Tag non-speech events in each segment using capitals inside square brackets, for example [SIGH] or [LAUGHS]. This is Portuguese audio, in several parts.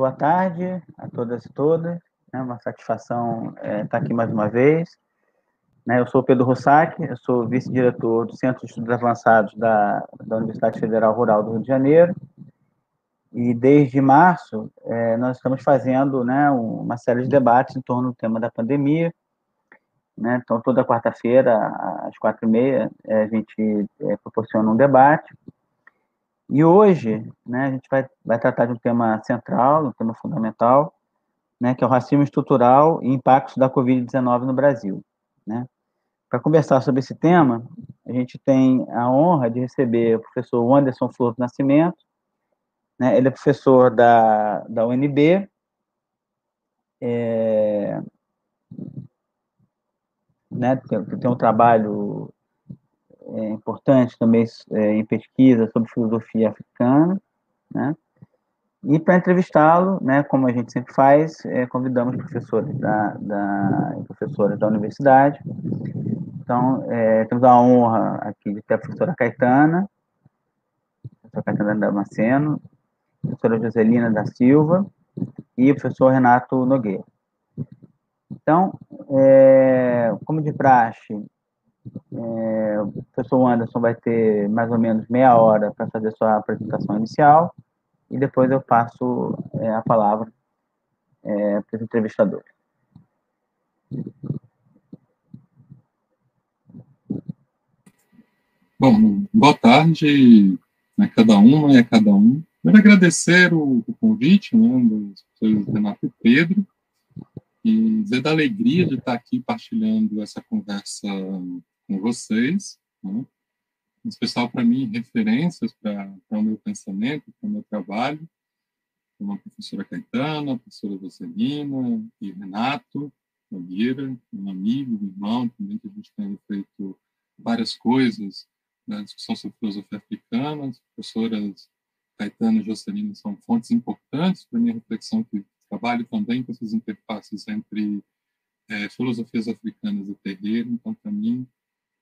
boa tarde a todas e todas. É uma satisfação estar aqui mais uma vez. Né, eu sou Pedro Rossac, eu sou vice-diretor do Centro de Estudos Avançados da, da Universidade Federal Rural do Rio de Janeiro. E desde março, é, nós estamos fazendo né, uma série de debates em torno do tema da pandemia. Né? Então, toda quarta-feira, às quatro e meia, é, a gente proporciona um debate. E hoje, né, a gente vai, vai tratar de um tema central, um tema fundamental, né, que é o racismo estrutural e impactos da Covid-19 no Brasil. Né? Para conversar sobre esse tema, a gente tem a honra de receber o professor Anderson Flor do Nascimento, né? Ele é professor da, da UNB, é, né? tem, tem um trabalho é, importante também é, em pesquisa sobre filosofia africana, né? E para entrevistá-lo, né, como a gente sempre faz, é, convidamos professores da, da, professores da universidade. Então, é, temos a honra aqui de ter a professora Caetana, a professora Caetana Damasceno, professora Joselina da Silva e o professor Renato Nogueira. Então, é, como de praxe, é, o professor Anderson vai ter mais ou menos meia hora para fazer sua apresentação inicial e depois eu passo é, a palavra é, para os entrevistadores. Bom, boa tarde a cada uma e a cada um. Primeiro, agradecer o, o convite né, dos professores Renato e Pedro e dizer da alegria de estar aqui partilhando essa conversa com vocês, né, em especial para mim, referências para o meu pensamento, para o meu trabalho, como a professora Caetana, a professora Jocelina e Renato Nogueira, um amigo, um irmão também, que a gente tem feito várias coisas na discussão sobre filosofia africana, as professoras Caetano e Jocelino são fontes importantes para minha reflexão, que trabalho também com essas interfaces entre é, filosofias africanas e terreiro. Então, para mim,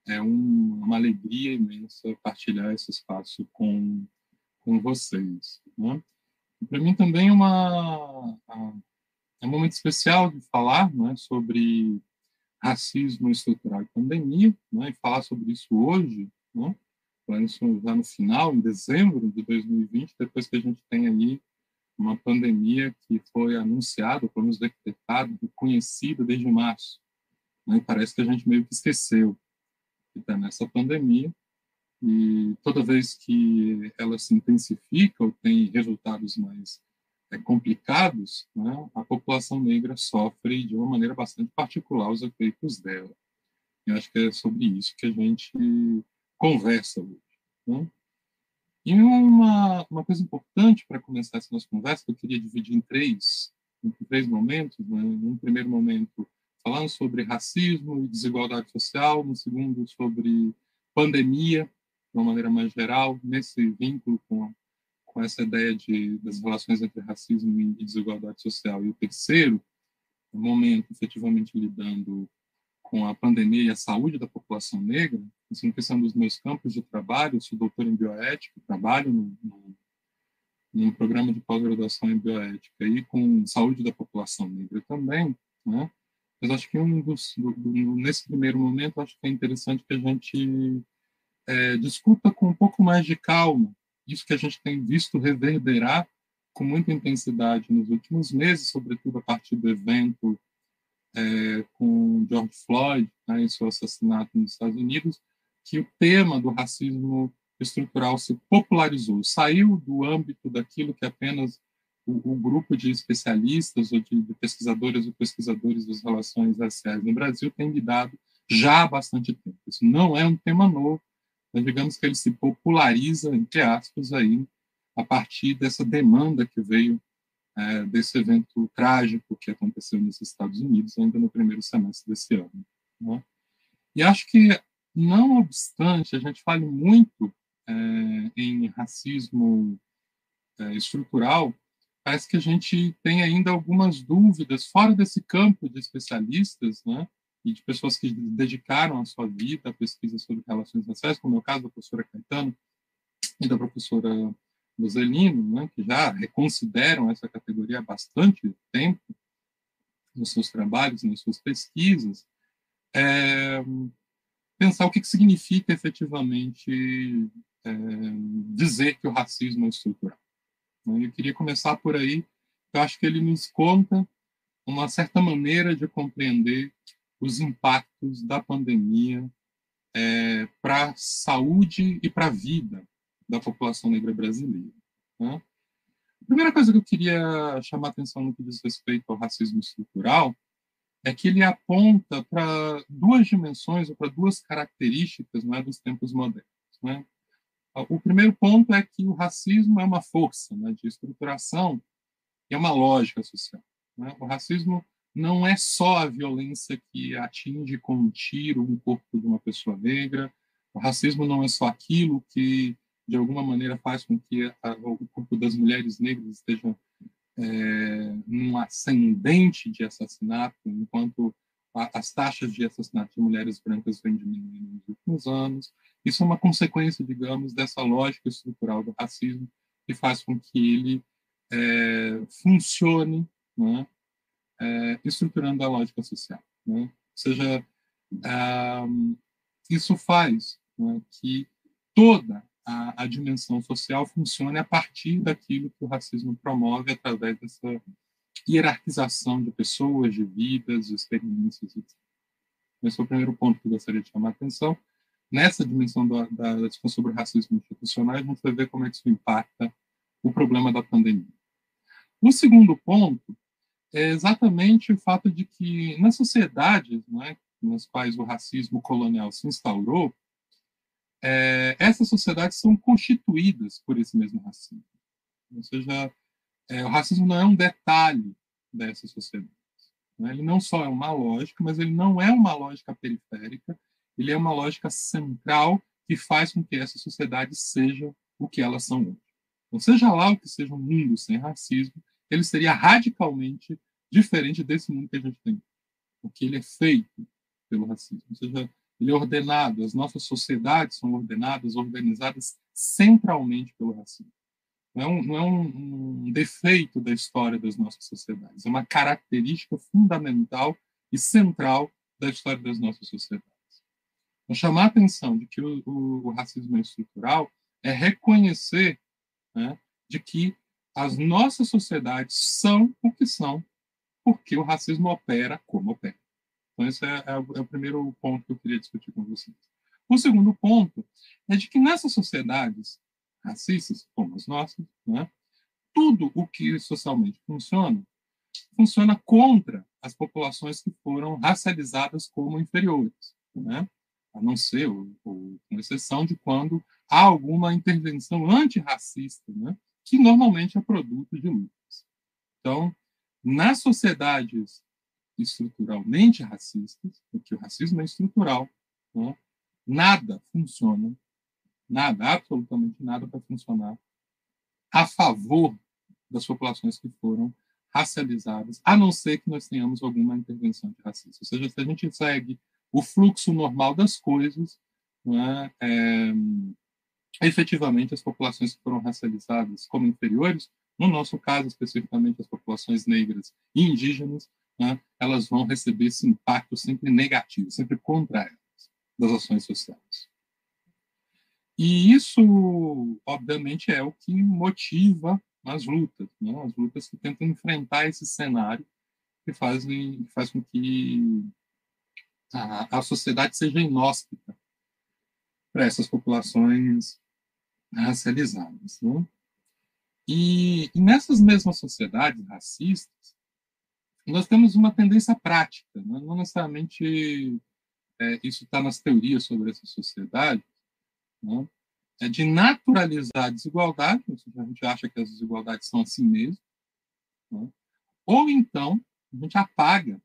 é um, uma alegria imensa partilhar esse espaço com, com vocês. Né? Para mim também é, uma, é um momento especial de falar né, sobre racismo estrutural e pandemia, né, e falar sobre isso hoje, né, já no final, em dezembro de 2020, depois que a gente tem aí uma pandemia que foi anunciada, pelo menos decretada, reconhecida desde março. Né? Parece que a gente meio que esqueceu que está nessa pandemia e toda vez que ela se intensifica ou tem resultados mais é, complicados, né, a população negra sofre de uma maneira bastante particular os efeitos dela. Eu acho que é sobre isso que a gente conversa hoje. Né? E uma, uma coisa importante para começar essa nossa conversa, que eu queria dividir em três, em três momentos. Né? Um primeiro momento, falando sobre racismo e desigualdade social. No segundo, sobre pandemia, de uma maneira mais geral, nesse vínculo com, com essa ideia de, das relações entre racismo e desigualdade social. E o terceiro, momento, efetivamente lidando com a pandemia e a saúde da população negra, assim, questão dos meus campos de trabalho, sou doutor em bioética, trabalho num programa de pós-graduação em bioética e com saúde da população negra também, né? Mas acho que um dos, do, do, nesse primeiro momento, acho que é interessante que a gente é, discuta com um pouco mais de calma isso que a gente tem visto reverberar com muita intensidade nos últimos meses, sobretudo a partir do evento é, com George Floyd né, e seu assassinato nos Estados Unidos, que o tema do racismo estrutural se popularizou, saiu do âmbito daquilo que apenas o, o grupo de especialistas ou de, de pesquisadoras e pesquisadores das relações raciais no Brasil tem lidado já há bastante tempo. Isso não é um tema novo, mas digamos que ele se populariza, entre aspas, aí, a partir dessa demanda que veio é, desse evento trágico que aconteceu nos Estados Unidos ainda no primeiro semestre desse ano. Né? E acho que, não obstante a gente fale muito é, em racismo é, estrutural, parece que a gente tem ainda algumas dúvidas fora desse campo de especialistas, né? E de pessoas que dedicaram a sua vida à pesquisa sobre relações raciais, como é o caso da professora Caetano e da professora Luzelino, né, que já reconsideram essa categoria há bastante tempo nos seus trabalhos, nas suas pesquisas, é, pensar o que, que significa efetivamente é, dizer que o racismo é estrutural. Né. Eu queria começar por aí, eu acho que ele nos conta uma certa maneira de compreender os impactos da pandemia é, para a saúde e para a vida da população negra brasileira. Né? A primeira coisa que eu queria chamar a atenção no que diz respeito ao racismo estrutural é que ele aponta para duas dimensões ou para duas características né, dos tempos modernos. Né? O primeiro ponto é que o racismo é uma força né, de estruturação e é uma lógica social. Né? O racismo não é só a violência que atinge com um tiro um corpo de uma pessoa negra. O racismo não é só aquilo que, de alguma maneira, faz com que a, o corpo das mulheres negras esteja num ascendente de assassinato, enquanto a, as taxas de assassinato de mulheres brancas vêm diminuindo nos últimos anos. Isso é uma consequência, digamos, dessa lógica estrutural do racismo que faz com que ele é, funcione né, é, estruturando a lógica social. Né? Ou seja, um, isso faz né, que toda a, a, dimensão social funcione a partir daquilo que o racismo promove através dessa hierarquização de pessoas, de vidas, de experiências, etc. Esse é o primeiro ponto que eu gostaria de chamar a atenção. Nessa dimensão da, da discussão sobre racismo institucional, a gente vai ver como é que isso impacta o problema da pandemia. O segundo ponto é exatamente o fato de que nas sociedades né, nas quais o racismo colonial se instaurou, é, essas sociedades são constituídas por esse mesmo racismo. Ou seja, é, o racismo não é um detalhe dessas sociedades. Né? Ele não só é uma lógica, mas ele não é uma lógica periférica, ele é uma lógica central que faz com que essas sociedades sejam o que elas são hoje. Então, seja lá o que seja um mundo sem racismo, ele seria radicalmente diferente desse mundo que a gente tem. Porque ele é feito pelo racismo. Ou seja, ele é ordenado, as nossas sociedades são ordenadas, organizadas centralmente pelo racismo. Não é, um, não é um, um defeito da história das nossas sociedades, é uma característica fundamental e central da história das nossas sociedades. Então, chamar a atenção de que o, o, o racismo é estrutural é reconhecer né, de que as nossas sociedades são o que são porque o racismo opera como opera. Então, esse é, é, é o primeiro ponto que eu queria discutir com vocês. O segundo ponto é de que nessas sociedades racistas, como as nossas, né, tudo o que socialmente funciona, funciona contra as populações que foram racializadas como inferiores, né? a não ser, ou, ou, com exceção de quando há alguma intervenção antirracista, né? que normalmente é produto de lutas. Então, nas sociedades estruturalmente racistas, porque o racismo é estrutural, né? nada funciona, nada, absolutamente nada vai funcionar a favor das populações que foram racializadas, a não ser que nós tenhamos alguma intervenção de racismo. Ou seja, se a gente segue o fluxo normal das coisas, né, é, efetivamente as populações que foram racializadas como inferiores, no nosso caso especificamente as populações negras e indígenas, né, elas vão receber esse impacto sempre negativo, sempre contra elas, das ações sociais. E isso, obviamente, é o que motiva as lutas, né, as lutas que tentam enfrentar esse cenário que fazem, faz com que a, a sociedade seja inóspita para essas populações racializadas. Né? E, e, nessas mesmas sociedades racistas, nós temos uma tendência prática, né? não necessariamente é, isso está nas teorias sobre essa sociedade, né? é de naturalizar a desigualdade, a gente acha que as desigualdades são assim mesmo, né? ou então a gente apaga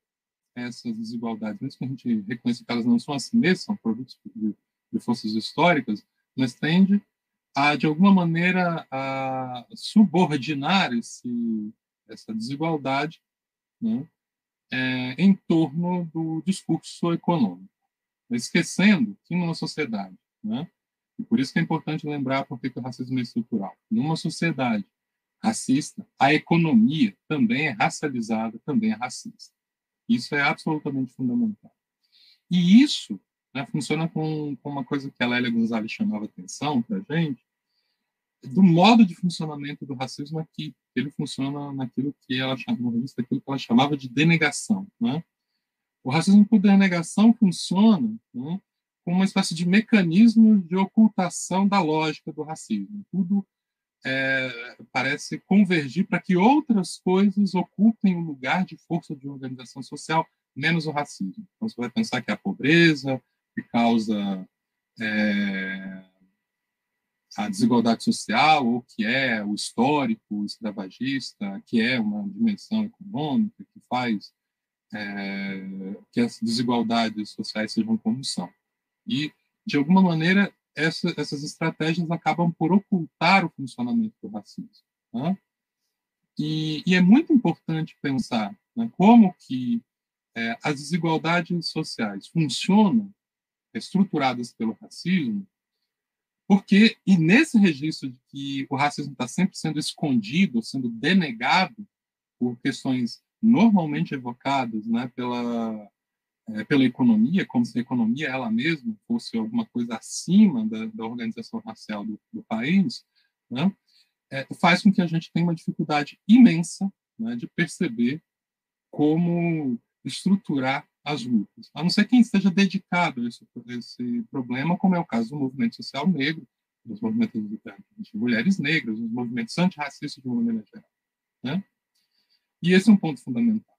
essas desigualdades, mesmo que a gente reconheça que elas não são assim mesmo, são produtos de, de forças históricas, mas tende a, de alguma maneira, a subordinar esse, essa desigualdade né, é, em torno do discurso econômico, esquecendo que numa sociedade né, E por isso que é importante lembrar por que o racismo é estrutural. Numa sociedade racista, a economia também é racializada, também é racista. Isso é absolutamente fundamental. E isso né, funciona com, com, uma coisa que a Lélia Gonzalez chamava atenção para a gente, do modo de funcionamento do racismo aqui. Ele funciona naquilo que ela chamava, naquilo que ela chamava de denegação. Né? O racismo por denegação funciona né, como uma espécie de mecanismo de ocultação da lógica do racismo. Tudo é, parece convergir para que outras coisas ocupem o lugar de força de organização social, menos o racismo. Então, você vai pensar que é a pobreza, que causa é, a desigualdade social, ou que é o histórico escravagista, que é uma dimensão econômica, que faz é, que as desigualdades sociais sejam como são. E, de alguma maneira, essa, essas estratégias acabam por ocultar o funcionamento do racismo. Né? E, e, é muito importante pensar né, como que é, as desigualdades sociais funcionam estruturadas pelo racismo, porque, e nesse registro de que o racismo está sempre sendo escondido, sendo denegado por questões normalmente evocadas né, pela, é, pela economia, como se a economia ela mesma fosse alguma coisa acima da, da organização racial do, do país, né, é, faz com que a gente tenha uma dificuldade imensa né, de perceber como estruturar as lutas, a não ser quem esteja dedicado a esse, a esse problema, como é o caso do movimento social negro, dos movimentos de mulheres negras, dos movimentos antirracistas de uma maneira geral. Né? E esse é um ponto fundamental.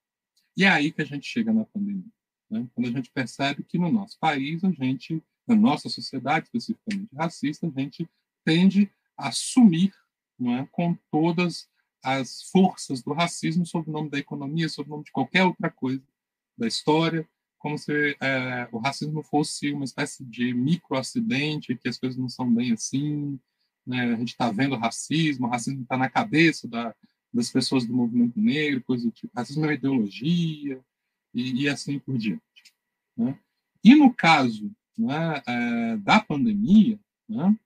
E é aí que a gente chega na pandemia. Né? Quando a gente percebe que no nosso país, a gente, na nossa sociedade, especificamente racista, a gente tende a sumir é, com todas as forças do racismo sob o nome da economia, sob o nome de qualquer outra coisa da história, como se é, o racismo fosse uma espécie de microacidente, que as coisas não são bem assim, né? a gente está vendo racismo, o racismo está na cabeça da, das pessoas do movimento negro, coisa do tipo, racismo é uma ideologia, e, e assim por diante. Né? E no caso né, é, da pandemia, né,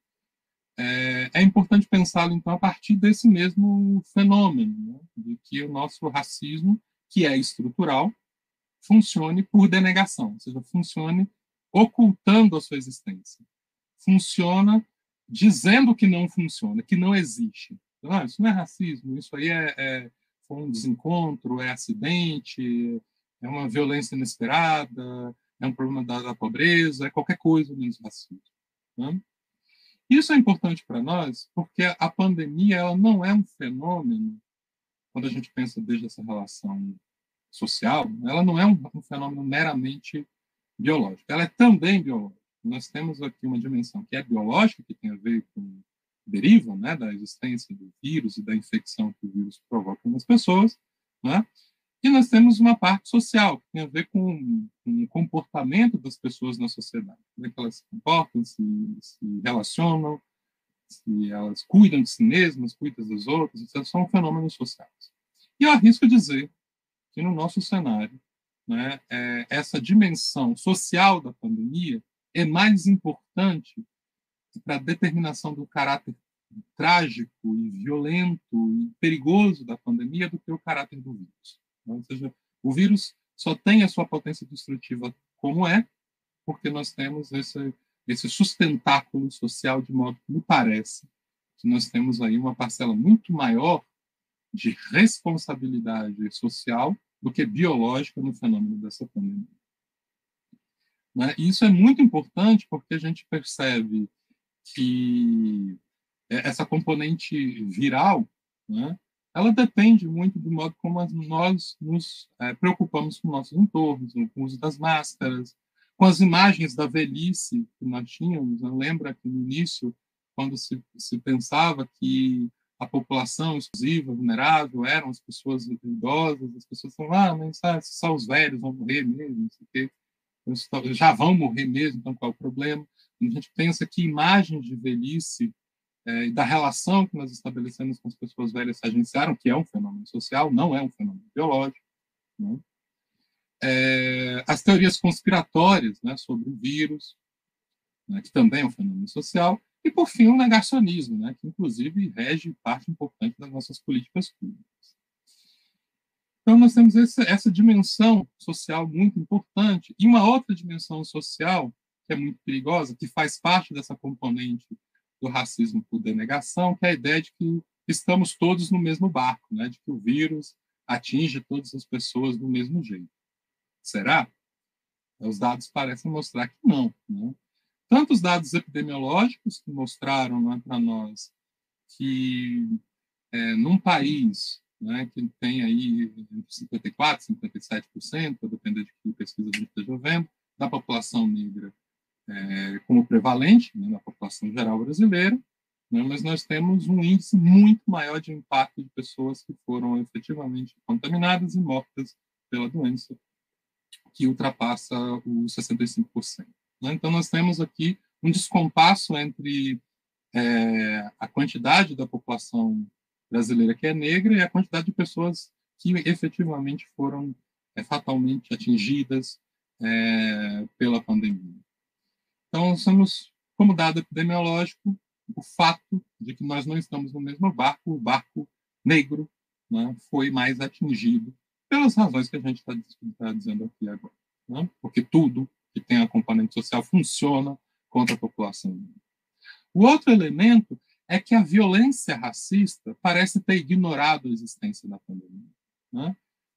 é, é, importante pensá-lo, então, a partir desse mesmo fenômeno, né, de que o nosso racismo, que é estrutural, funcione por denegação, ou seja, funcione ocultando a sua existência. Funciona dizendo que não funciona, que não existe. Ah, isso não é racismo, isso aí é, é foi um desencontro, é acidente, é uma violência inesperada, é um problema da, da pobreza, é qualquer coisa menos racismo. Né? Isso é importante para nós porque a pandemia ela não é um fenômeno, quando a gente pensa desde essa relação social, ela não é um, um fenômeno meramente biológico, ela é também biológica. Nós temos aqui uma dimensão que é biológica, que tem a ver com deriva né, da existência do vírus e da infecção que o vírus provoca nas pessoas, né? E nós temos uma parte social, que tem a ver com, o comportamento das pessoas na sociedade. Como é que elas se comportam, se, se relacionam, se elas cuidam de si mesmas, cuidam das outras, isso são fenômenos sociais. E eu arrisco dizer no nosso cenário, né, é, essa dimensão social da pandemia é mais importante para a determinação do caráter trágico e violento e perigoso da pandemia do que o caráter do vírus. Né? Ou seja, o vírus só tem a sua potência destrutiva como é, porque nós temos esse, esse sustentáculo social, de modo que me parece que nós temos aí uma parcela muito maior de responsabilidade social do que biológica no fenômeno dessa pandemia. Né? E isso é muito importante porque a gente percebe que essa componente viral, né, ela depende muito do modo como nós nos é, preocupamos com nossos entornos, com o uso das máscaras, com as imagens da velhice que nós tínhamos. Né? Lembra que no início, quando se, se pensava que a população exclusiva, vulnerável, eram as pessoas idosas, as pessoas falavam, ah, mas ah, só os velhos vão morrer mesmo, não sei o quê. já vão morrer mesmo, então qual é o problema? a gente pensa que imagens de velhice é, e da relação que nós estabelecemos com as pessoas velhas se agenciaram, que é um fenômeno social, não é um fenômeno biológico. Né? É, as teorias conspiratórias né, sobre o vírus, né, que também é um fenômeno social, E, por fim, o negacionismo, né, que, inclusive, rege parte importante das nossas políticas públicas. Então, nós temos essa, essa dimensão social muito importante. E uma outra dimensão social, que é muito perigosa, que faz parte dessa componente do racismo por denegação, que é a ideia de que estamos todos no mesmo barco, né, de que o vírus atinge todas as pessoas do mesmo jeito. Será? Os dados parecem mostrar que não. Né? Tanto os dados epidemiológicos, que mostraram né, para nós que é, num país né, que tem aí entre 54% e 57%, a depender de que pesquisa a gente esteja vendo, da população negra é, como prevalente né, na população geral brasileira, né, mas nós temos um índice muito maior de impacto de pessoas que foram efetivamente contaminadas e mortas pela doença, que ultrapassa os 65%. Né? Então, nós temos aqui um descompasso entre é, a quantidade da população brasileira que é negra e a quantidade de pessoas que efetivamente foram é, fatalmente atingidas é, pela pandemia. Então, somos, como dado epidemiológico, o fato de que nós não estamos no mesmo barco, o barco negro né, foi mais atingido pelas razões que a gente está tá dizendo aqui agora. Né? Porque tudo que tem a componente social funciona contra a população. O outro elemento é que a violência racista parece ter ignorado a existência da pandemia. Né?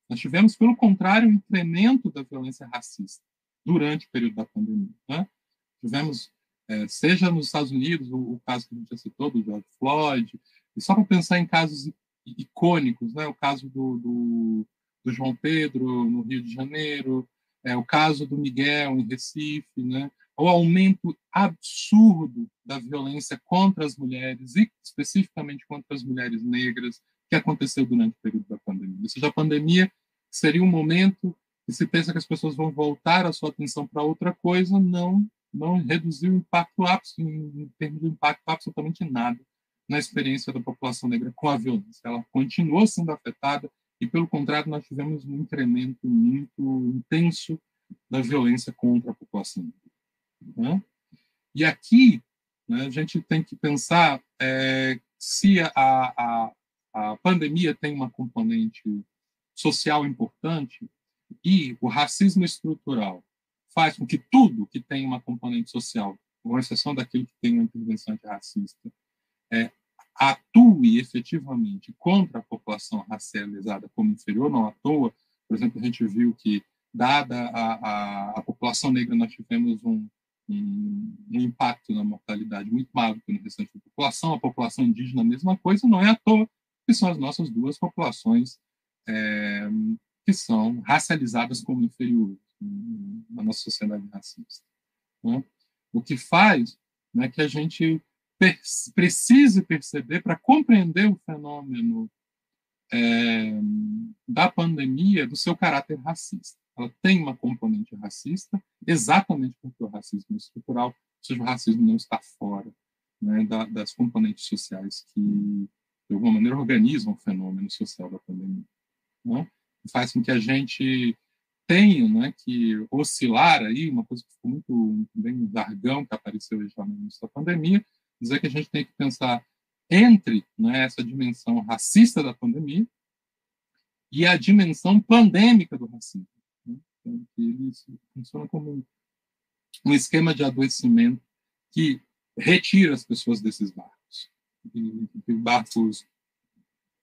Nós tivemos, pelo contrário, um incremento da violência racista durante o período da pandemia. Né? Tivemos é, seja nos Estados Unidos, o, o, caso que a gente já citou, do George Floyd, e só para pensar em casos icônicos, né? o caso do, do, do, João Pedro no Rio de Janeiro, é, o caso do Miguel em Recife, né? o aumento absurdo da violência contra as mulheres, e especificamente contra as mulheres negras, que aconteceu durante o período da pandemia. Ou seja, a pandemia seria um momento que se pensa que as pessoas vão voltar a sua atenção para outra coisa, não não reduziu o impacto em termos de impacto absolutamente nada na experiência da população negra com a violência. Ela continuou sendo afetada e, pelo contrário, nós tivemos um incremento muito intenso da violência contra a população. Né? E aqui né, a gente tem que pensar é, se a, a, a pandemia tem uma componente social importante e o racismo estrutural faz com que tudo que tem uma componente social, com exceção daquilo que tem uma intervenção antirracista, é, atue efetivamente contra a população racializada como inferior, não à toa. Por exemplo, a gente viu que, dada a, a, a população negra, nós tivemos um, um, um, impacto na mortalidade muito que no restante da população. A população indígena, a mesma coisa, não é à toa que são as nossas duas populações é, que são racializadas como inferiores na nossa sociedade racista. Né? O que faz né, que a gente per precise perceber, para compreender o fenômeno é, da pandemia, do seu caráter racista. Ela tem uma componente racista, exatamente porque o racismo é estrutural, ou seja, o racismo não está fora né, da, das componentes sociais que, de alguma maneira, organizam o fenômeno social da pandemia. Né? Faz com que a gente tenho né, que oscilar aí, uma coisa que ficou muito bem no jargão que apareceu já no início da pandemia, dizer que a gente tem que pensar entre né, essa dimensão racista da pandemia e a dimensão pandêmica do racismo. Né? Então, ele funciona como um esquema de adoecimento que retira as pessoas desses barcos. E, e barcos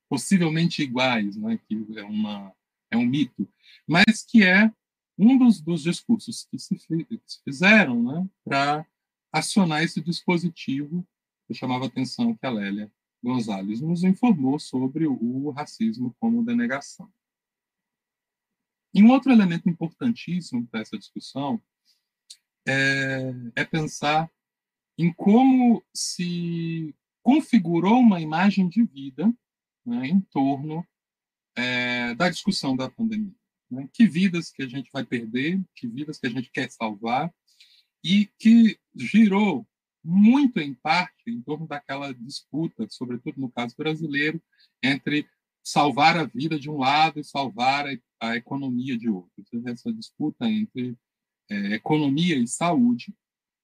possivelmente iguais, né, que é uma é um mito, mas que é um dos, dos discursos que se, que se fizeram né, para acionar esse dispositivo que chamava a atenção que a Lélia Gonzalez nos informou sobre o, racismo como denegação. E um outro elemento importantíssimo para essa discussão é, é pensar em como se configurou uma imagem de vida né, em torno é, da discussão da pandemia. Né? Que vidas que a gente vai perder, que vidas que a gente quer salvar, e que girou muito em parte em torno daquela disputa, sobretudo no caso brasileiro, entre salvar a vida de um lado e salvar a, a economia de outro. Essa disputa entre é, economia e saúde,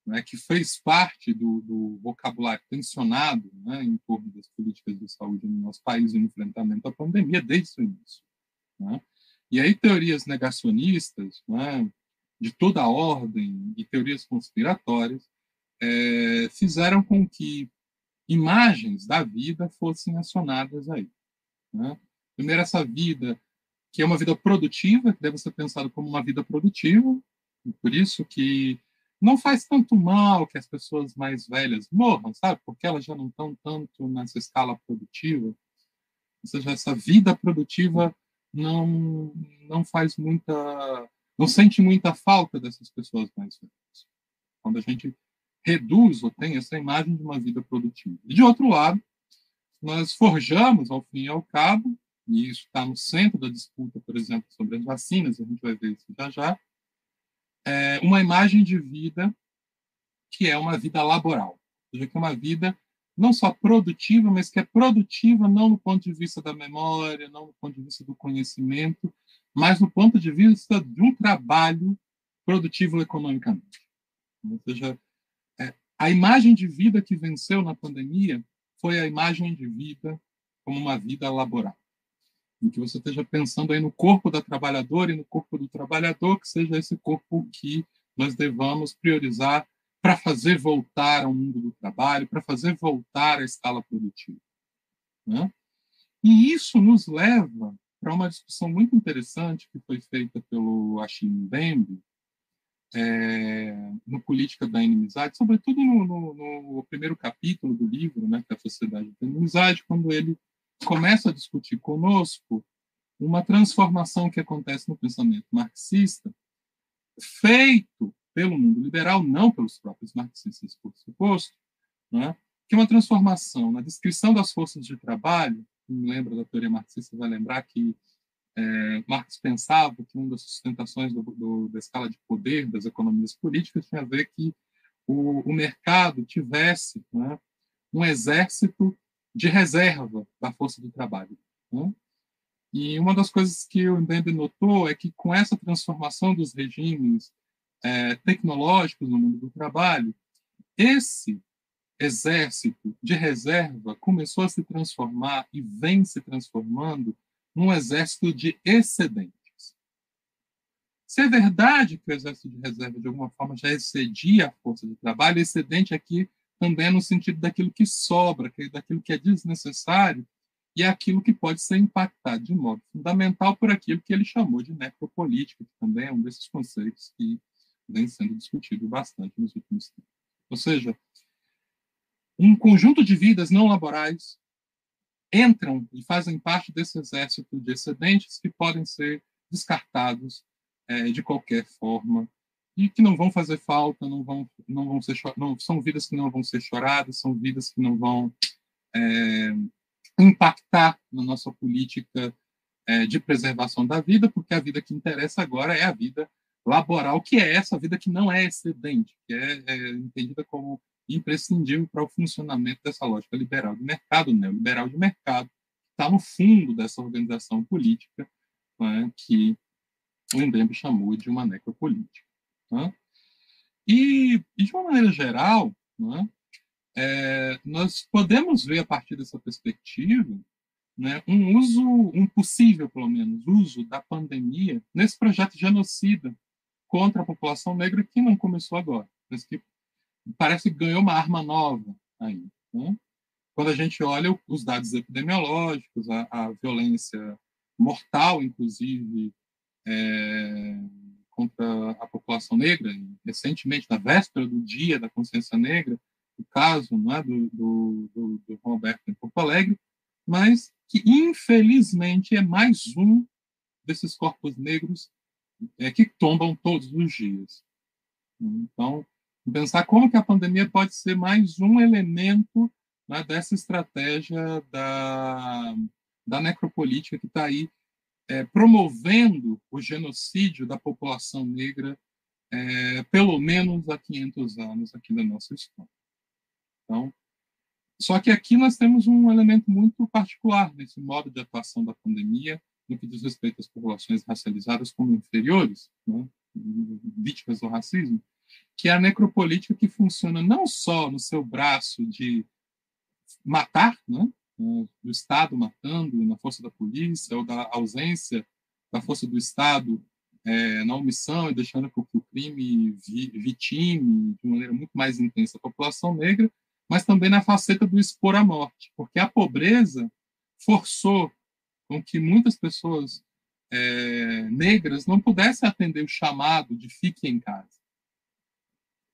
né, que fez parte do, do vocabulário tensionado né, em torno das políticas de saúde no nosso país no enfrentamento à pandemia desde o início. Né? E aí teorias negacionistas né, de toda a ordem e teorias conspiratórias é, fizeram com que imagens da vida fossem acionadas aí. Né? Primeiro, essa vida que é uma vida produtiva, que deve ser pensada como uma vida produtiva, e por isso que não faz tanto mal que as pessoas mais velhas morram, sabe? Porque elas já não estão tanto nessa escala produtiva. Ou seja, essa vida produtiva não não faz muita, não sente muita falta dessas pessoas mais velhas. Quando a gente reduz ou tem essa imagem de uma vida produtiva. E de outro lado, nós forjamos, ao fim e ao cabo, e isso está no centro da disputa, por exemplo, sobre as vacinas, a gente vai ver isso já já, é, uma imagem de vida que é uma vida laboral, ou seja, que é uma vida não só produtiva, mas que é produtiva não no ponto de vista da memória, não no ponto de vista do conhecimento, mas no ponto de vista um trabalho produtivo economicamente. Ou seja, é, a imagem de vida que venceu na pandemia foi a imagem de vida como uma vida laboral em que você esteja pensando aí no corpo da trabalhadora e no corpo do trabalhador, que seja esse corpo que nós devamos priorizar para fazer voltar ao mundo do trabalho, para fazer voltar à escala produtiva. Né? E isso nos leva para uma discussão muito interessante que foi feita pelo Achim Mbembe, é, no Política da Inimizade, sobretudo no, no, no, primeiro capítulo do livro, né, que é a Sociedade da Inimizade, quando ele começa a discutir conosco uma transformação que acontece no pensamento marxista, feito pelo mundo liberal, não pelos próprios marxistas, por suposto, né? que é uma transformação na descrição das forças de trabalho. Quem lembra da teoria marxista vai lembrar que é, Marx pensava que uma das sustentações do, do, da escala de poder das economias políticas tinha a ver que o, o mercado tivesse né, um exército de reserva da força de trabalho. Né? E uma das coisas que o Mbembe notou é que com essa transformação dos regimes é, tecnológicos no mundo do trabalho, esse exército de reserva começou a se transformar e vem se transformando num exército de excedentes. Se é verdade que o exército de reserva, de alguma forma, já excedia a força de trabalho, excedente aqui também no sentido daquilo que sobra, daquilo que é desnecessário, e é aquilo que pode ser impactado de modo fundamental por aquilo que ele chamou de necropolítica, que também é um desses conceitos que vem sendo discutido bastante nos últimos tempos. Ou seja, um conjunto de vidas não laborais entram e fazem parte desse exército de excedentes que podem ser descartados é, de qualquer forma e que não vão fazer falta, não vão, não vão ser, não, são vidas que não vão ser choradas, são vidas que não vão é, impactar na nossa política é, de preservação da vida, porque a vida que interessa agora é a vida laboral, que é essa vida que não é excedente, que é, é entendida como imprescindível para o funcionamento dessa lógica liberal de mercado, neoliberal de mercado, que está no fundo dessa organização política né, que o Embembe chamou de uma necropolítica. Né? E, e, de uma maneira geral, né, é, nós podemos ver a partir dessa perspectiva né, um uso, um possível, pelo menos, uso da pandemia nesse projeto genocida contra a população negra que não começou agora, mas que parece que ganhou uma arma nova aí. Né? Quando a gente olha os dados epidemiológicos, a, a violência mortal, inclusive, é, contra a população negra, recentemente, na véspera do Dia da Consciência Negra, o caso não é, do, do, do, do Roberto em Porto Alegre, mas que, infelizmente, é mais um desses corpos negros é, que tombam todos os dias. Então, pensar como que a pandemia pode ser mais um elemento né, dessa estratégia da, da necropolítica que está aí é, promovendo o genocídio da população negra é, pelo menos há 500 anos aqui da nossa história. Então, só que aqui nós temos um elemento muito particular nesse modo de atuação da pandemia, no que diz respeito às populações racializadas como inferiores, né, vítimas do racismo, que é a necropolítica que funciona não só no seu braço de matar, né, do Estado matando na força da polícia, ou da ausência da força do Estado é, na omissão e deixando que o crime vitime de maneira muito mais intensa a população negra, mas também na faceta do expor à morte, porque a pobreza forçou com que muitas pessoas é, negras não pudessem atender o chamado de fique em casa.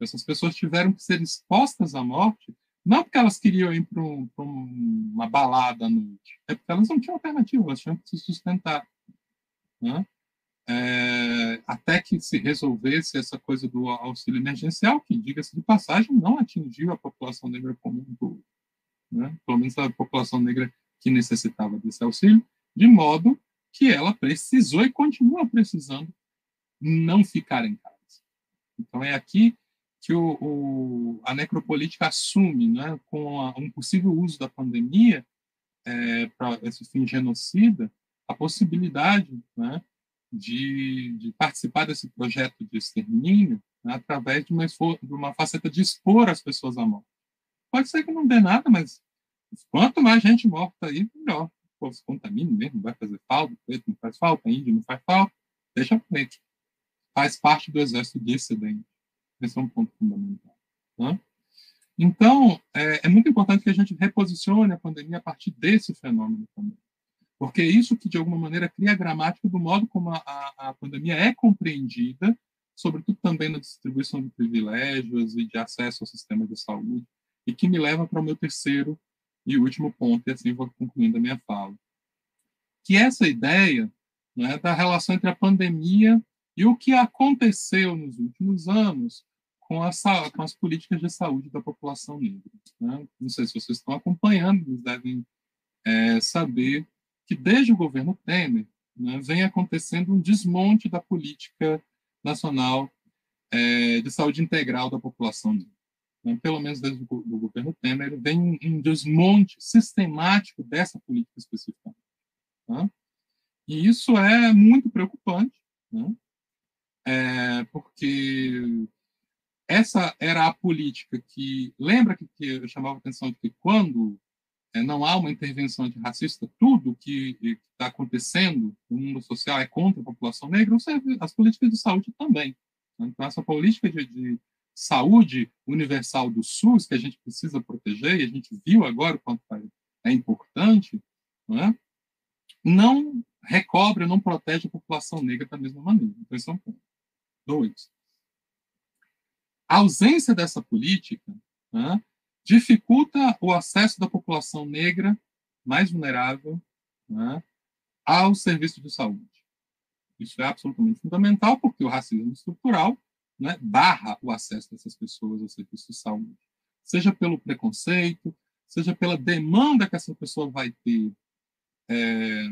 Essas pessoas tiveram que ser expostas à morte, não porque elas queriam ir para um, uma balada à noite, é porque elas não tinham alternativa, elas tinham que se sustentar. Né? É, até que se resolvesse essa coisa do auxílio emergencial, que, diga-se de passagem, não atingiu a população negra como um todo, né? pelo menos a população negra que necessitava desse auxílio, de modo que ela precisou e continua precisando não ficar em casa. Então é aqui que o, o, a necropolítica assume, né, com a, um possível uso da pandemia é, para esse fim genocida, a possibilidade né, de, de, participar desse projeto de extermínio né, através de uma, de uma faceta de expor as pessoas à morte. Pode ser que não dê nada, mas quanto mais gente morta aí, melhor povo se contamine mesmo, vai fazer falta, preto não faz falta, índio não faz falta, deixa preto. Faz parte do exército dissidente. Esse é um ponto fundamental. Né? Então, é, é, muito importante que a gente reposicione a pandemia a partir desse fenômeno também. Porque é isso que, de alguma maneira, cria a gramática do modo como a, a, a pandemia é compreendida, sobretudo também na distribuição de privilégios e de acesso ao sistema de saúde, e que me leva para o meu terceiro e último ponto, e assim vou concluindo a minha fala, que essa ideia né, da relação entre a pandemia e o que aconteceu nos últimos anos com, com as políticas de saúde da população negra. Né? Não sei se vocês estão acompanhando, mas devem é, saber que desde o governo Temer né, vem acontecendo um desmonte da política nacional é, de saúde integral da população negra né, pelo menos desde o do governo Temer, vem um desmonte sistemático dessa política específica. Tá? E isso é muito preocupante, né? é, porque essa era a política que. Lembra que, que eu chamava a atenção de que quando é, não há uma intervenção antirracista, tudo que está acontecendo no mundo social é contra a população negra, as políticas de saúde também. Então, essa política de, de saúde universal do SUS, que a gente precisa proteger, e a gente viu agora o quanto é importante, não, é? não recobre, não protege a população negra da mesma maneira. Então, esse é um ponto. Dois. A ausência dessa política né, dificulta o acesso da população negra mais vulnerável né, ao serviço de saúde. Isso é absolutamente fundamental, porque o racismo estrutural né, barra o acesso dessas pessoas ao serviço de saúde, seja pelo preconceito, seja pela demanda que essa pessoa vai ter é,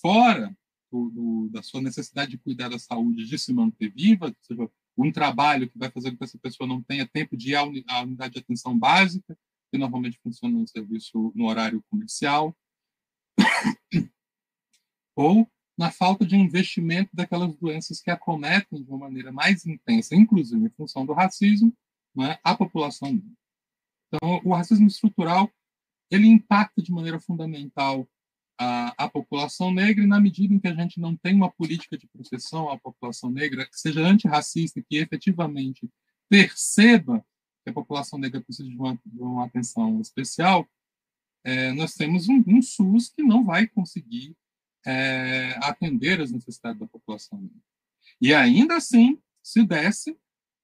fora do, do, da sua necessidade de cuidar da saúde, de se manter viva, seja um trabalho que vai fazer com que essa pessoa não tenha tempo de ir à unidade de atenção básica, que normalmente funciona no serviço no horário comercial, [COUGHS] ou na falta de investimento daquelas doenças que acometem de uma maneira mais intensa, inclusive em função do racismo, é, a população negra. Então, o racismo estrutural ele impacta de maneira fundamental a, a, população negra, e na medida em que a gente não tem uma política de proteção à população negra que seja antirracista, que efetivamente perceba que a população negra precisa de uma, de uma atenção especial, é, nós temos um, um SUS que não vai conseguir é, atender as necessidades da população. E ainda assim, se desse,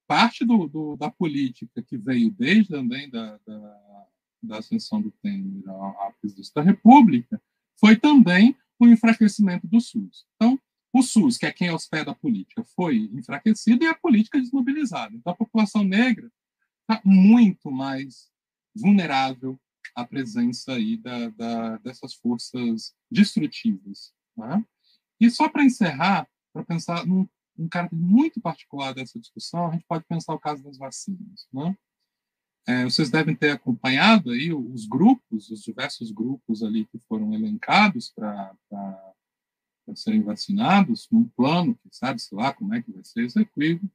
parte do, do, da política que veio desde também da, da, da ascensão do Temer à presidência da República foi também o enfraquecimento do SUS. Então, o SUS, que é quem hospeda a política, foi enfraquecido e a política desmobilizada. Então, a população negra está muito mais vulnerável a presença aí da, da, dessas forças destrutivas. Né? E só para encerrar, para pensar num, um caráter muito particular dessa discussão, a gente pode pensar o caso das vacinas. Né? É, vocês devem ter acompanhado aí os grupos, os diversos grupos ali que foram elencados para serem vacinados, num plano que sabe-se lá como é que vai ser executivo.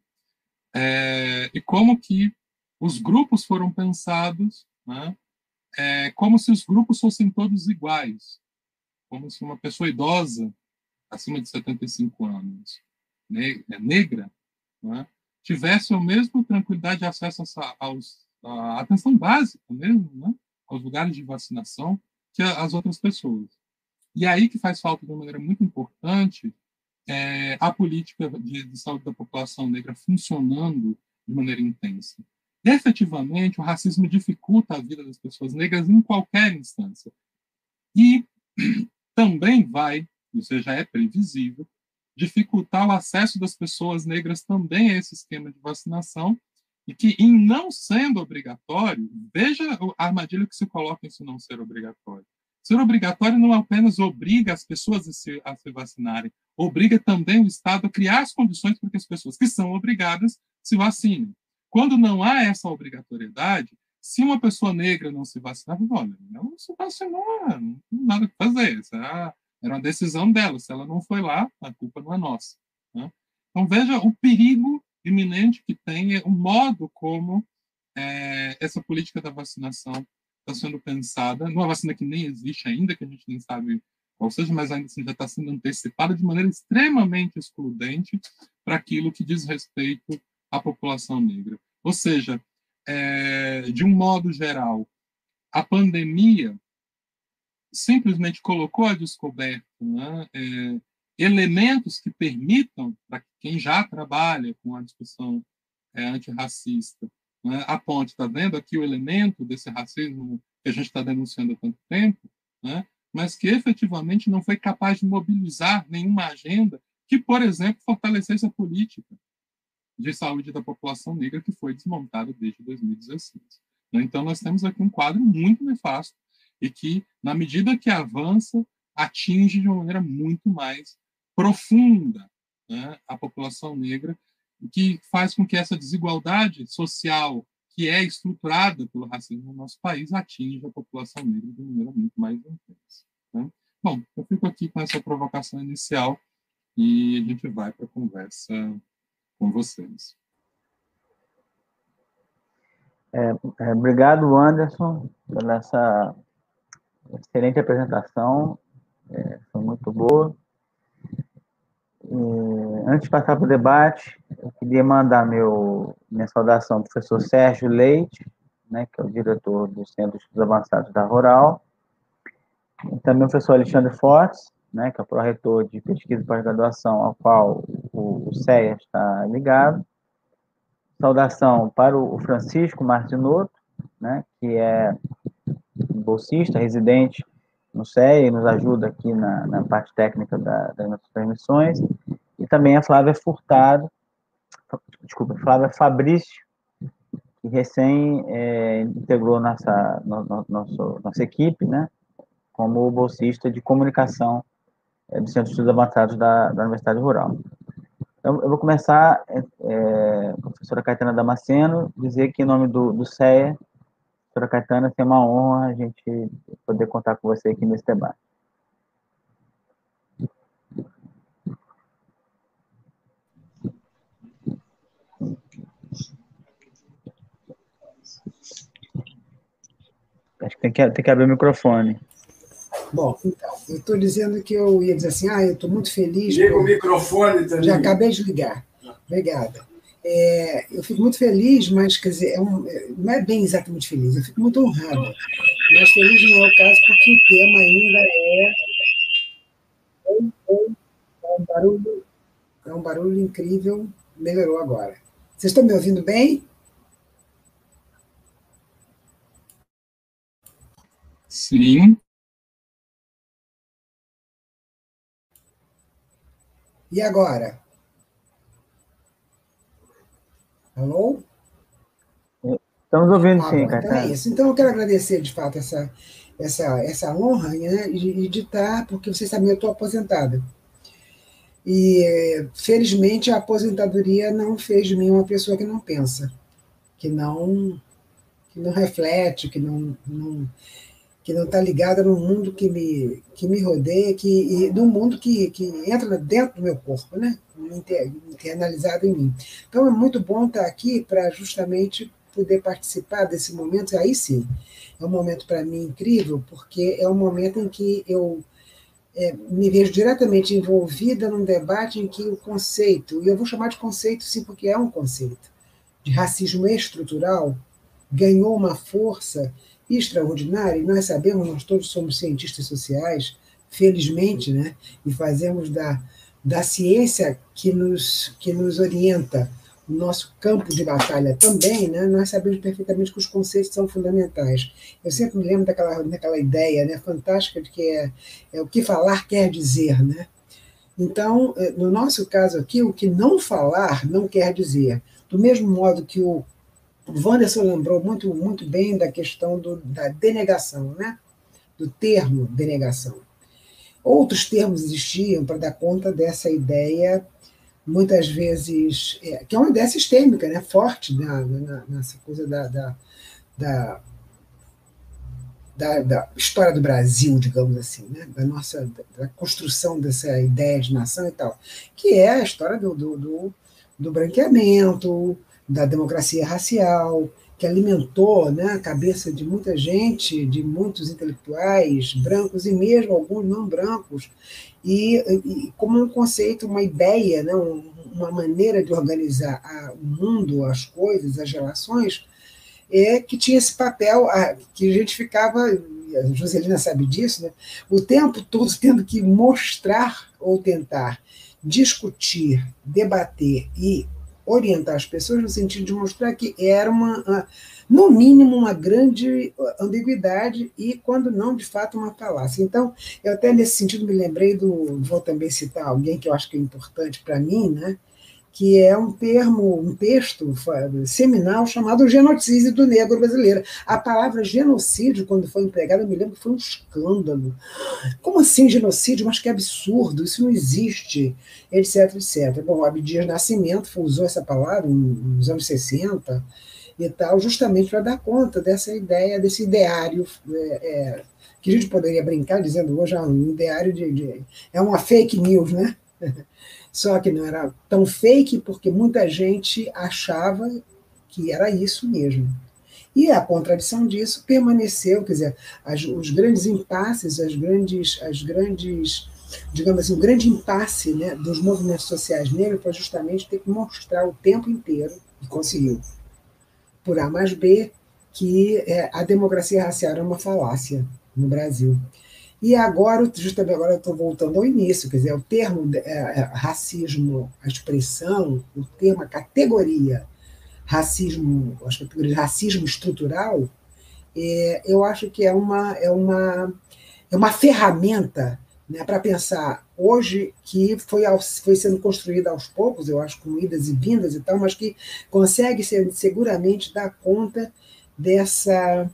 é, e como que os grupos foram pensados né, é, como se os grupos fossem todos iguais, como se uma pessoa idosa, acima de 75 anos, é, negra, né, tivesse a mesma tranquilidade de acesso a atenção básica mesmo, né, aos lugares de vacinação, que as outras pessoas. E aí que faz falta de uma maneira muito importante é, a política de, de saúde da população negra funcionando de maneira intensa. Efetivamente, o racismo dificulta a vida das pessoas negras em qualquer instância. E [CLEARS THROAT] também vai, isso já é previsível, dificultar o acesso das pessoas negras também a esse esquema de vacinação e que, em não sendo obrigatório, veja a armadilha que se coloca em isso não ser obrigatório. Ser obrigatório não apenas obriga as pessoas a se, a se vacinarem, obriga também o Estado a criar as condições para que as pessoas que são obrigadas se vacinem. Quando não há essa obrigatoriedade, se uma pessoa negra não se vacinar, olha, não se vacinou, não tem nada que fazer. Essa era, uma decisão dela. Se ela não foi lá, a culpa não é nossa. Né? Então, veja o perigo iminente que tem, o modo como é, essa política da vacinação está sendo pensada, numa vacina que nem existe ainda, que a gente nem sabe qual seja, mas ainda assim já está sendo antecipada de maneira extremamente excludente para aquilo que diz respeito à população negra. Ou seja, é, de um modo geral, a pandemia simplesmente colocou a descoberta né, é, elementos que permitam para quem já trabalha com a discussão é, antirracista né, aponte, está vendo aqui o elemento desse racismo que a gente está denunciando há tanto tempo, né, mas que efetivamente não foi capaz de mobilizar nenhuma agenda que, por exemplo, fortalecesse a política de saúde da população negra que foi desmontada desde 2016. Né. Então, nós temos aqui um quadro muito nefasto e que, na medida que avança, atinge de uma maneira muito mais profunda né, a população negra que faz com que essa desigualdade social que é estruturada pelo racismo no nosso país atinja a população negra de maneira muito mais intensa. Né? Bom, eu fico aqui com essa provocação inicial e a gente vai para a conversa com vocês. É, é, obrigado, Anderson, pela essa excelente apresentação. É, foi muito boa. E, antes de passar para o debate, eu queria mandar meu, minha saudação ao professor Sérgio Leite, né, que é o diretor do Centro de Estudos Avançados da Rural, e também o professor Alexandre Fortes, né, que é o pró-reitor de pesquisa e pós-graduação, ao qual o, CEA está ligado. Saudação para o Francisco Martinotto, né, que é bolsista, residente no CEA e nos ajuda aqui na, na parte técnica da, das nossas transmissões, e também a Flávia Furtado, desculpa, Flávia Fabrício, que recém é, integrou nossa, no, no, nosso, nossa equipe, né, como bolsista de comunicação é, do Centro de Estudos Avançados da, da Universidade Rural. Então, eu vou começar, é, é, professora Caetana Damasceno, dizer que em nome do, do CEA, professora Caetana, é uma honra a gente poder contar com você aqui nesse debate. Acho que tem que, tem que abrir o microfone. Bom, então, eu estou dizendo que eu ia dizer assim, ah, eu estou muito feliz. Liga o microfone também. Já acabei de ligar. Obrigada. É, eu fico muito feliz, mas quer dizer, é um, não é bem exatamente feliz, eu fico muito honrada. Mas feliz não é o caso, porque o tema ainda é. É um barulho, é um barulho incrível, melhorou agora. Vocês estão me ouvindo bem? Sim. E agora? Alô? Estamos ouvindo, ah, sim, Então é isso. Então eu quero agradecer, de fato, essa, essa, essa honra né, de, de estar, porque vocês sabem, eu estou aposentada. E, felizmente, a aposentadoria não fez de mim uma pessoa que não pensa, que não, que não reflete, que não, não que não está ligada no mundo que me, que me rodeia, que, e no mundo que, que entra dentro do meu corpo, né? internalizado em mim. Então é muito bom estar aqui para justamente poder participar desse momento, aí sim, é um momento para mim incrível, porque é um momento em que eu é, me vejo diretamente envolvida num debate em que o conceito, e eu vou chamar de conceito sim, porque é um conceito, de racismo estrutural, ganhou uma força extraordinária, e nós sabemos, nós todos somos cientistas sociais, felizmente, né, e fazemos da, da ciência que nos, que nos orienta o nosso campo de batalha também, né, nós sabemos perfeitamente que os conceitos são fundamentais. Eu sempre me lembro daquela, daquela ideia né, fantástica de que é, é o que falar quer dizer. Né? Então, eh, no nosso caso aqui, o que não falar não quer dizer. Do mesmo modo que o o Wanderson lembrou muito, muito bem da questão do, da denegação, né? do termo denegação. Outros termos existiam para dar conta dessa ideia, muitas vezes, é, que é uma ideia sistêmica, né? forte na, na, nessa coisa da, da, da da, da, história do Brasil, digamos assim, né? da nossa da construção dessa ideia de nação e tal, que é a história do, do, do, do branqueamento, da democracia racial, que alimentou né, a cabeça de muita gente, de muitos intelectuais brancos e mesmo alguns não brancos, e, e como um conceito, uma ideia, né, uma maneira de organizar a, o mundo, as coisas, as relações, é que tinha esse papel a, que a gente ficava, a Joselina sabe disso, né, o tempo todo tendo que mostrar ou tentar discutir, debater e orientar as pessoas no sentido de mostrar que era uma, no mínimo, uma grande ambiguidade e, quando não, de fato, uma falácia. Então, eu até nesse sentido me lembrei do, vou também citar alguém que eu acho que é importante para mim, né? Que é um termo, um texto seminal chamado Genocídio do Negro Brasileiro. A palavra genocídio, quando foi empregada, eu me lembro que foi um escândalo. Como assim genocídio? Mas que absurdo, isso não existe, etc, etc. Bom, Abdias Nascimento usou essa palavra nos anos 60 e tal, justamente para dar conta dessa ideia, desse ideário é, é, que a gente poderia brincar dizendo hoje é um ideário de, de é uma fake news, né? [LAUGHS] Só que não era tão fake, porque muita gente achava que era isso mesmo. E a contradição disso permaneceu, quer dizer, as, os grandes impasses, as grandes, as grandes, digamos assim, o grande impasse né, dos movimentos sociais negros foi justamente ter que mostrar o tempo inteiro, e conseguiu, por A mais B, que é, a democracia racial era uma falácia no Brasil. E agora, justamente agora eu estou voltando ao início, quer dizer, o termo é, é, racismo, a expressão, o termo, a categoria racismo, racismo estrutural, é, eu acho que é uma, é uma, é uma ferramenta né, para pensar hoje que foi, foi sendo construída aos poucos, eu acho, com idas e vindas e tal, mas que consegue ser, seguramente dar conta dessa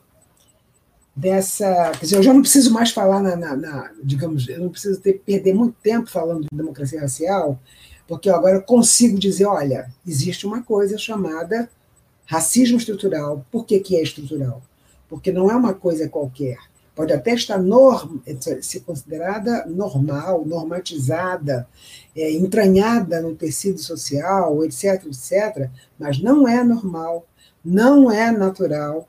dessa. Quer dizer, eu já não preciso mais falar na, na, na digamos, eu não preciso ter, perder muito tempo falando de democracia racial, porque eu agora consigo dizer, olha, existe uma coisa chamada racismo estrutural. Por que, que é estrutural? Porque não é uma coisa qualquer. Pode até estar norm, ser considerada normal, normatizada, é, entranhada no tecido social, etc., etc., mas não é normal, não é natural,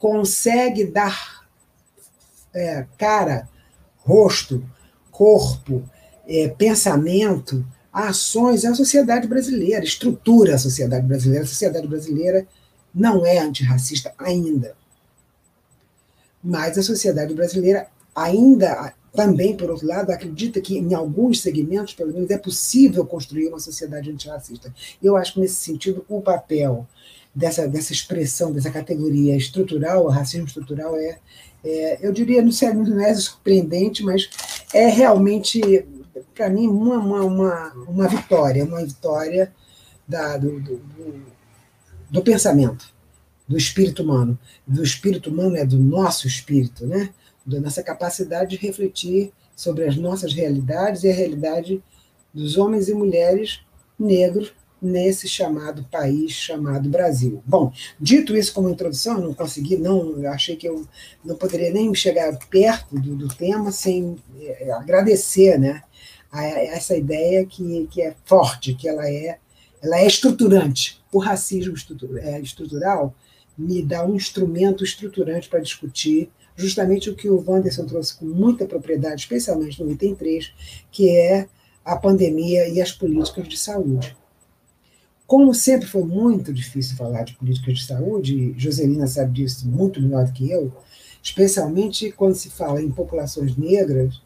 consegue dar é, cara, rosto, corpo, é, pensamento ações à sociedade brasileira, estrutura a sociedade brasileira. A sociedade brasileira não é antirracista ainda. Mas a sociedade brasileira ainda, também, por outro lado, acredita que em alguns segmentos, pelo menos, é possível construir uma sociedade antirracista. Eu acho que, nesse sentido, o papel dessa, dessa expressão, dessa categoria estrutural, racismo estrutural é, é eu diria, não, sei, não é surpreendente, mas é realmente, para mim, uma, uma, uma, uma, vitória, uma vitória da, do, do, do pensamento, do espírito humano. Do espírito humano é do nosso espírito, né? da nossa capacidade de refletir sobre as nossas realidades e a realidade dos homens e mulheres negros nesse chamado país chamado Brasil. Bom, dito isso como introdução, não consegui, não, achei que eu não poderia nem chegar perto do, do tema sem é, agradecer, né, a essa ideia que, que é forte, que ela é, ela é estruturante. O racismo é, estrutural me dá um instrumento estruturante para discutir justamente o que o Wanderson trouxe com muita propriedade, especialmente no item 3, que é a pandemia e as políticas de saúde. Como sempre foi muito difícil falar de políticas de saúde, Joselina sabe disso muito melhor do que eu, especialmente quando se fala em populações negras,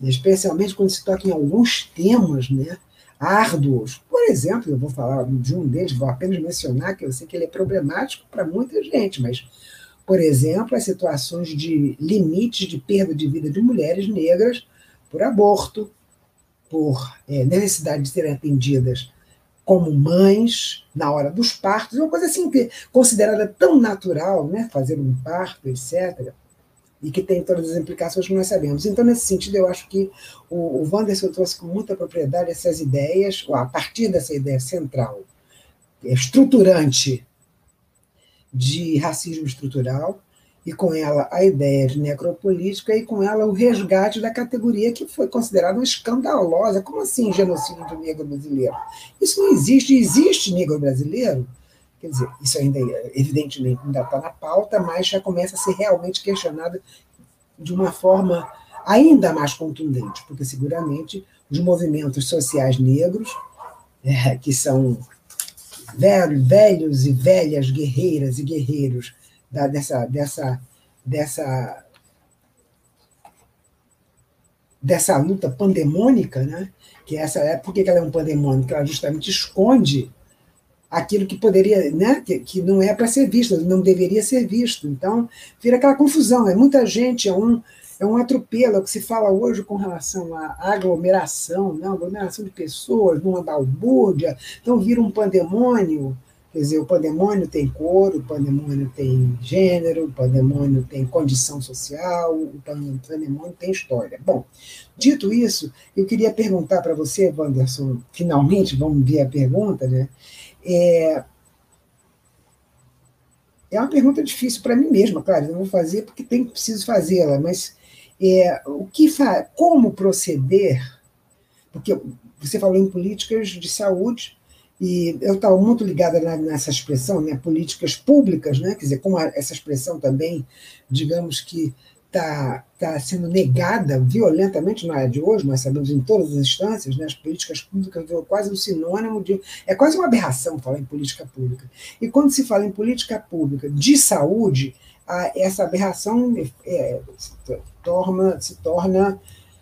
especialmente quando se toca em alguns temas né, árduos. Por exemplo, eu vou falar de um deles, vou apenas mencionar, que eu sei que ele é problemático para muita gente, mas, por exemplo, as situações de limites de perda de vida de mulheres negras por aborto, por é, necessidade de serem atendidas como mães na hora dos partos, uma coisa assim que considerada tão natural, né, fazer um parto, etc e que tem todas as implicações que nós sabemos. Então, nesse sentido, eu acho que o, o Wanderson trouxe com muita propriedade essas ideias, a partir dessa ideia central, estruturante de racismo estrutural, e com ela a ideia de necropolítica, e com ela o resgate da categoria que foi considerada escandalosa. Como assim genocídio do negro brasileiro? Isso não existe. Existe negro brasileiro? Quer dizer, isso ainda, evidentemente, ainda está na pauta, mas já começa a ser realmente questionado de uma forma ainda mais contundente, porque seguramente os movimentos sociais negros, é, que são velhos, velhos e velhas guerreiras e guerreiros da, dessa, dessa, dessa, dessa luta pandemônica, né? que essa é, por que ela é um pandemônico? Ela justamente esconde aquilo que poderia, né, que, que não é para ser visto, não deveria ser visto. Então, vira aquela confusão. É muita gente, é um, é um atropelo, é o que se fala hoje com relação à aglomeração, né, aglomeração de pessoas, numa balbúrdia. Então, vira um pandemônio. Quer dizer, o pandemônio tem cor, o pandemônio tem gênero, o pandemônio tem condição social, o pandemônio tem história. Bom, dito isso, eu queria perguntar para você, Wanderson, finalmente, vamos ver a pergunta, né? É, é uma pergunta difícil para mim mesma, claro, eu vou fazer porque tem, preciso fazê-la, mas é, o que fa como proceder? Porque você falou em políticas de saúde, e eu estava muito ligada nessa expressão, né, políticas públicas, né, quer dizer, como essa expressão também, digamos que está tá sendo negada violentamente na área de hoje, nós sabemos em todas as instâncias, né, as políticas públicas virou quase um sinônimo de. É quase uma aberração falar em política pública. E quando se fala em política pública de saúde, a, essa aberração é, se torna, se torna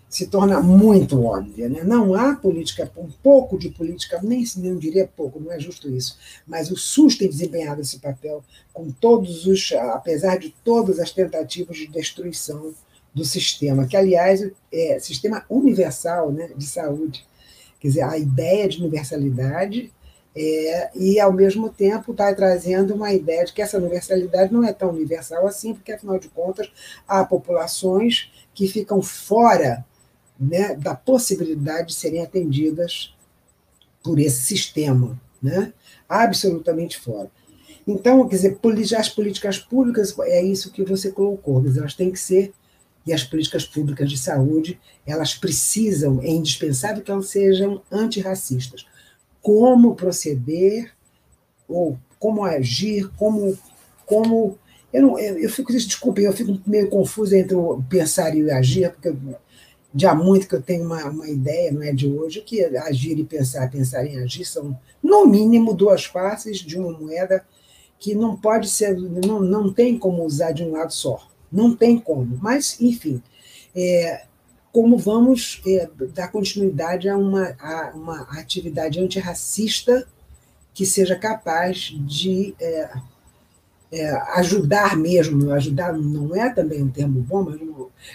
se torna muito óbvia. Né? Não há política, um pouco de política, nem não diria pouco, não é justo isso, mas o SUS tem desempenhado esse papel com todos os, apesar de todas as tentativas de destruição do sistema, que, aliás, é sistema universal né, de saúde. Quer dizer, a ideia de universalidade é, e, ao mesmo tempo, está trazendo uma ideia de que essa universalidade não é tão universal assim, porque, afinal de contas, há populações que ficam fora né, da possibilidade de serem atendidas por esse sistema, né, absolutamente fora. Então, quer dizer, as políticas públicas, é isso que você colocou, dizer, elas têm que ser, e as políticas públicas de saúde, elas precisam, é indispensável que elas sejam antirracistas. Como proceder, ou como agir, como. como eu, não, eu, eu fico, desculpe, eu fico meio confusa entre pensar e agir, porque de há muito que eu tenho uma, uma ideia, não é de hoje, que agir e pensar, pensar em agir são, no mínimo, duas faces de uma moeda que não pode ser, não, não tem como usar de um lado só. Não tem como. Mas, enfim, é, como vamos é, dar continuidade a uma, a uma atividade antirracista que seja capaz de é, é, ajudar mesmo, ajudar não é também um termo bom, mas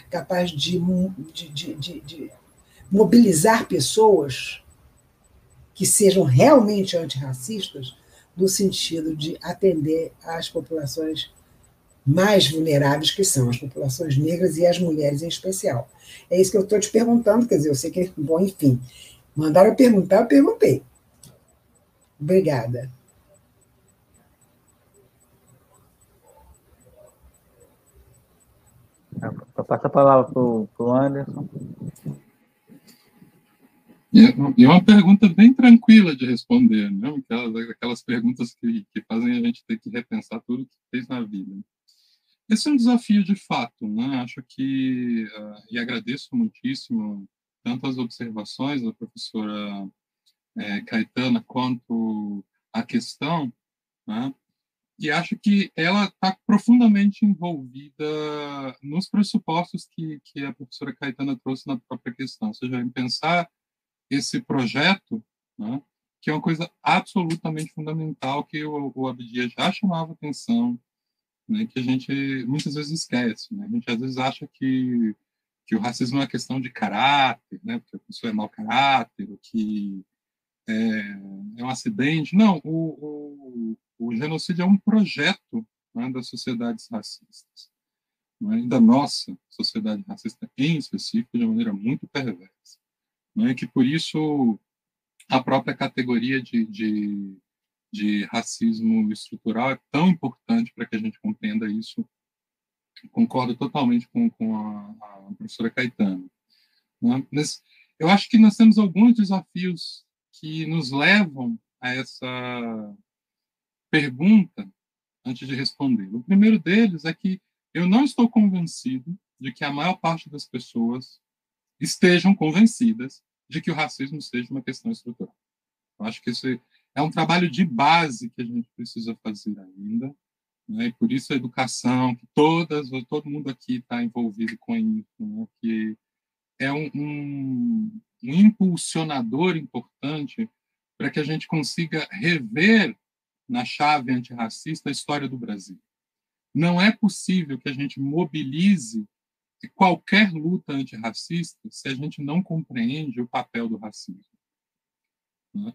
capaz de, de, de, de mobilizar pessoas que sejam realmente antirracistas, no sentido de atender às populações mais vulneráveis, que são as populações negras e as mulheres em especial. É isso que eu estou te perguntando, quer dizer, eu sei que, bom, enfim, mandaram perguntar, eu perguntei. Obrigada. Passa a palavra para o Anderson. E é uma pergunta bem tranquila de responder, né? aquelas, aquelas perguntas que, que fazem a gente ter que repensar tudo que fez na vida. Esse é um desafio de fato, né? Acho que, uh, e agradeço muitíssimo tanto as observações da professora é, Caetana quanto a questão, né? E acho que ela está profundamente envolvida nos pressupostos que, que a professora Caetana trouxe na própria questão, ou seja, em pensar esse projeto, né, que é uma coisa absolutamente fundamental que o, o já chamava atenção, né, que a gente muitas vezes esquece. Né? A gente às vezes acha que, que o racismo é uma questão de caráter, né, porque a pessoa é mau caráter, que é, é um acidente. Não, o, o, o genocídio é um projeto né, das sociedades racistas, né, da nossa sociedade racista em específico, de maneira muito perversa. Né, que por isso a própria categoria de, de, de racismo estrutural é tão importante para que a gente compreenda isso. Concordo totalmente com, com a, a professora Caetano. Né? Mas eu acho que nós temos alguns desafios que nos levam a essa pergunta antes de responder. O primeiro deles é que eu não estou convencido de que a maior parte das pessoas estejam convencidas de que o racismo seja uma questão estrutural. Eu acho que esse é um trabalho de base que a gente precisa fazer ainda, né? e por isso a educação, que todas, todo mundo aqui está envolvido com isso, né? que é um, um, um impulsionador importante para que a gente consiga rever na chave antirracista a história do Brasil. Não é possível que a gente mobilize qualquer luta antirracista se a gente não compreende o papel do racismo.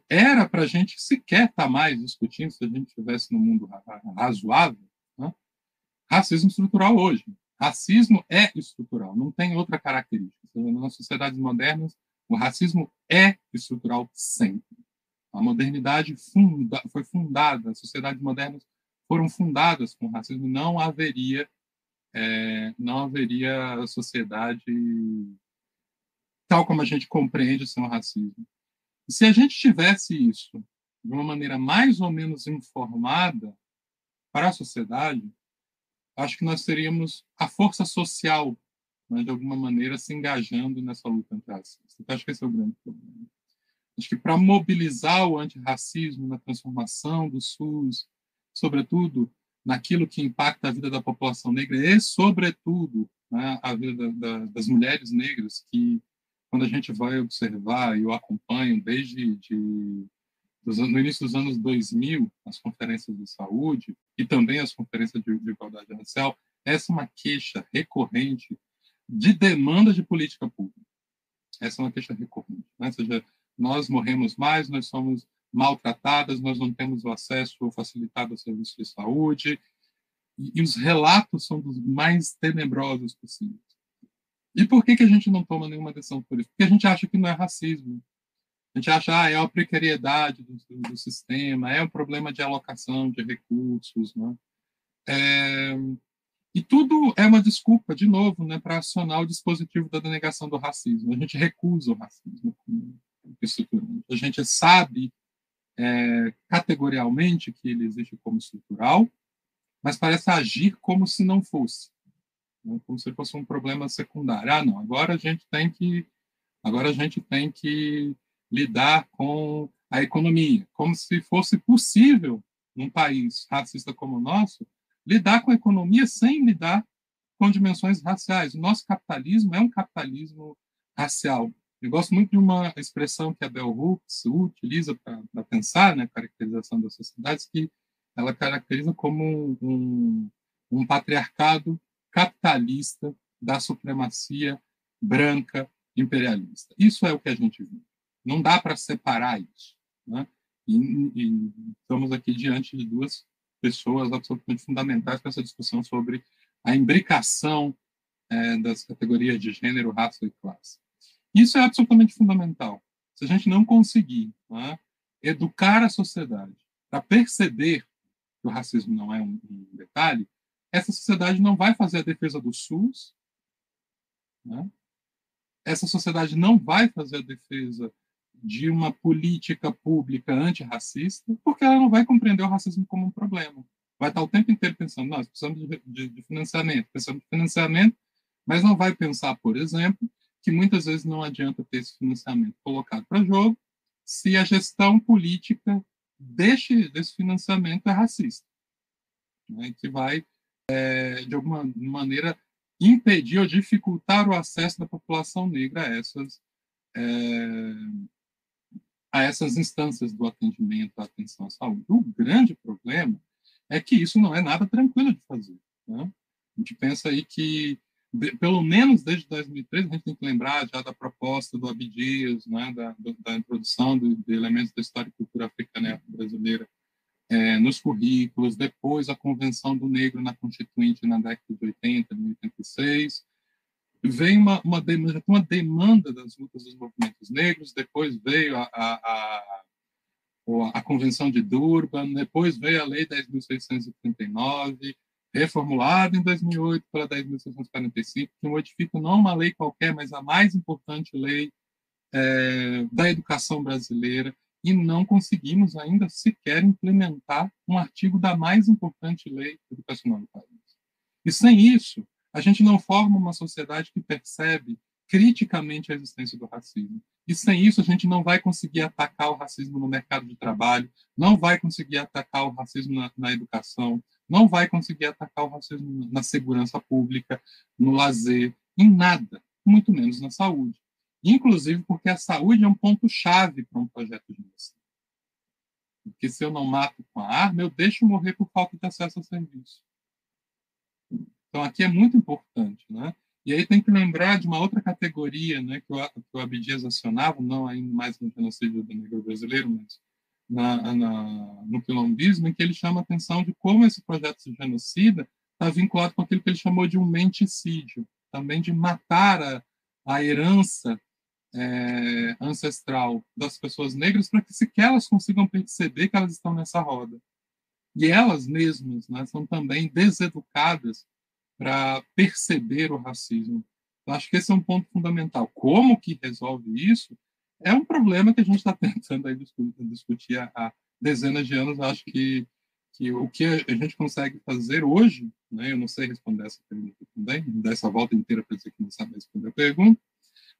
Era para a gente sequer estar tá mais discutindo se a gente estivesse no mundo razoável. Né? Racismo estrutural hoje. Racismo é estrutural, não tem outra característica. Nas sociedades modernas, o racismo é estrutural sempre. A modernidade funda, foi fundada, as sociedades modernas foram fundadas com racismo. Não haveria, é, não haveria sociedade tal como a gente compreende sem o racismo. E se a gente tivesse isso de uma maneira mais ou menos informada para a sociedade, acho que nós teríamos a força social, né, de alguma maneira, se engajando nessa luta antirracista. Então, acho que esse é o grande problema. Acho que para mobilizar o antirracismo na transformação do SUS, sobretudo naquilo que impacta a vida da população negra e, sobretudo, né, a vida da, da, das mulheres negras, que, quando a gente vai observar, e eu acompanho desde de, dos, no início dos anos 2000, as conferências de saúde e também as conferências de, de igualdade racial, essa é uma queixa recorrente de demanda de política pública. Essa é uma queixa recorrente. Né? Ou seja, nós morremos mais, nós somos maltratadas, nós não temos o acesso facilitado a serviços de saúde, e, e os relatos são dos mais tenebrosos possíveis. E por que, que a gente não toma nenhuma decisão por isso? Porque a gente acha que não é racismo, a gente acha, ah, é a precariedade do, do sistema, é um problema de alocação de recursos, né? É, e tudo é uma desculpa, de novo, né, para acionar o dispositivo da denegação do racismo. A gente recusa o racismo estruturante. A gente sabe é, categorialmente que ele existe como estrutural, mas parece agir como se não fosse, né, como se fosse um problema secundário. Ah, não, agora a gente tem que, agora a gente tem que lidar com a economia, como se fosse possível, num país racista como o nosso, lidar com a economia sem lidar com dimensões raciais. O nosso capitalismo é um capitalismo racial. Eu gosto muito de uma expressão que a Bell Hooks utiliza para pensar né, a caracterização das sociedades, que ela caracteriza como um, um patriarcado capitalista da supremacia branca imperialista. Isso é o que a gente vive. Não dá para separar isso. Né? E, e, estamos aqui diante de duas pessoas absolutamente fundamentais para essa discussão sobre a imbricação é, das categorias de gênero, raça e classe. Isso é absolutamente fundamental. Se a gente não conseguir né, educar a sociedade para perceber que o racismo não é um, um, detalhe, essa sociedade não vai fazer a defesa do SUS, né? essa sociedade não vai fazer a defesa de uma política pública antirracista, porque ela não vai compreender o racismo como um problema. Vai estar o tempo inteiro pensando, nós precisamos de, de, de financiamento, precisamos de financiamento, mas não vai pensar, por exemplo, que muitas vezes não adianta ter esse financiamento colocado para jogo se a gestão política deste, desse financiamento é racista, né, que vai, é, de alguma maneira, impedir ou dificultar o acesso da população negra a essas, é, a essas instâncias do atendimento, à atenção à saúde. O grande problema é que isso não é nada tranquilo de fazer. Né? A gente pensa aí que, pelo menos desde 2013, a gente tem que lembrar já da proposta do Abdias, né, da, da introdução de, de, elementos da história e cultura africana e brasileira é, nos currículos, depois a Convenção do Negro na Constituinte na década de 80, 86, vem uma, uma, demanda, uma demanda das lutas dos movimentos negros, depois veio a, a, a, a Convenção de Durban, depois veio a Lei 10.639, reformulada em 2008 pela 10.645, que modifica não uma lei qualquer, mas a mais importante lei é, da educação brasileira, e não conseguimos ainda sequer implementar um artigo da mais importante lei educacional do país. E sem isso, a gente não forma uma sociedade que percebe criticamente a existência do racismo. E sem isso, a gente não vai conseguir atacar o racismo no mercado de trabalho, não vai conseguir atacar o racismo na, na educação, não vai conseguir atacar o racismo na segurança pública, no lazer, em nada, muito menos na saúde. Inclusive porque a saúde é um ponto-chave para um projeto de medicina. Porque se eu não mato com a arma, eu deixo morrer por falta de acesso ao serviço. Então, aqui é muito importante, né? E aí tem que lembrar de uma outra categoria, né, que o, que o Abdias acionava, não ainda mais no genocídio do negro brasileiro, mas na, na, no quilombismo, em que ele chama a atenção de como esse projeto de genocida está vinculado com aquilo que ele chamou de um menticídio, também de matar a, a herança é, ancestral das pessoas negras para que sequer elas consigam perceber que elas estão nessa roda. E elas mesmas né, são também deseducadas para perceber o racismo. Eu acho que esse é um ponto fundamental. Como que resolve isso? É um problema que a gente está tentando aí discutir há dezenas de anos. Acho que, que o que a gente consegue fazer hoje, né, eu não sei responder essa pergunta também, dar essa volta inteira para dizer que não sabe responder a pergunta,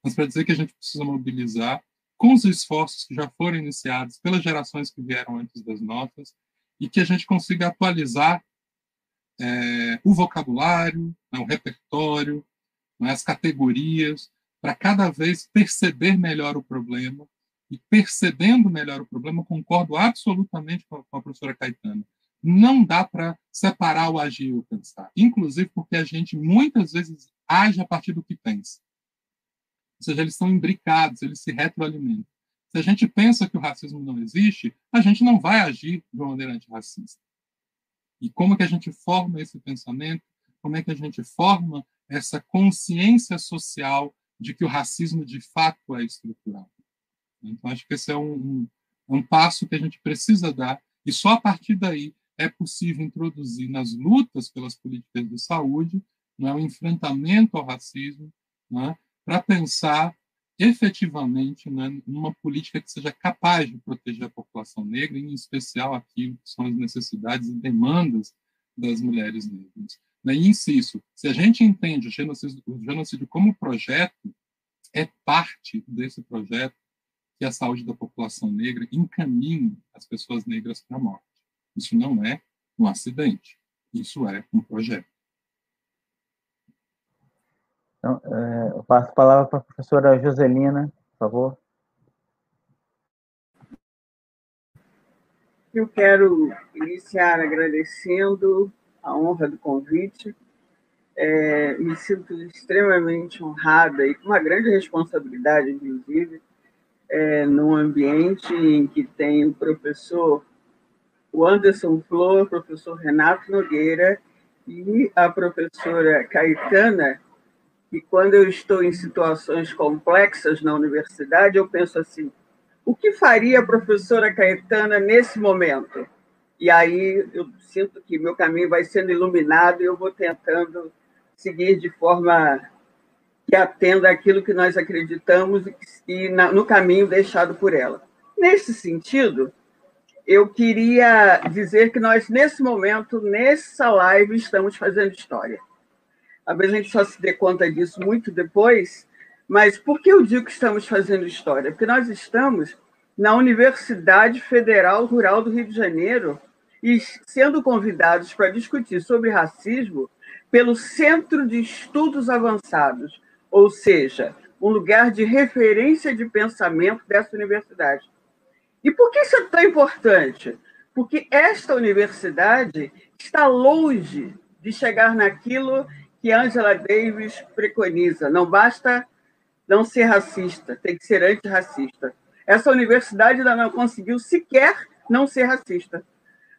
mas para dizer que a gente precisa mobilizar com os esforços que já foram iniciados pelas gerações que vieram antes das nossas e que a gente consiga atualizar é, o vocabulário, né, o repertório, né, as categorias, para cada vez perceber melhor o problema. E percebendo melhor o problema, concordo absolutamente com a, professora Caetana. Não dá para separar o agir e o pensar. Inclusive porque a gente muitas vezes age a partir do que pensa. Ou seja, eles são imbricados, eles se retroalimentam. Se a gente pensa que o racismo não existe, a gente não vai agir de uma maneira antirracista. E como que a gente forma esse pensamento? Como é que a gente forma essa consciência social de que o racismo de fato é estrutural? Então, acho que esse é um, um, um passo que a gente precisa dar, e só a partir daí é possível introduzir nas lutas pelas políticas de saúde não é, o enfrentamento ao racismo, é, para pensar efetivamente né, numa política que seja capaz de proteger a população negra, em especial aquilo que são as necessidades e demandas das mulheres negras. Né, e insisto, se a gente entende o genocídio, o genocídio como projeto, é parte desse projeto que a saúde da população negra encaminhe as pessoas negras para a morte. Isso não é um acidente, isso é um projeto. Então, é, eu passo a palavra para a professora Joselina, por favor. Eu quero iniciar agradecendo a honra do convite. É, me sinto extremamente honrada e com uma grande responsabilidade, inclusive, é, num ambiente em que tem o professor o Anderson Flor, o professor Renato Nogueira e a professora Caetana, e quando eu estou em situações complexas na universidade, eu penso assim: o que faria a professora Caetana nesse momento? E aí eu sinto que meu caminho vai sendo iluminado e eu vou tentando seguir de forma que atenda aquilo que nós acreditamos e, no caminho deixado por ela. Nesse sentido, eu queria dizer que nós, nesse momento, nessa live, estamos fazendo história. Talvez a gente só se dê conta disso muito depois, mas por que eu digo que estamos fazendo história? Porque nós estamos na Universidade Federal Rural do Rio de Janeiro e sendo convidados para discutir sobre racismo pelo Centro de Estudos Avançados, ou seja, um lugar de referência de pensamento dessa universidade. E por que isso é tão importante? Porque esta universidade está longe de chegar naquilo que Angela Davis preconiza. Não basta não ser racista, tem que ser antirracista. Essa universidade ainda não conseguiu sequer não ser racista.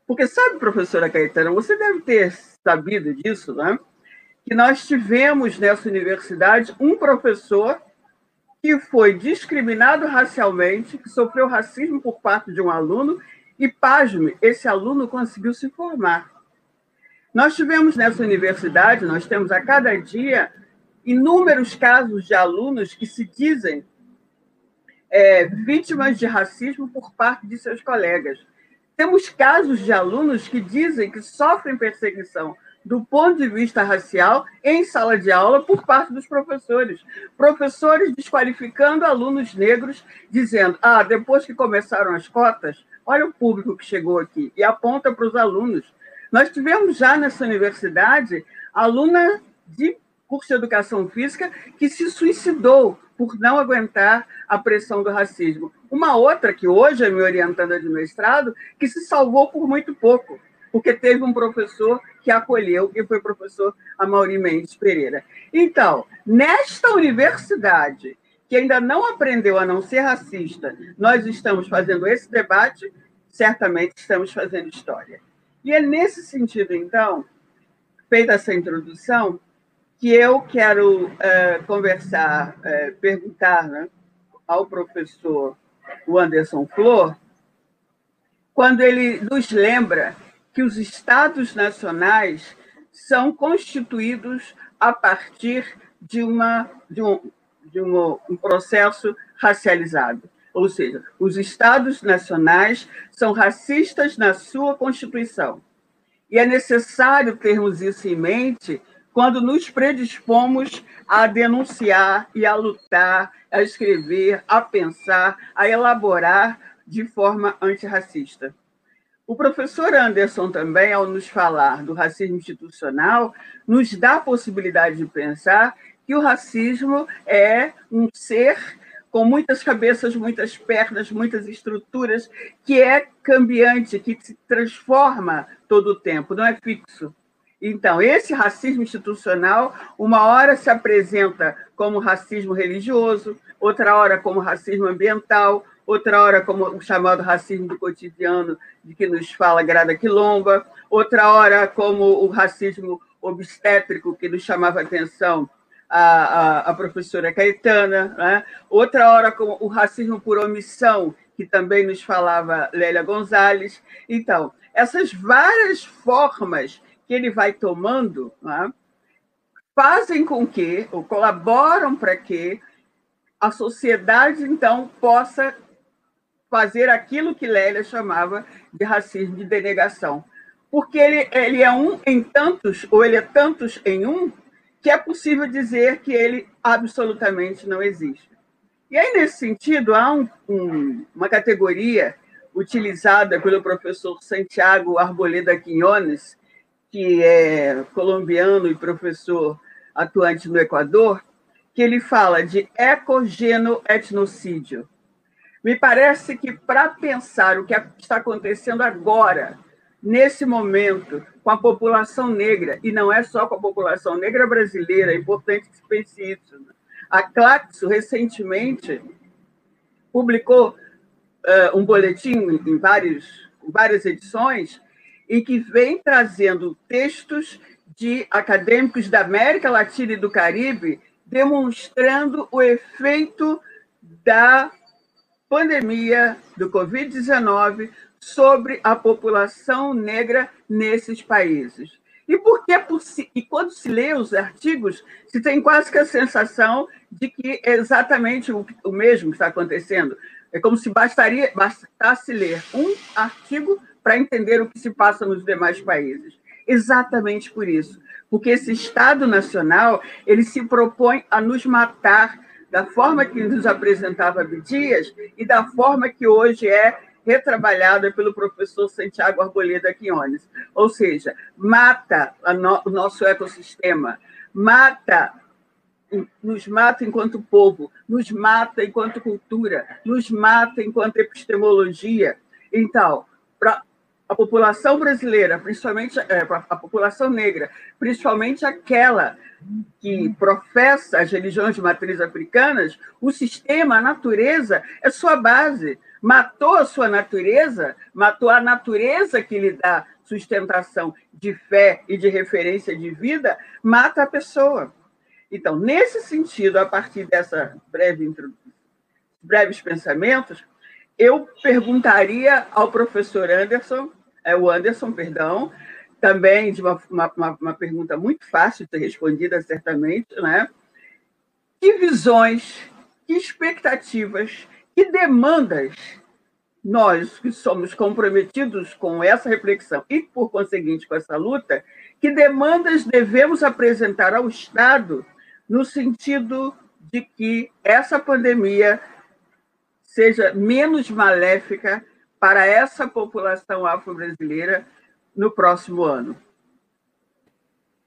Porque sabe, professora Caetana, você deve ter sabido disso, né? Que nós tivemos nessa universidade um professor que foi discriminado racialmente, que sofreu racismo por parte de um aluno, e, pasme, esse aluno conseguiu se formar. Nós tivemos nessa universidade, nós temos a cada dia inúmeros casos de alunos que se dizem é, vítimas de racismo por parte de seus colegas. Temos casos de alunos que dizem que sofrem perseguição do ponto de vista racial em sala de aula por parte dos professores. Professores desqualificando alunos negros, dizendo: ah, depois que começaram as cotas, olha o público que chegou aqui, e aponta para os alunos. Nós tivemos já nessa universidade aluna de curso de educação física que se suicidou por não aguentar a pressão do racismo. Uma outra, que hoje é minha orientanda de mestrado, que se salvou por muito pouco porque teve um professor que acolheu, que foi o professor Amaury Mendes Pereira. Então, nesta universidade, que ainda não aprendeu a não ser racista, nós estamos fazendo esse debate, certamente estamos fazendo história. E é nesse sentido, então, feita essa introdução, que eu quero uh, conversar, uh, perguntar né, ao professor Anderson Flor, quando ele nos lembra que os estados nacionais são constituídos a partir de, uma, de, um, de um, um processo racializado. Ou seja, os estados nacionais são racistas na sua Constituição. E é necessário termos isso em mente quando nos predispomos a denunciar e a lutar, a escrever, a pensar, a elaborar de forma antirracista. O professor Anderson também, ao nos falar do racismo institucional, nos dá a possibilidade de pensar que o racismo é um ser com muitas cabeças, muitas pernas, muitas estruturas, que é cambiante, que se transforma todo o tempo, não é fixo. Então, esse racismo institucional, uma hora se apresenta como racismo religioso, outra hora como racismo ambiental, outra hora como o chamado racismo do cotidiano, de que nos fala Grada Quilomba, outra hora como o racismo obstétrico, que nos chamava atenção a, a, a professora Caetana, né? outra hora como o racismo por omissão, que também nos falava Lélia Gonzalez. Então, essas várias formas que ele vai tomando né? fazem com que, ou colaboram para que, a sociedade, então, possa fazer aquilo que Lélia chamava de racismo de denegação. Porque ele, ele é um em tantos, ou ele é tantos em um, que é possível dizer que ele absolutamente não existe. E aí, nesse sentido, há um, um, uma categoria utilizada pelo professor Santiago Arboleda Quinones, que é colombiano e professor atuante no Equador, que ele fala de ecogeno etnocídio me parece que para pensar o que está acontecendo agora, nesse momento, com a população negra, e não é só com a população negra brasileira, é importante que se pense isso. Né? A Claxo, recentemente, publicou uh, um boletim em vários, várias edições, e que vem trazendo textos de acadêmicos da América Latina e do Caribe demonstrando o efeito da pandemia do Covid-19 sobre a população negra nesses países. E por que e quando se lê os artigos, se tem quase que a sensação de que é exatamente o, o mesmo que está acontecendo. É como se bastaria bastasse ler um artigo para entender o que se passa nos demais países. Exatamente por isso, porque esse Estado Nacional ele se propõe a nos matar da forma que nos apresentava Abdias e da forma que hoje é retrabalhada pelo professor Santiago Arboleda Quinones. Ou seja, mata no, o nosso ecossistema, mata, nos mata enquanto povo, nos mata enquanto cultura, nos mata enquanto epistemologia. Então, para a população brasileira, principalmente é, a população negra, principalmente aquela que professa as religiões de matriz africanas, o sistema, a natureza, é sua base matou a sua natureza, matou a natureza que lhe dá sustentação de fé e de referência de vida, mata a pessoa. Então, nesse sentido, a partir dessa breve breves pensamentos, eu perguntaria ao professor Anderson, é o Anderson, perdão, também de uma, uma, uma pergunta muito fácil de ser respondida, certamente, né? Que visões, que expectativas que demandas nós que somos comprometidos com essa reflexão e, por conseguinte, com essa luta, que demandas devemos apresentar ao Estado no sentido de que essa pandemia seja menos maléfica para essa população afro-brasileira no próximo ano.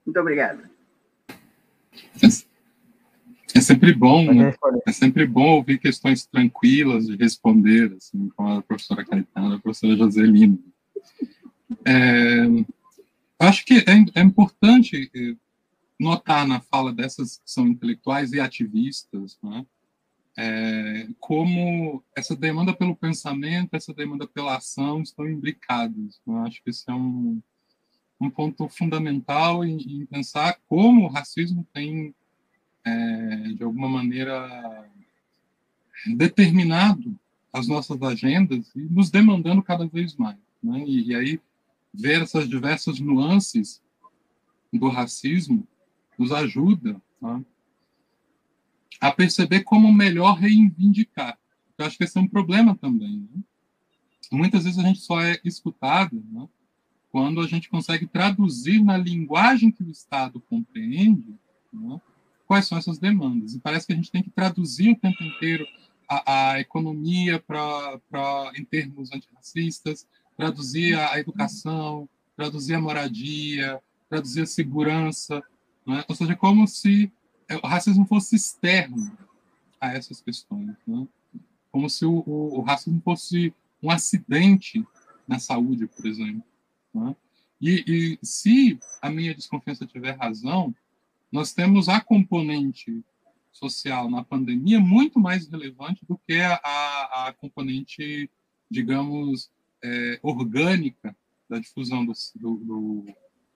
Muito obrigada. É sempre bom, né? É sempre bom ouvir questões tranquilas de responder, assim, como a professora Caetana, a professora Joselina. É, acho que é, é, importante eh, notar na fala dessas que são intelectuais e ativistas, né, é, como essa demanda pelo pensamento, essa demanda pela ação estão imbricadas. Né? Acho que esse é um, um ponto fundamental em, em pensar como o racismo tem é, de alguma maneira, determinado as nossas agendas e nos demandando cada vez mais. Né? E, e, aí, ver essas diversas nuances do racismo nos ajuda né? A perceber como melhor reivindicar. Eu acho que esse é um problema também. Né? Muitas vezes a gente só é escutado né? quando a gente consegue traduzir na linguagem que o Estado compreende né? quais são essas demandas. E parece que a gente tem que traduzir o tempo inteiro a, a economia pra, em termos antirracistas, traduzir a, a educação, traduzir a moradia, traduzir a segurança. Né? Ou seja, como se o racismo fosse externo a essas questões. Né? Como se o, o, o, racismo fosse um acidente na saúde, por exemplo. Né? E, e se a minha desconfiança tiver razão, nós temos a componente social na pandemia muito mais relevante do que a, a componente, digamos, é, orgânica da difusão do, do,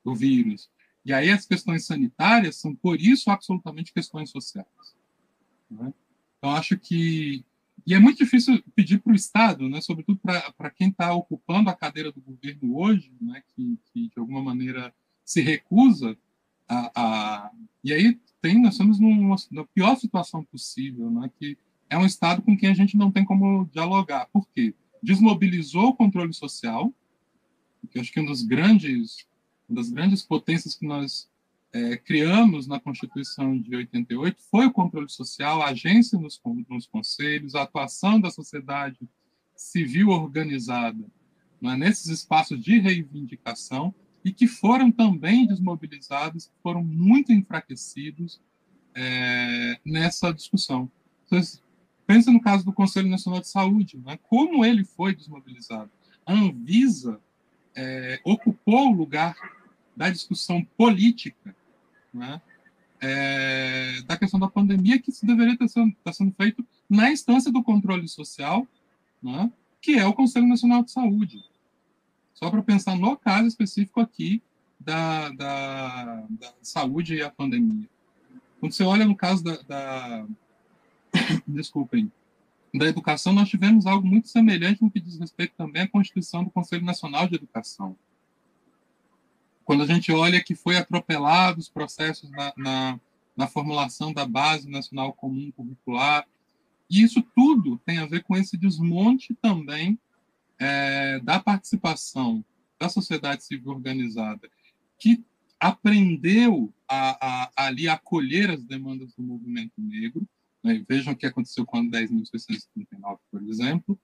do, vírus. E aí as questões sanitárias são, por isso, absolutamente questões sociais. Né? Então, acho que. E é muito difícil pedir para o Estado, né, sobretudo para quem está ocupando a cadeira do governo hoje, né, que, que de alguma maneira se recusa a, a, e aí tem, nós estamos numa, na pior situação possível, né, que é um Estado com quem a gente não tem como dialogar. Por quê? Desmobilizou o controle social, que acho que um dos grandes, uma das grandes potências que nós é, criamos na Constituição de 88 foi o controle social, a agência nos, nos conselhos, a atuação da sociedade civil organizada é, nesses espaços de reivindicação e que foram também desmobilizados, foram muito enfraquecidos é, nessa discussão. Vocês pensa no caso do Conselho Nacional de Saúde, né? como ele foi desmobilizado. A Anvisa é, ocupou o lugar da discussão política né? é, da questão da pandemia, que deveria estar sendo, estar sendo feito na instância do controle social, né? que é o Conselho Nacional de Saúde. Só para pensar no caso específico aqui da, da, da, saúde e a pandemia. Quando você olha no caso da, da [COUGHS] desculpem, da educação, nós tivemos algo muito semelhante no que diz respeito também à Constituição do Conselho Nacional de Educação. Quando a gente olha que foi atropelado os processos na, na, na formulação da Base Nacional Comum Curricular, e isso tudo tem a ver com esse desmonte também é, da participação da sociedade civil organizada, que aprendeu a, a, a ali acolher as demandas do movimento negro. Né? Vejam o que aconteceu com a 10.639, por exemplo,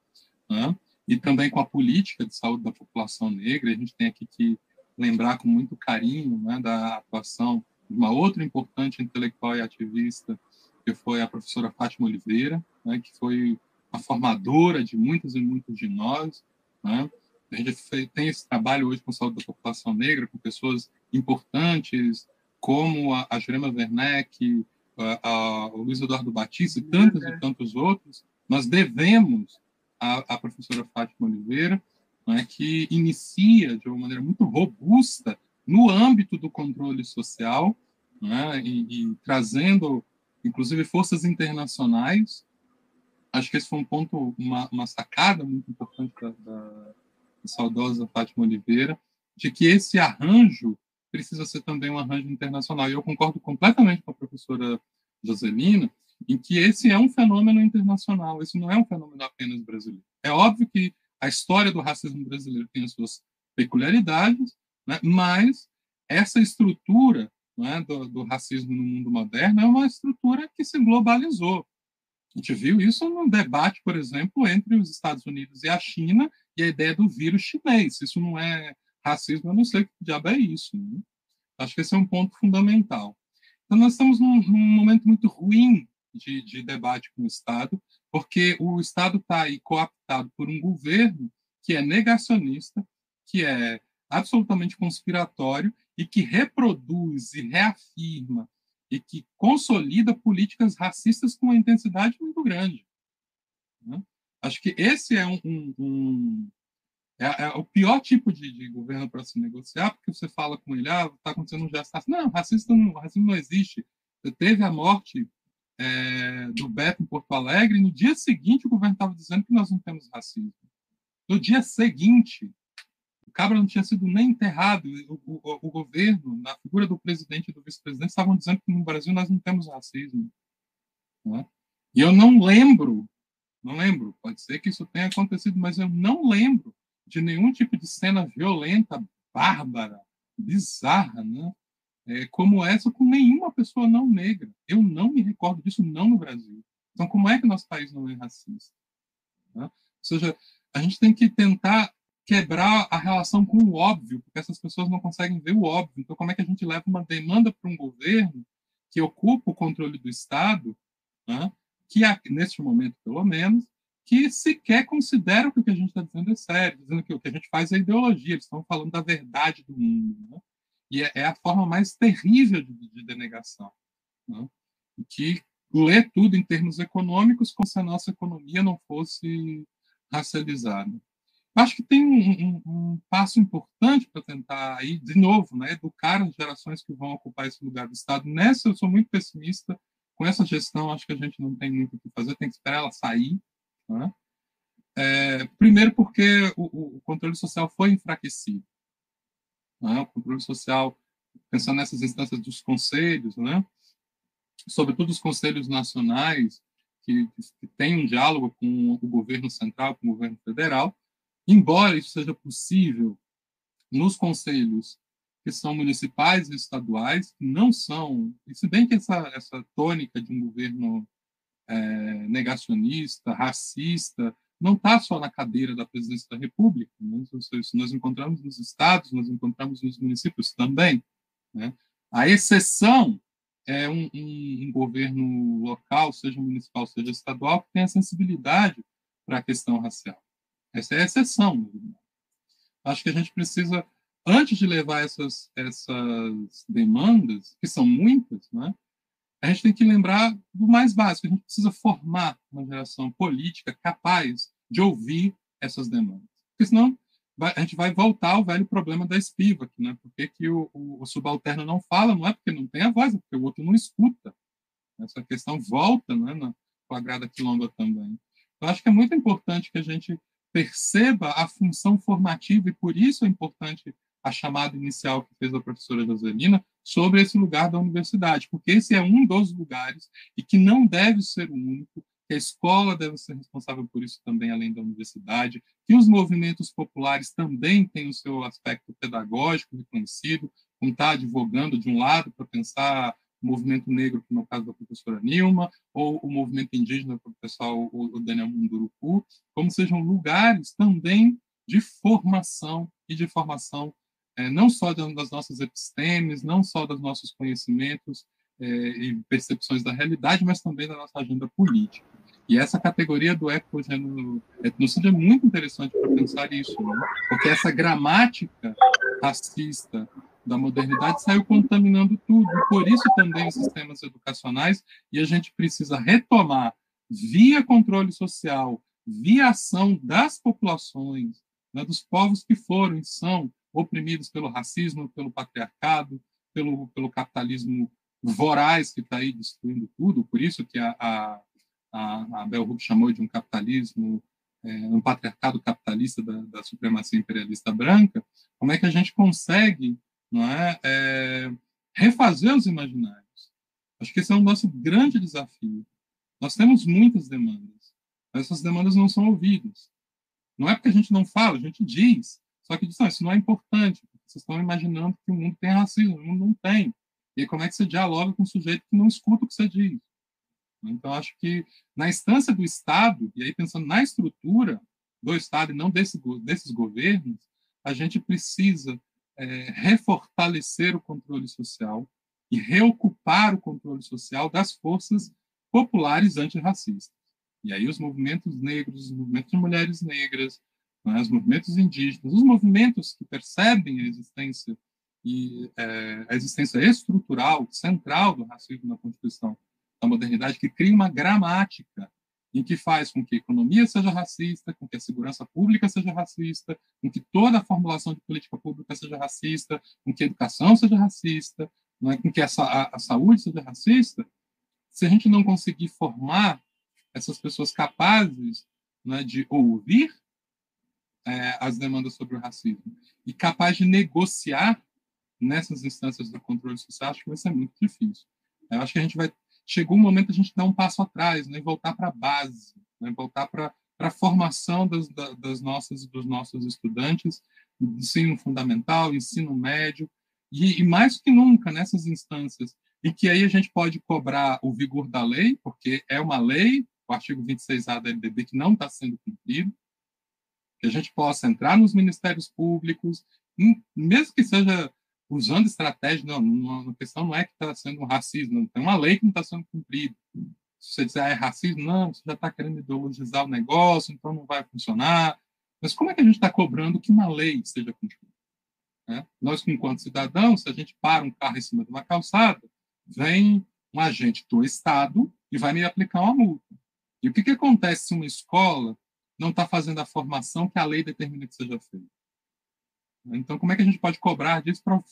né? e também com a política de saúde da população negra. A gente tem aqui que lembrar com muito carinho né, da atuação de uma outra importante intelectual e ativista, que foi a professora Fátima Oliveira, né, que foi a formadora de muitos e muitos de nós. Né? A gente tem esse trabalho hoje com saúde da população negra, com pessoas importantes como a, a Jurema Werneck, a, o Luiz Eduardo Batista e tantos e tantos outros. Nós devemos à, professora Fátima Oliveira, né, que inicia de uma maneira muito robusta no âmbito do controle social né, e, e trazendo, inclusive, forças internacionais acho que esse foi um ponto, uma, uma sacada muito importante da, da, saudosa Fátima Oliveira, de que esse arranjo precisa ser também um arranjo internacional. E eu concordo completamente com a professora Joselina, em que esse é um fenômeno internacional, esse não é um fenômeno apenas brasileiro. É óbvio que a história do racismo brasileiro tem as suas peculiaridades, né, mas essa estrutura né, do, do, racismo no mundo moderno é uma estrutura que se globalizou. A gente viu isso no debate, por exemplo, entre os Estados Unidos e a China e a ideia do vírus chinês. Isso não é racismo, eu não sei o que diabo é isso. Né? Acho que esse é um ponto fundamental. Então, nós estamos num, num momento muito ruim de, de, debate com o Estado, porque o Estado está aí cooptado por um governo que é negacionista, que é absolutamente conspiratório e que reproduz e reafirma e que consolida políticas racistas com uma intensidade muito grande. Né? Acho que esse é um, um, um é, é, o pior tipo de, de governo para se negociar, porque você fala com ele, ah, está acontecendo um gesto racista. Não, racista não, racismo não existe. Teve a morte é, do Beto em Porto Alegre, e no dia seguinte o governo estava dizendo que nós não temos racismo. No dia seguinte, Cabra não tinha sido nem enterrado. O, o, o governo, na figura do presidente e do vice-presidente, estavam dizendo que no Brasil nós não temos racismo. Né? E eu não lembro, não lembro, pode ser que isso tenha acontecido, mas eu não lembro de nenhum tipo de cena violenta, bárbara, bizarra, né? É, como essa com nenhuma pessoa não negra. Eu não me recordo disso, não no Brasil. Então, como é que nosso país não é racista? Né? Ou seja, a gente tem que tentar quebrar a relação com o óbvio, porque essas pessoas não conseguem ver o óbvio. Então, como é que a gente leva uma demanda para um governo que ocupa o controle do Estado, né, que, neste momento, pelo menos, que sequer considera que o que a gente está dizendo é sério, dizendo que o que a gente faz é ideologia, eles estão falando da verdade do mundo. Né? E é, é, a forma mais terrível de, de denegação, né? que lê tudo em termos econômicos como se a nossa economia não fosse racializada. Acho que tem um, um, um passo importante para tentar, aí, de novo, né, educar as gerações que vão ocupar esse lugar do Estado. Nessa, eu sou muito pessimista. Com essa gestão, acho que a gente não tem muito o que fazer, tem que esperar ela sair. Né? É, primeiro, porque o, o, controle social foi enfraquecido. Né? O controle social, pensando nessas instâncias dos conselhos, né? sobretudo os conselhos nacionais, que, que têm um diálogo com o governo central, com o governo federal, embora isso seja possível nos conselhos que são municipais e estaduais, não são, e se bem que essa, essa tônica de um governo é, negacionista, racista, não está só na cadeira da presidência da República. Né? Isso nós encontramos nos estados, nós encontramos nos municípios também. Né? A exceção é um, um, um, governo local, seja municipal, seja estadual, que tem a sensibilidade para a questão racial. Essa é a exceção. Acho que a gente precisa, antes de levar essas, essas demandas, que são muitas, né, a gente tem que lembrar do mais básico. A gente precisa formar uma geração política capaz de ouvir essas demandas. Porque senão a gente vai voltar ao velho problema da espiva. Né? Por que, que o, o, o, subalterno não fala? Não é porque não tem a voz, é porque o outro não escuta. Essa questão volta né, na, com a grada quilomba também. Eu acho que é muito importante que a gente perceba a função formativa e por isso é importante a chamada inicial que fez a professora Joselina sobre esse lugar da universidade, porque esse é um dos lugares e que não deve ser o único, que a escola deve ser responsável por isso também, além da universidade, que os movimentos populares também têm o seu aspecto pedagógico reconhecido, como está advogando de um lado para pensar o movimento negro, como é o caso da professora Nilma, ou o movimento indígena, para o pessoal, o Daniel Munduruku, como sejam lugares também de formação e de formação é, não só das nossas epistemes, não só dos nossos conhecimentos é, e percepções da realidade, mas também da nossa agenda política. E essa categoria do ecogênocídio é muito interessante para pensar isso, né? porque essa gramática racista da modernidade saiu contaminando tudo. E por isso também os sistemas educacionais, e a gente precisa retomar, via controle social, via ação das populações, né, dos povos que foram e são oprimidos pelo racismo, pelo patriarcado, pelo, pelo capitalismo voraz que está aí destruindo tudo. Por isso que a, a, a, Bell Hooks chamou de um capitalismo, é, um patriarcado capitalista da, da supremacia imperialista branca. Como é que a gente consegue não é, é, refazer os imaginários. Acho que esse é o nosso grande desafio. Nós temos muitas demandas, mas essas demandas não são ouvidas. Não é porque a gente não fala, a gente diz. Só que não, isso não é importante. Vocês estão imaginando que o mundo tem racismo, o mundo não tem. E como é que você dialoga com um sujeito que não escuta o que você diz? Então, acho que na instância do Estado, e aí pensando na estrutura do Estado e não desse, desses governos, a gente precisa é, refortalecer o controle social e reocupar o controle social das forças populares antirracistas. E aí os movimentos negros, os movimentos de mulheres negras, né, os movimentos indígenas, os movimentos que percebem a existência e é, a existência estrutural, central do racismo na Constituição da modernidade, que cria uma gramática em que faz com que a economia seja racista, com que a segurança pública seja racista, com que toda a formulação de política pública seja racista, com que a educação seja racista, é? com que a, a, a saúde seja racista, se a gente não conseguir formar essas pessoas capazes né, de ouvir é, as demandas sobre o racismo e capaz de negociar nessas instâncias do controle social, acho que vai ser muito difícil. Eu acho que a gente vai chegou o momento a gente dar um passo atrás, né, voltar para a base, né, voltar para a formação das, das nossas dos nossos estudantes, ensino fundamental, ensino médio, e, e mais que nunca nessas instâncias, e que aí a gente pode cobrar o vigor da lei, porque é uma lei, o artigo 26A da LDB, que não está sendo cumprido, que a gente possa entrar nos ministérios públicos, mesmo que seja usando estratégia, não, a questão não é que está sendo um racismo, tem uma lei que não está sendo cumprida. Se você disser ah, é racismo, não, você já está querendo ideologizar o negócio, então não vai funcionar. Mas como é que a gente está cobrando que uma lei seja cumprida? Né? Nós, enquanto cidadãos, se a gente para um carro em cima de uma calçada, vem um agente do Estado e vai me aplicar uma multa. E o que, que acontece se uma escola não está fazendo a formação que a lei determina que seja feita? Então, como é que a gente pode cobrar disso para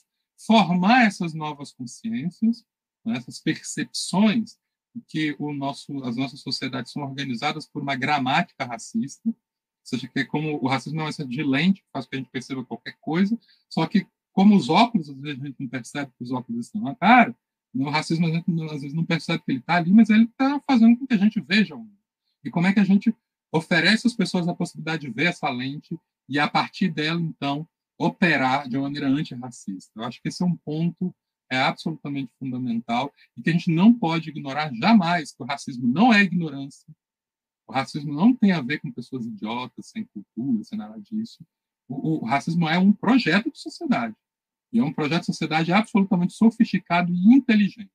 formar essas novas consciências, né, essas percepções que o nosso, as nossas sociedades são organizadas por uma gramática racista, ou seja, que é como o racismo não é de lente que faz com que a gente perceba qualquer coisa, só que como os óculos, às vezes a gente não percebe que os óculos estão na cara, o racismo a gente às vezes não percebe que ele está ali, mas ele está fazendo com que a gente veja o mundo. E como é que a gente oferece às pessoas a possibilidade de ver essa lente e, a partir dela, então, operar de uma maneira antirracista. Eu acho que esse é um ponto é absolutamente fundamental e que a gente não pode ignorar jamais, que o racismo não é ignorância, o racismo não tem a ver com pessoas idiotas, sem cultura, sem nada disso. O, o racismo é um projeto de sociedade. E é um projeto de sociedade absolutamente sofisticado e inteligente.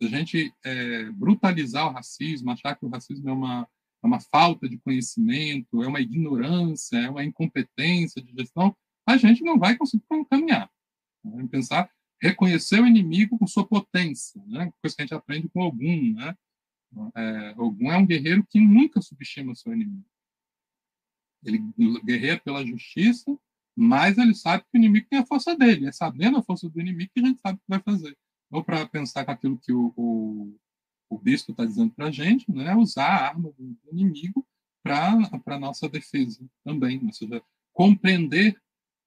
Se a gente é, brutalizar o racismo, achar que o racismo é uma, é uma falta de conhecimento, é uma ignorância, é uma incompetência de gestão, a gente não vai conseguir caminhar. Né? Pensar, reconhecer o inimigo com sua potência, né? coisa que a gente aprende com Ogum. Né? É, Ogum é um guerreiro que nunca subestima seu inimigo. Ele guerreia pela justiça, mas ele sabe que o inimigo tem a força dele. É sabendo a força do inimigo que a gente sabe o que vai fazer. Ou para pensar com aquilo que o, o, o bispo está dizendo para a gente, né? usar a arma do inimigo para a nossa defesa também, ou seja, compreender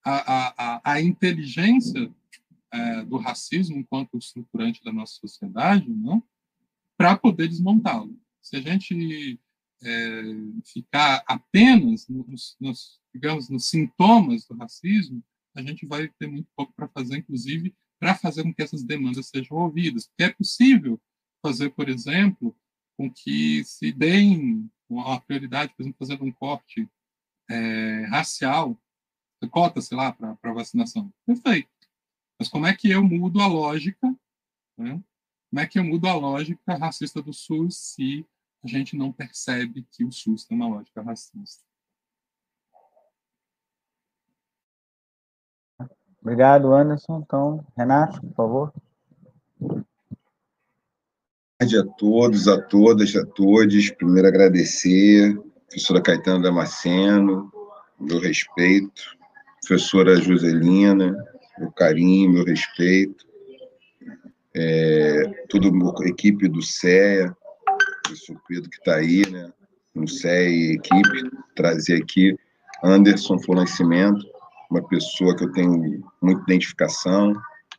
a, a, a inteligência é, do racismo enquanto estruturante da nossa sociedade, não? para poder desmontá-lo. Se a gente é, ficar apenas nos, nos, digamos, nos sintomas do racismo, a gente vai ter muito pouco para fazer, inclusive, para fazer com que essas demandas sejam ouvidas. Porque é possível fazer, por exemplo, com que se deem uma prioridade, por exemplo, fazendo um corte é, racial, cota, sei lá, para vacinação. Perfeito. Mas como é que eu mudo a lógica, né? como é que eu mudo a lógica racista do SUS se a gente não percebe que o SUS tem uma lógica racista? Obrigado, Anderson. Então, Renato, por favor. Tarde a todos, a todas, a todos. Primeiro, agradecer professora Caetano Damasceno, meu respeito, professora Joselina, meu carinho, meu respeito, é, toda a equipe do CEA, professor Pedro que está aí, né, no CEA e equipe, trazer aqui Anderson Nascimento, uma pessoa que eu tenho muita identificação,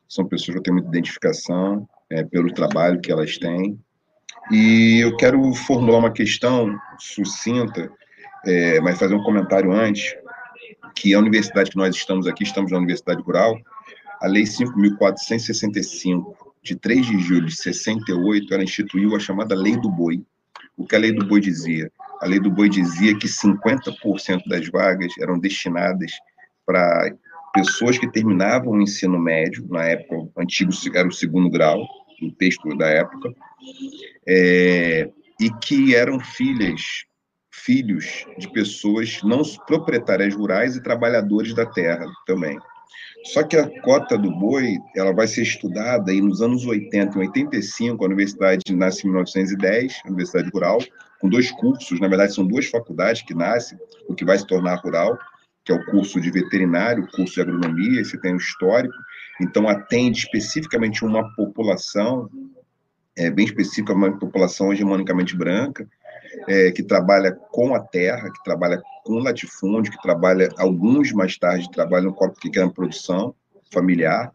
são pessoas que eu tenho muita identificação é, pelo trabalho que elas têm. E eu quero formular uma questão sucinta, é, mas fazer um comentário antes, que a universidade que nós estamos aqui, estamos na Universidade Rural, a Lei 5.465, de 3 de julho de 68, ela instituiu a chamada Lei do Boi. O que a Lei do Boi dizia? A Lei do Boi dizia que 50% das vagas eram destinadas para pessoas que terminavam o ensino médio, na época, antigo era o segundo grau, o texto da época, é, e que eram filhas, filhos de pessoas não proprietárias rurais e trabalhadores da terra também. Só que a cota do boi, ela vai ser estudada e nos anos 80 e 85, a universidade nasce em 1910, a Universidade Rural, com dois cursos, na verdade são duas faculdades que nascem, o que vai se tornar rural, que é o curso de veterinário, curso de agronomia, esse tem um histórico, então atende especificamente uma população, é, bem específica, uma população hegemonicamente branca, é, que trabalha com a terra, que trabalha com latifúndio, que trabalha, alguns mais tarde trabalham com a pequena produção familiar,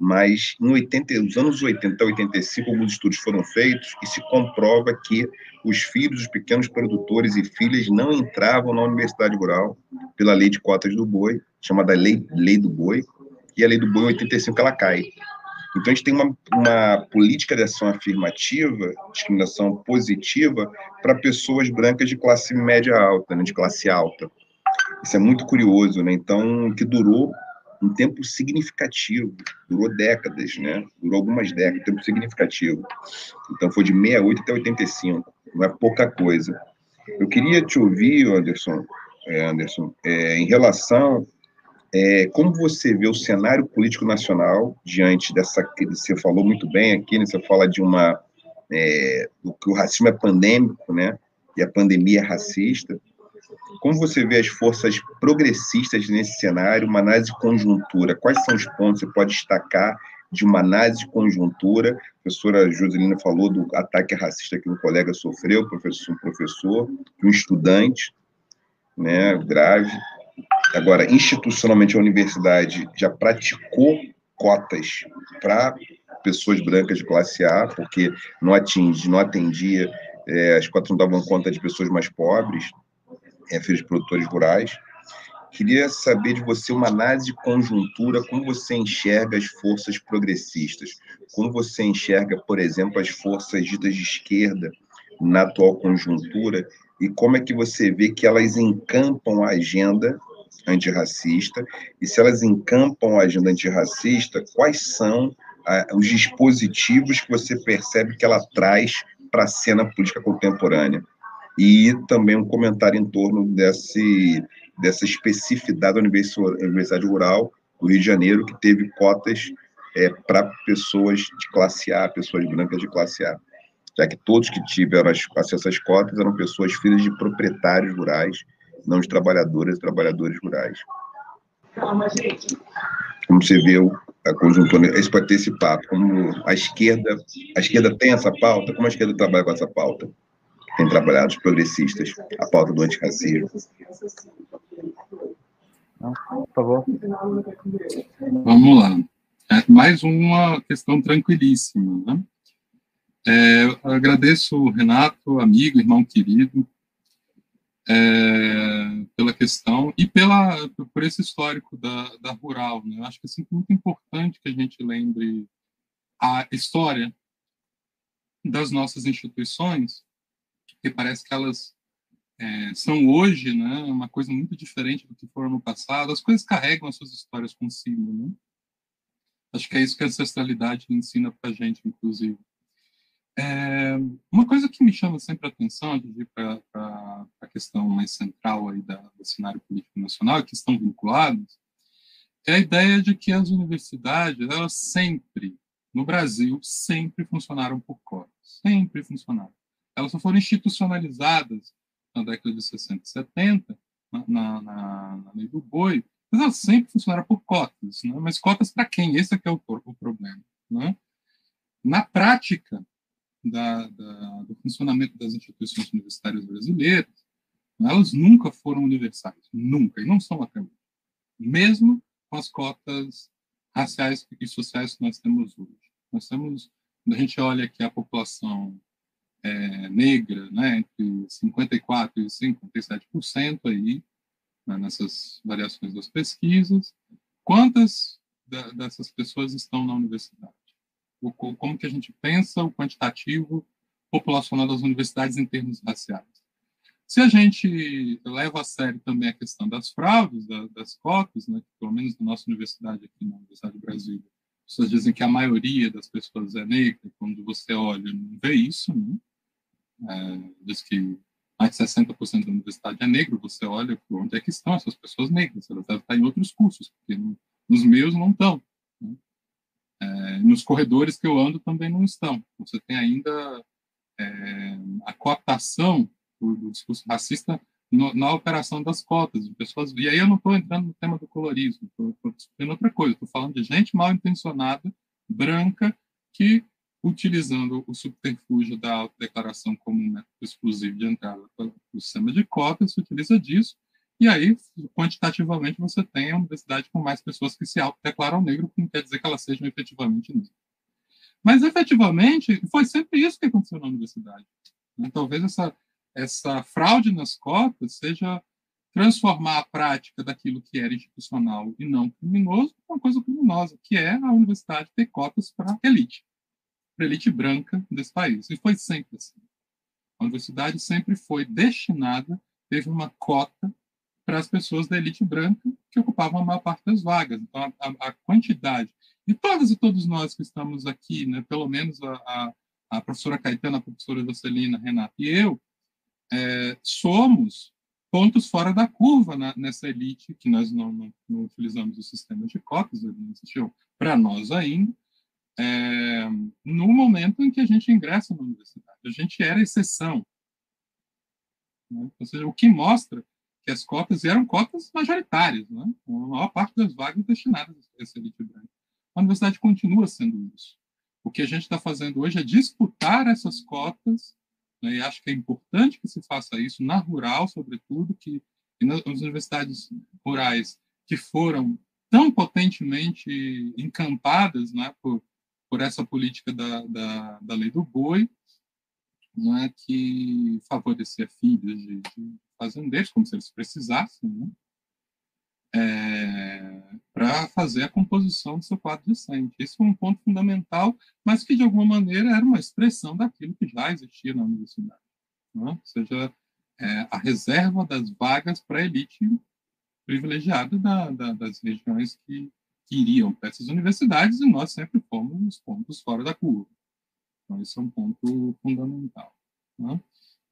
mas em 80, os anos 80 a 85, alguns estudos foram feitos e se comprova que os filhos dos pequenos produtores e filhas não entravam na universidade rural pela lei de cotas do boi, chamada lei, lei do boi, e a lei do boi em 85 ela cai. Então, a gente tem uma, uma política de ação afirmativa, discriminação positiva, para pessoas brancas de classe média alta, né, de classe alta. Isso é muito curioso, né? Então, que durou um tempo significativo, durou décadas, né? Durou algumas décadas, tempo significativo. Então foi de 68 até 85, não é pouca coisa. Eu queria te ouvir, Anderson, é, Anderson, é, em relação é, como você vê o cenário político nacional diante dessa que você falou muito bem aqui, né? Você fala de uma é, do que o racismo é pandêmico, né? E a pandemia é racista. Como você vê as forças progressistas nesse cenário, uma análise conjuntura? Quais são os pontos que você pode destacar de uma análise conjuntura? A professora Joselina falou do ataque racista que um colega sofreu, professor, um professor, um estudante, né, grave. Agora, institucionalmente, a universidade já praticou cotas para pessoas brancas de classe A, porque não atinge, não atendia, é, as cotas não davam conta de pessoas mais pobres é, filhos de produtores rurais. Queria saber de você uma análise de conjuntura, como você enxerga as forças progressistas, como você enxerga, por exemplo, as forças ditas de esquerda na atual conjuntura e como é que você vê que elas encampam a agenda antirracista e se elas encampam a agenda antirracista, quais são ah, os dispositivos que você percebe que ela traz para a cena política contemporânea? E também um comentário em torno desse, dessa especificidade da Universidade Rural do Rio de Janeiro, que teve cotas é, para pessoas de classe A, pessoas brancas de classe A, já que todos que tiveram acesso às cotas eram pessoas filhas de proprietários rurais, não de trabalhadoras e trabalhadores rurais. Como você vê a conjuntura, pode ter esse papo, como a esquerda, a esquerda tem essa pauta, como a esquerda trabalha com essa pauta? Têm trabalhado, os progressistas, a pauta do antirracismo. Não, por favor. Vamos lá. É, mais uma questão tranquilíssima. Né? É, agradeço Renato, amigo, irmão querido, é, pela questão e pela, por esse histórico da, da rural. Né? Eu acho que é muito importante que a gente lembre a história das nossas instituições, que parece que elas é, são hoje né, uma coisa muito diferente do que foram no passado. As coisas carregam as suas histórias consigo. Né? Acho que é isso que a ancestralidade ensina para a gente, inclusive. É, uma coisa que me chama sempre a atenção, para a questão mais central aí da, do cenário político nacional, que estão vinculados, é a ideia de que as universidades, elas sempre, no Brasil, sempre funcionaram por cotas. Sempre funcionaram. Elas só foram institucionalizadas na década de 60 e 70, na, na, na lei do boi, mas elas sempre funcionaram por cotas. Né? Mas cotas para quem? Esse é é o, o problema. Né? Na prática, da, da, do funcionamento das instituições universitárias brasileiras, elas nunca foram universais, nunca, e não são até hoje. Mesmo com as cotas raciais e sociais que nós temos hoje. Nós temos, quando a gente olha aqui a população é, negra, né, entre 54% e 57% aí, né, nessas variações das pesquisas, quantas da, dessas pessoas estão na universidade? o, como que a gente pensa o quantitativo populacional das universidades em termos raciais. Se a gente leva a sério também a questão das fraudes, da, das cotas, né, que pelo menos na nossa universidade aqui na Universidade de Brasília, as pessoas dizem que a maioria das pessoas é negra, quando você olha, não vê isso, né? É, diz que mais de 60% da universidade é negro, você olha por onde é que estão essas pessoas negras, elas devem estar em outros cursos, porque no, nos meus não estão. Né? É, nos corredores que eu ando também não estão. Você tem ainda é, a cooptação do, do discurso racista no, na operação das cotas de pessoas. E aí eu não estou entrando no tema do colorismo, estou discutindo outra coisa. Estou falando de gente mal intencionada, branca, que utilizando o subterfúgio da autodeclaração como um método exclusivo de entrada para o sistema de cotas, se utiliza disso e aí, quantitativamente, você tem a universidade com mais pessoas que se autodeclaram negro, que não quer dizer que elas sejam efetivamente negras. Mas, efetivamente, foi sempre isso que aconteceu na universidade. Né? Talvez essa, essa fraude nas cotas seja transformar a prática daquilo que era institucional e não criminoso uma coisa criminosa, que é a universidade ter cotas para elite, para elite branca desse país. E foi sempre assim. A universidade sempre foi destinada, teve uma cota para as pessoas da elite branca que ocupavam a maior parte das vagas. Então, a, a quantidade. E todas e todos nós que estamos aqui, né, pelo menos a, a, a professora Caetana, a professora Jocelina, Renata e eu, é, somos pontos fora da curva na, nessa elite, que nós não, não, não, utilizamos o sistema de cotas, não existiu para nós ainda, é, no momento em que a gente ingressa na universidade. A gente era exceção. Né? Ou seja, o que mostra que as cotas eram cotas majoritárias, né? a maior parte das vagas destinadas a essa elite branca. A universidade continua sendo isso. O que a gente está fazendo hoje é disputar essas cotas, né? e acho que é importante que se faça isso na rural, sobretudo, que nas universidades rurais que foram tão potentemente encampadas né, por, por essa política da, da, da lei do boi, né, que favorecia filhos de, de fazendeiros, como se eles precisassem, né? É, para fazer a composição do seu quadro docente. Esse foi um ponto fundamental, mas que de alguma maneira era uma expressão daquilo que já existia na universidade, né? ou seja, é, a reserva das vagas para a elite privilegiada da, da, das regiões que, que iriam para essas universidades, e nós sempre fomos os pontos fora da curva. Então, esse é um ponto fundamental. Né?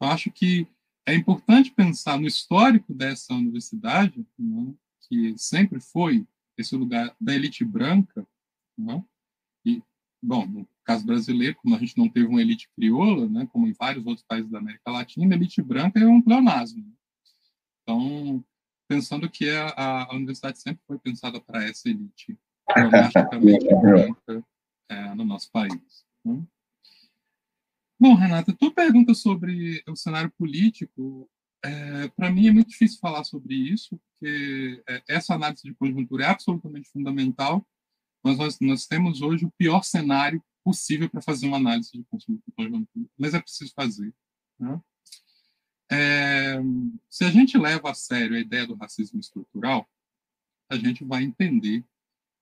Eu acho que é importante pensar no histórico dessa universidade, né, que sempre foi esse lugar da elite branca, né, e, bom, no caso brasileiro, como a gente não teve uma elite crioula, né, como em vários outros países da América Latina, a elite branca é um pleonasmo. Então, pensando que a, a universidade sempre foi pensada para essa elite, [LAUGHS] branca é, no nosso país. Né? Bom, Renata, tua pergunta sobre o cenário político, é, para mim é muito difícil falar sobre isso, porque é, essa análise de conjuntura é absolutamente fundamental, mas nós, nós temos hoje o pior cenário possível para fazer uma análise de conjuntura, mas é preciso fazer. Né? É, se a gente leva a sério a ideia do racismo estrutural, a gente vai entender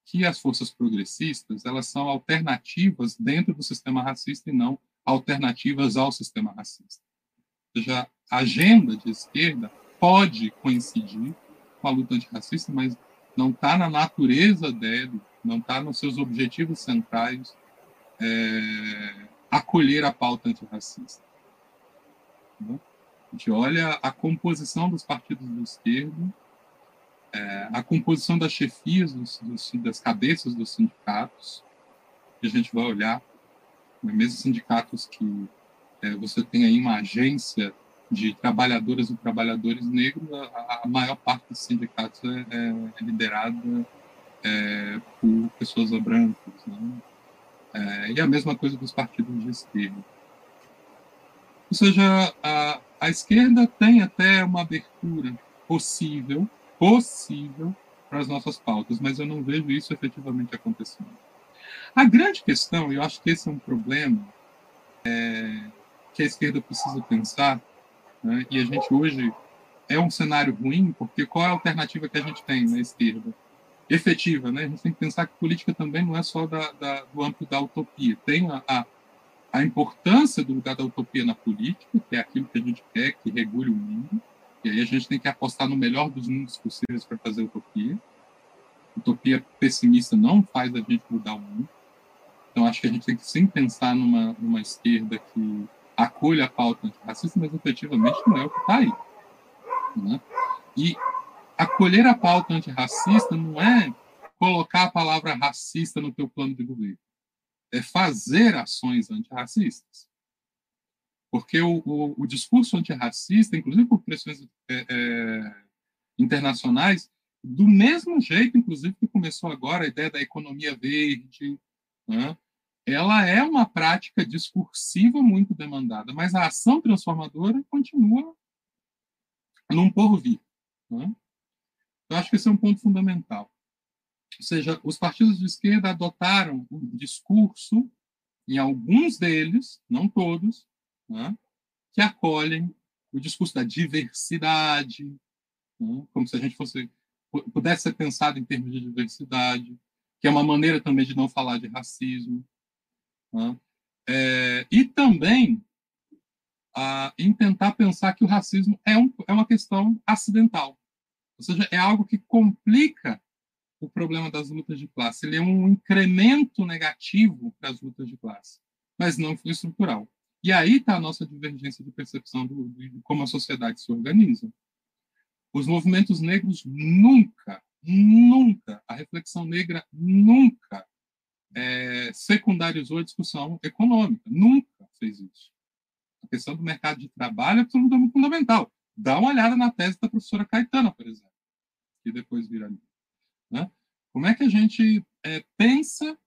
que as forças progressistas elas são alternativas dentro do sistema racista e não alternativas ao sistema racista. Ou seja, a agenda de esquerda pode coincidir com a luta antirracista, mas não está na natureza dele, não está nos seus objetivos centrais é, acolher a pauta antirracista. Né? Gente olha a composição dos partidos de esquerda, é, a composição das chefias, dos, dos, das cabeças dos sindicatos, e a gente vai olhar, né, mesmo sindicatos que é, você tem aí uma agência de trabalhadoras e trabalhadores negros, a, a maior parte dos sindicatos é, é, é liderada é, por pessoas brancas. Né? É, e a mesma coisa dos partidos de esquerda. Ou seja, a, a esquerda tem até uma abertura possível, possível, para as nossas pautas, mas eu não vejo isso efetivamente acontecendo. A grande questão, e eu acho que esse é um problema é, que a esquerda precisa pensar, né, e a gente hoje é um cenário ruim, porque qual é a alternativa que a gente tem na esquerda? Efetiva, né? A gente tem que pensar que política também não é só da, da, do âmbito da utopia. Tem a, a a importância do lugar da utopia na política, que é aquilo que a gente quer, que regule o mundo, e aí a gente tem que apostar no melhor dos mundos possíveis para fazer utopia. Utopia pessimista não faz a gente mudar o mundo. Então acho que a gente tem que sim pensar numa, numa esquerda que acolha a pauta antirracista, mas efetivamente não é o que está aí. Né? E acolher a pauta antirracista não é colocar a palavra racista no teu plano de governo é fazer ações antirracistas. Porque o, o, o discurso antirracista, inclusive por pressões é, é, internacionais, do mesmo jeito, inclusive, que começou agora a ideia da economia verde, né? ela é uma prática discursiva muito demandada, mas a ação transformadora continua num porvir. Né? Eu acho que esse é um ponto fundamental. Ou seja, os partidos de esquerda adotaram um discurso, em alguns deles, não todos, né, que acolhem o discurso da diversidade, né, como se a gente fosse pudesse ser pensado em termos de diversidade, que é uma maneira também de não falar de racismo. Né, é, e também a, em tentar pensar que o racismo é, um, é uma questão acidental. Ou seja, é algo que complica o problema das lutas de classe. Ele é um incremento negativo para as lutas de classe, mas não estrutural. E aí está a nossa divergência de percepção do, de como a sociedade se organiza. Os movimentos negros nunca, nunca, a reflexão negra nunca é, secundarizou a discussão econômica, nunca fez isso. A questão do mercado de trabalho é absolutamente fundamental. Dá uma olhada na tese da professora Caetana, por exemplo, que depois viraria. Né? Como é que a gente é, pensa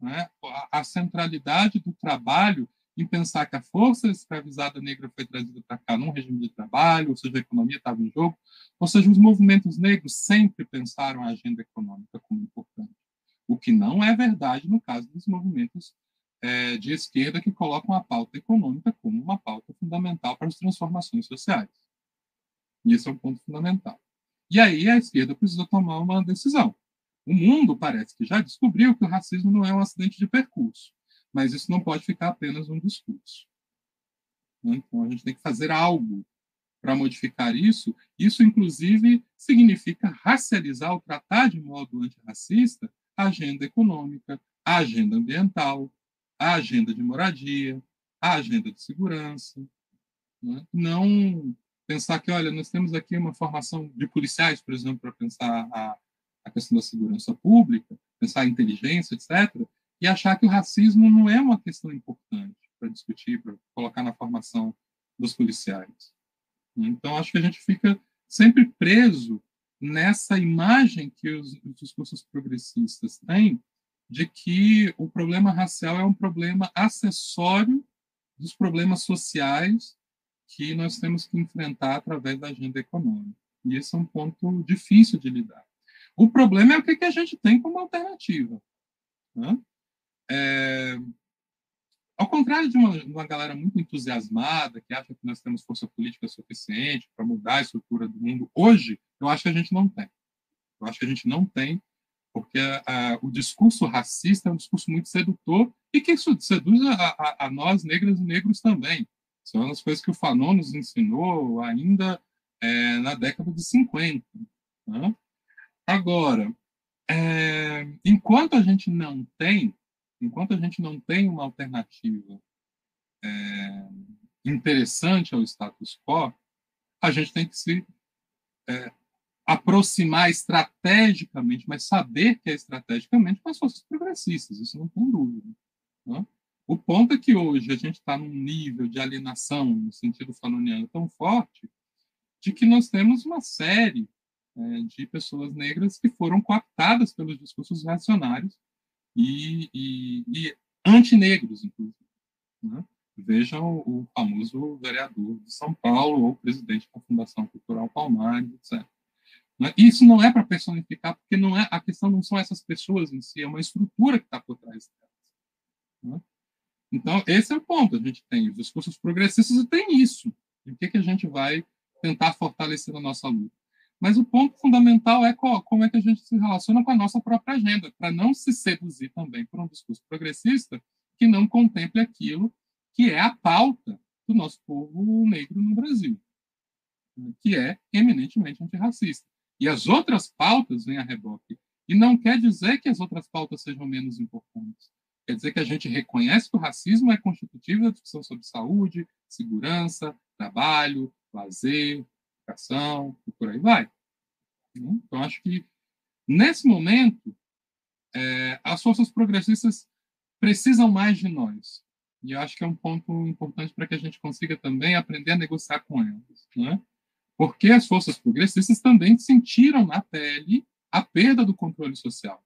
né, a, a, centralidade do trabalho em pensar que a força escravizada negra foi trazida para cá num regime de trabalho, ou seja, a economia estava em jogo, ou seja, os movimentos negros sempre pensaram a agenda econômica como importante, o que não é verdade no caso dos movimentos é, de esquerda que colocam a pauta econômica como uma pauta fundamental para as transformações sociais. E esse é um ponto fundamental. E aí a esquerda precisa tomar uma decisão. O mundo parece que já descobriu que o racismo não é um acidente de percurso, mas isso não pode ficar apenas um discurso. Né? Então a gente tem que fazer algo para modificar isso. Isso, inclusive, significa racializar ou tratar de modo antirracista a agenda econômica, a agenda ambiental, a agenda de moradia, a agenda de segurança. Né? Não pensar que, olha, nós temos aqui uma formação de policiais, por exemplo, para pensar a, a questão da segurança pública, pensar a inteligência, etc., e achar que o racismo não é uma questão importante para discutir, para colocar na formação dos policiais. Então, acho que a gente fica sempre preso nessa imagem que os, os discursos progressistas têm de que o problema racial é um problema acessório dos problemas sociais que nós temos que enfrentar através da agenda econômica. E esse é um ponto difícil de lidar. O problema é o que, a gente tem como alternativa. Né? É, ao contrário de uma, uma, galera muito entusiasmada, que acha que nós temos força política suficiente para mudar a estrutura do mundo, hoje, eu acho que a gente não tem. Eu acho que a gente não tem, porque a, a, o discurso racista é um discurso muito sedutor e que seduz a, a, nós, negras e negros também. São as coisas que o Fanon nos ensinou ainda é, na década de 50. Né? Agora, é, enquanto a gente não tem, enquanto a gente não tem uma alternativa é, interessante ao status quo, a gente tem que se é, aproximar estrategicamente, mas saber que é estrategicamente com as forças progressistas, isso não tem dúvida. Né? O ponto é que hoje a gente está num nível de alienação, no sentido fanoniano, tão forte, de que nós temos uma série é, de pessoas negras que foram cooptadas pelos discursos reacionários e, e, e antinegros, inclusive. Né? Vejam o famoso vereador de São Paulo ou presidente da Fundação Cultural Palmares, etc. Né? Isso não é para personificar, porque não é a questão não são essas pessoas em si, é uma estrutura que está por trás delas. Então, esse é o ponto. A gente tem os discursos progressistas e tem isso. E o que, que a gente vai tentar fortalecer na nossa luta? Mas o ponto fundamental é qual, como é que a gente se relaciona com a nossa própria agenda, para não se seduzir também por um discurso progressista que não contemple aquilo que é a pauta do nosso povo negro no Brasil, que é eminentemente antirracista. E as outras pautas vêm a reboque. E não quer dizer que as outras pautas sejam menos importantes. Quer dizer que a gente reconhece que o racismo é constitutivo da discussão sobre saúde, segurança, trabalho, lazer, educação e por aí vai. Então, acho que, nesse momento, é, as forças progressistas precisam mais de nós. E acho que é um ponto importante para que a gente consiga também aprender a negociar com elas. Né? Porque as forças progressistas também sentiram na pele a perda do controle social,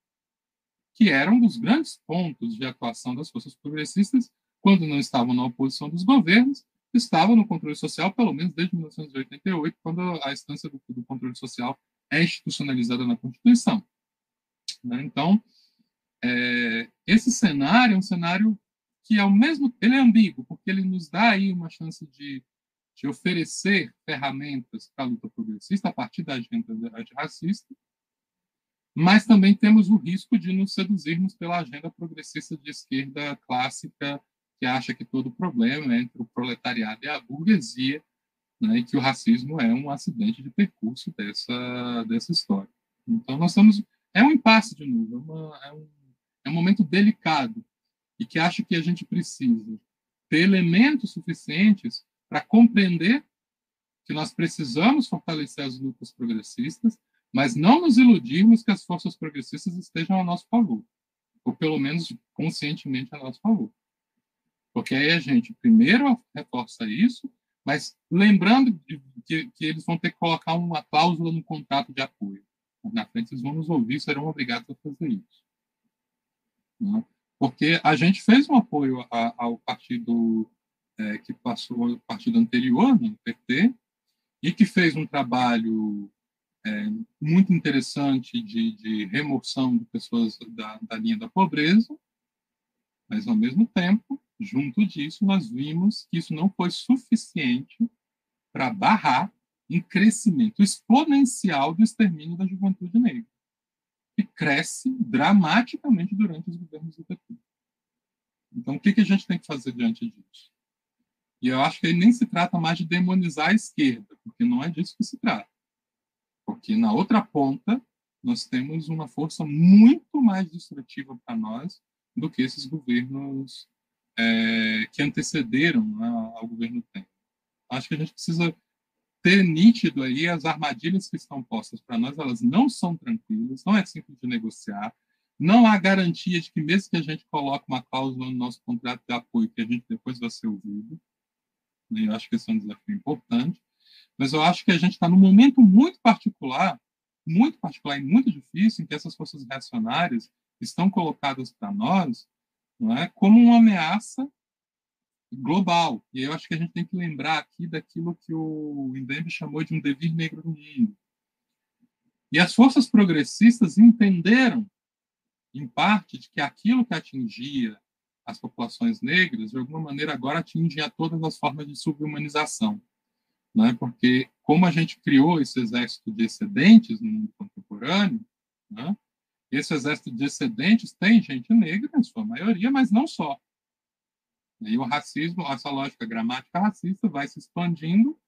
que era um dos grandes pontos de atuação das forças progressistas quando não estavam na oposição dos governos estava no controle social, pelo menos desde 1988, quando a instância do, do controle social é institucionalizada na Constituição. Né? Então, é, esse cenário é um cenário que, ao mesmo ele é ambíguo, porque ele nos dá aí uma chance de, de oferecer ferramentas para a luta progressista a partir da agenda antirracista, mas também temos o risco de nos seduzirmos pela agenda progressista de esquerda clássica que acha que todo o problema é entre o proletariado e a burguesia, né, e que o racismo é um acidente de percurso dessa, dessa história. Então, nós estamos. É um impasse, de novo, é, uma, é, um, é um momento delicado, e que acho que a gente precisa ter elementos suficientes para compreender que nós precisamos fortalecer as lutas progressistas, mas não nos iludirmos que as forças progressistas estejam a nosso favor, ou pelo menos conscientemente a nosso favor. Porque aí a gente primeiro reforça isso, mas lembrando que, que eles vão ter que colocar uma cláusula no contrato de apoio. Na frente eles vão nos ouvir, serão obrigados a fazer isso. Né? Porque a gente fez um apoio a, ao partido é, que passou, o partido anterior, né, PT, e que fez um trabalho é, muito interessante de, de, remoção de pessoas da, da linha da pobreza, mas, ao mesmo tempo, junto disso, nós vimos que isso não foi suficiente para barrar um crescimento exponencial do extermínio da juventude negra, que cresce dramaticamente durante os governos do PT. Então, o que, que a gente tem que fazer diante disso? E eu acho que aí nem se trata mais de demonizar a esquerda, porque não é disso que se trata. Porque na outra ponta, nós temos uma força muito mais destrutiva para nós do que esses governos é, que antecederam ao governo Temer. Acho que a gente precisa ter nítido aí as armadilhas que estão postas para nós, elas não são tranquilas, não é simples de negociar, não há garantia de que mesmo que a gente coloque uma cláusula no nosso contrato de apoio, que a gente depois vai ser ouvido. Né, eu acho que esse é um desafio importante. Mas eu acho que a gente está num momento muito particular, muito particular e muito difícil, em que essas forças reacionárias estão colocadas para nós não é? como uma ameaça global. E eu acho que a gente tem que lembrar aqui daquilo que o Indembe chamou de um devir negro do mundo. E as forças progressistas entenderam, em parte, de que aquilo que atingia as populações negras, de alguma maneira, agora atinge a todas as formas de subhumanização. Né? Porque, como a gente criou esse exército de excedentes no mundo contemporâneo, né? esse exército de excedentes tem gente negra, em sua maioria, mas não só. E o racismo, essa lógica gramática racista vai se expandindo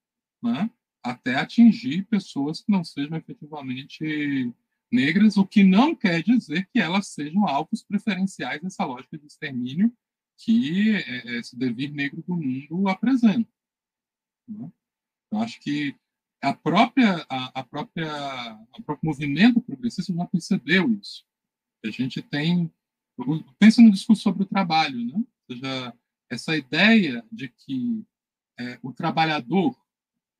né, até atingir pessoas que não sejam efetivamente negras, o que não quer dizer que elas sejam alvos preferenciais dessa lógica de extermínio que é, é esse devir negro do mundo apresenta. Né? Eu acho que a própria, a, a própria, o próprio movimento progressista já percebeu isso. A gente tem, pensa no discurso sobre o trabalho, né? Ou seja, essa ideia de que é, o trabalhador,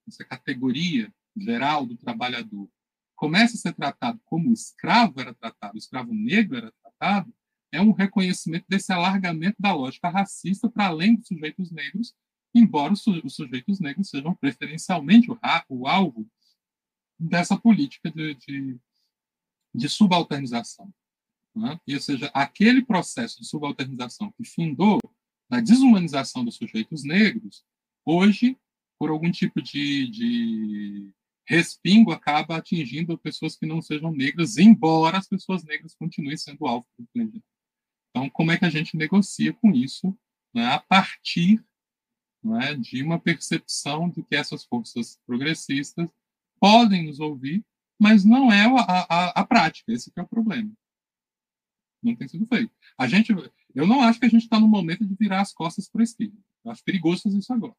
essa categoria geral do trabalhador, começa a ser tratado como o escravo era tratado, o escravo negro era tratado, é um reconhecimento desse alargamento da lógica racista para além dos sujeitos negros, embora os, sujeitos negros sejam preferencialmente o, o alvo dessa política de, de, de subalternização. Né? Ou seja, aquele processo de subalternização que findou na desumanização dos sujeitos negros, hoje, por algum tipo de, de respingo, acaba atingindo pessoas que não sejam negras, embora as pessoas negras continuem sendo alvo do planejamento. Então, como é que a gente negocia com isso né, a partir né, de uma percepção de que essas forças progressistas podem nos ouvir, mas não é a, a, a prática, esse é o problema. Não tem sido feito. A gente, eu não acho que a gente está no momento de virar as costas para a esquerda. Acho perigoso fazer isso agora.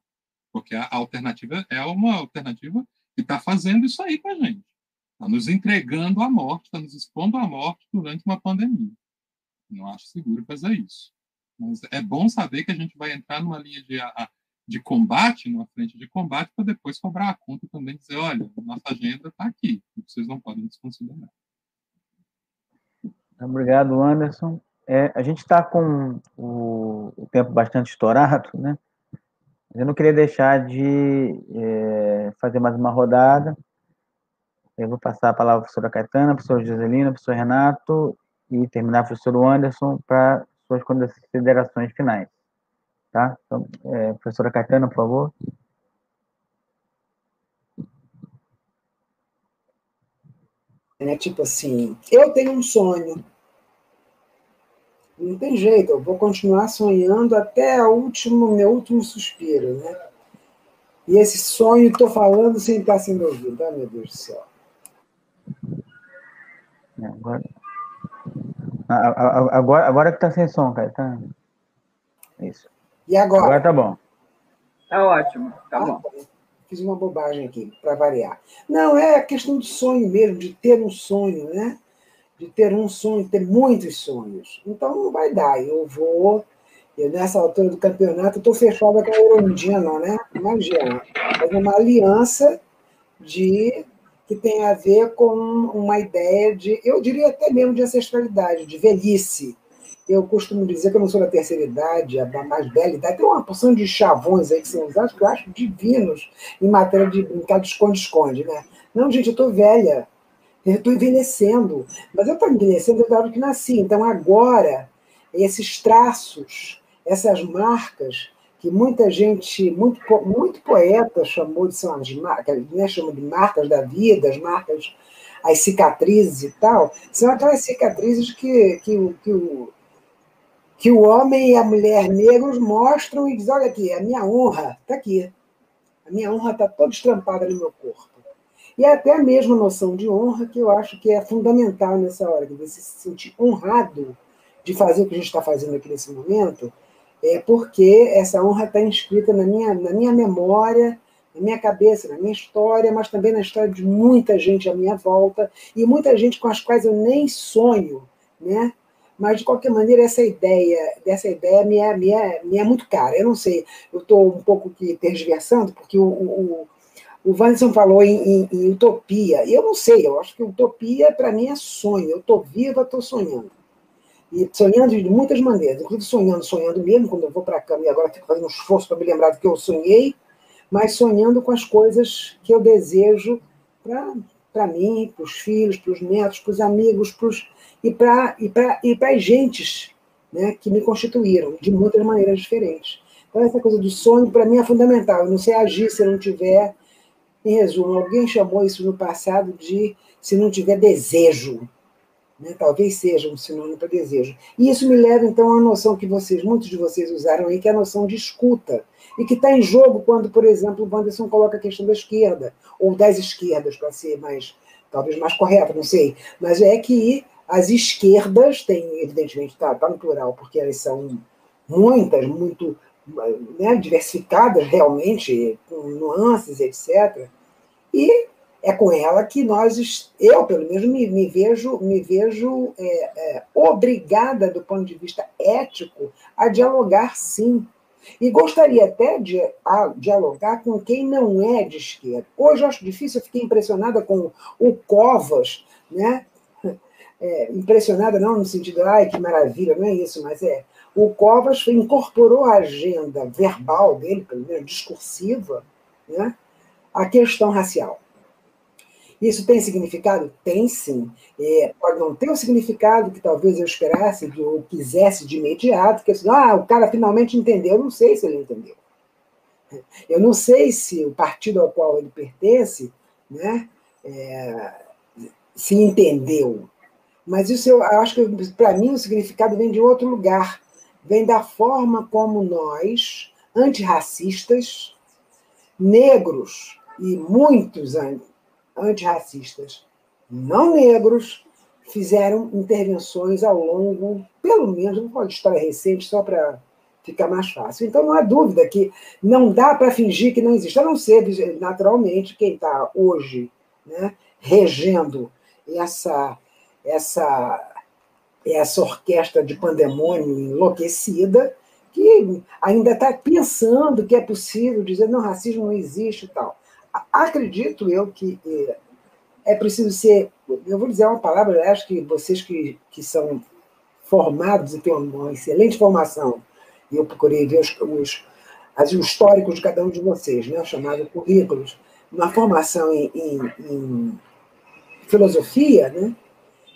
Porque a alternativa é uma alternativa que está fazendo isso aí com a gente. Está nos entregando à morte, está nos expondo à morte durante uma pandemia. Não acho seguro fazer isso. Mas é bom saber que a gente vai entrar numa linha de, de combate, numa frente de combate, para depois cobrar a conta também dizer, olha, nossa agenda está aqui, vocês não podem desconsiderar. Obrigado, Anderson. É, a gente está com o, o, tempo bastante estourado, né? Eu não queria deixar de é, fazer mais uma rodada. Eu vou passar a palavra à professora Caetana, professor Joselina, professor Renato e terminar com o professor Anderson para suas considerações finais. Tá? Então, é, professora Caetana, por favor. É tipo assim, eu tenho um sonho, não tem jeito, eu vou continuar sonhando até o último, meu último suspiro, né? E esse sonho, estou falando sem estar sendo ouvido. Ah, meu Deus do céu. Agora, agora, agora que está sem som, cara. Tá... Isso. E agora? Agora tá bom. Tá ótimo, tá ah, bom. Fiz uma bobagem aqui, para variar. Não, é questão de sonho mesmo, de ter um sonho, né? de ter um sonho, ter muitos sonhos. Então não vai dar. Eu vou, eu, nessa altura do campeonato, estou fechada com a Erundina, né? Imagina, fazer uma aliança de que tem a ver com uma ideia de, eu diria até mesmo de ancestralidade, de velhice. Eu costumo dizer que eu não sou da terceira idade, a da mais bela idade. Tem uma porção de chavões aí que são usados que eu acho divinos em matéria de brincar de esconde-esconde, né? Não, gente, eu estou velha. Eu estou envelhecendo, mas eu estou envelhecendo desde a hora que nasci. Então, agora, esses traços, essas marcas, que muita gente, muito, muito poeta chamou de são as marcas, né, chamam de marcas da vida, as marcas, as cicatrizes e tal, são aquelas cicatrizes que, que, que, o, que o homem e a mulher negros mostram e dizem: olha aqui, a minha honra está aqui. A minha honra está toda estrampada no meu corpo. E até a mesma noção de honra que eu acho que é fundamental nessa hora, de você se sentir honrado de fazer o que a gente está fazendo aqui nesse momento, é porque essa honra está inscrita na minha, na minha memória, na minha cabeça, na minha história, mas também na história de muita gente à minha volta e muita gente com as quais eu nem sonho, né? Mas, de qualquer maneira, essa ideia, dessa ideia me é, me é, me é muito cara. Eu não sei, eu estou um pouco que tergiversando, porque o, o, o Vanderson falou em, em, em, utopia. Eu não sei, eu acho que utopia para mim é sonho. Eu estou viva, estou sonhando. E sonhando de muitas maneiras, inclusive sonhando, sonhando mesmo, quando eu vou para a cama e agora fico fazendo um esforço para me lembrar do que eu sonhei, mas sonhando com as coisas que eu desejo para mim, para os filhos, para os netos, para os amigos, pros, e para e e as gentes né, que me constituíram, de muitas maneiras diferentes. Então, essa coisa do sonho, para mim, é fundamental. Eu não sei agir se eu não tiver. Em resumo, alguém chamou isso no passado de se não tiver desejo. Né? Talvez seja um sinônimo para desejo. E isso me leva, então, à noção que vocês, muitos de vocês usaram aí, que é a noção de escuta. E que está em jogo quando, por exemplo, o Wanderson coloca a questão da esquerda, ou das esquerdas, para ser mais, talvez mais correto, não sei. Mas é que as esquerdas têm, evidentemente, está tá no plural, porque elas são muitas, muito né, diversificadas realmente, com nuances, etc. E é com ela que nós, eu pelo menos me, me vejo, me vejo é, é, obrigada do ponto de vista ético a dialogar sim. E gostaria até de a, dialogar com quem não é de esquerda. Hoje eu acho difícil, eu fiquei impressionada com o Covas, né? [LAUGHS] É, impressionada não no sentido, ai, que maravilha, não é isso, mas é o Covas incorporou à agenda verbal dele, pelo menos discursiva, né, a questão racial. Isso tem significado? Tem sim. É, pode não ter o significado que talvez eu esperasse ou quisesse de imediato, que ah, o cara finalmente entendeu. Eu não sei se ele entendeu. Eu não sei se o partido ao qual ele pertence né, é, se entendeu. Mas isso eu acho que, para mim, o significado vem de outro lugar vem da forma como nós, antirracistas, negros e muitos antirracistas não negros, fizeram intervenções ao longo, pelo menos, não pode história recente, só para ficar mais fácil. Então, não há dúvida que não dá para fingir que não existe, a não ser, naturalmente, quem está hoje né, regendo essa, essa essa orquestra de pandemônio enlouquecida, que ainda está pensando que é possível dizer não, racismo não existe e tal. Acredito eu que é, é preciso ser, eu vou dizer uma palavra, eu acho que vocês que, que são formados e têm uma excelente formação, e eu procurei ver os, os, os históricos de cada um de vocês, né, chamado currículos, uma formação em, em, em filosofia, né,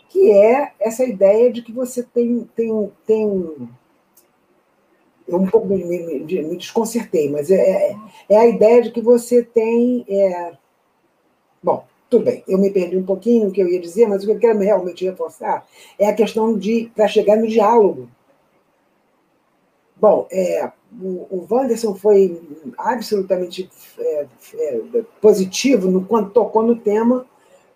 que é essa ideia de que você tem. tem, tem eu um pouco me, me, me desconcertei, mas é, é, é, a ideia de que você tem. É... Bom, tudo bem, eu me perdi um pouquinho no que eu ia dizer, mas o que eu quero realmente reforçar é a questão de para chegar no diálogo. Bom, é, o, o Wanderson foi absolutamente é, é, positivo no, quando tocou no tema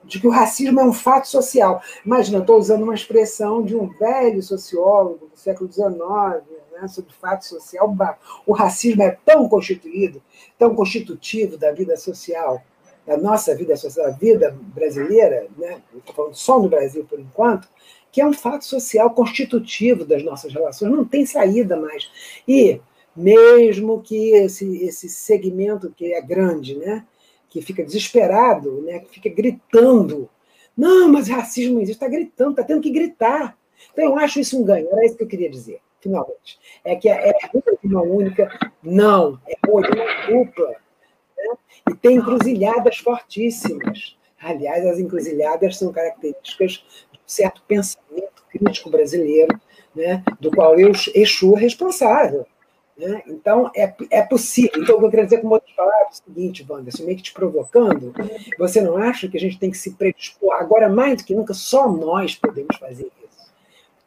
de que o racismo é um fato social. Imagina, estou usando uma expressão de um velho sociólogo do século XIX, sobre fato social. O racismo é tão constituído, tão constitutivo da vida social, da nossa vida social, da vida brasileira, né, estou falando só no Brasil por enquanto, que é um fato social constitutivo das nossas relações, não tem saída mais. E mesmo que esse, esse segmento que é grande, né, que fica desesperado, né, que fica gritando. Não, mas racismo existe, está gritando, está tendo que gritar. Então, eu acho isso um ganho, era isso que eu queria dizer, finalmente. É que é, é uma única, não, é uma dupla. Né? E tem encruzilhadas fortíssimas. Aliás, as encruzilhadas são características de um certo pensamento crítico brasileiro, né, do qual eu, Exu é responsável. Né? Então, é, é possível. Então, eu querer dizer com outras palavras o seguinte, Wanda, meio que te provocando, você não acha que a gente tem que se predispor, agora mais do que nunca, só nós podemos fazer isso,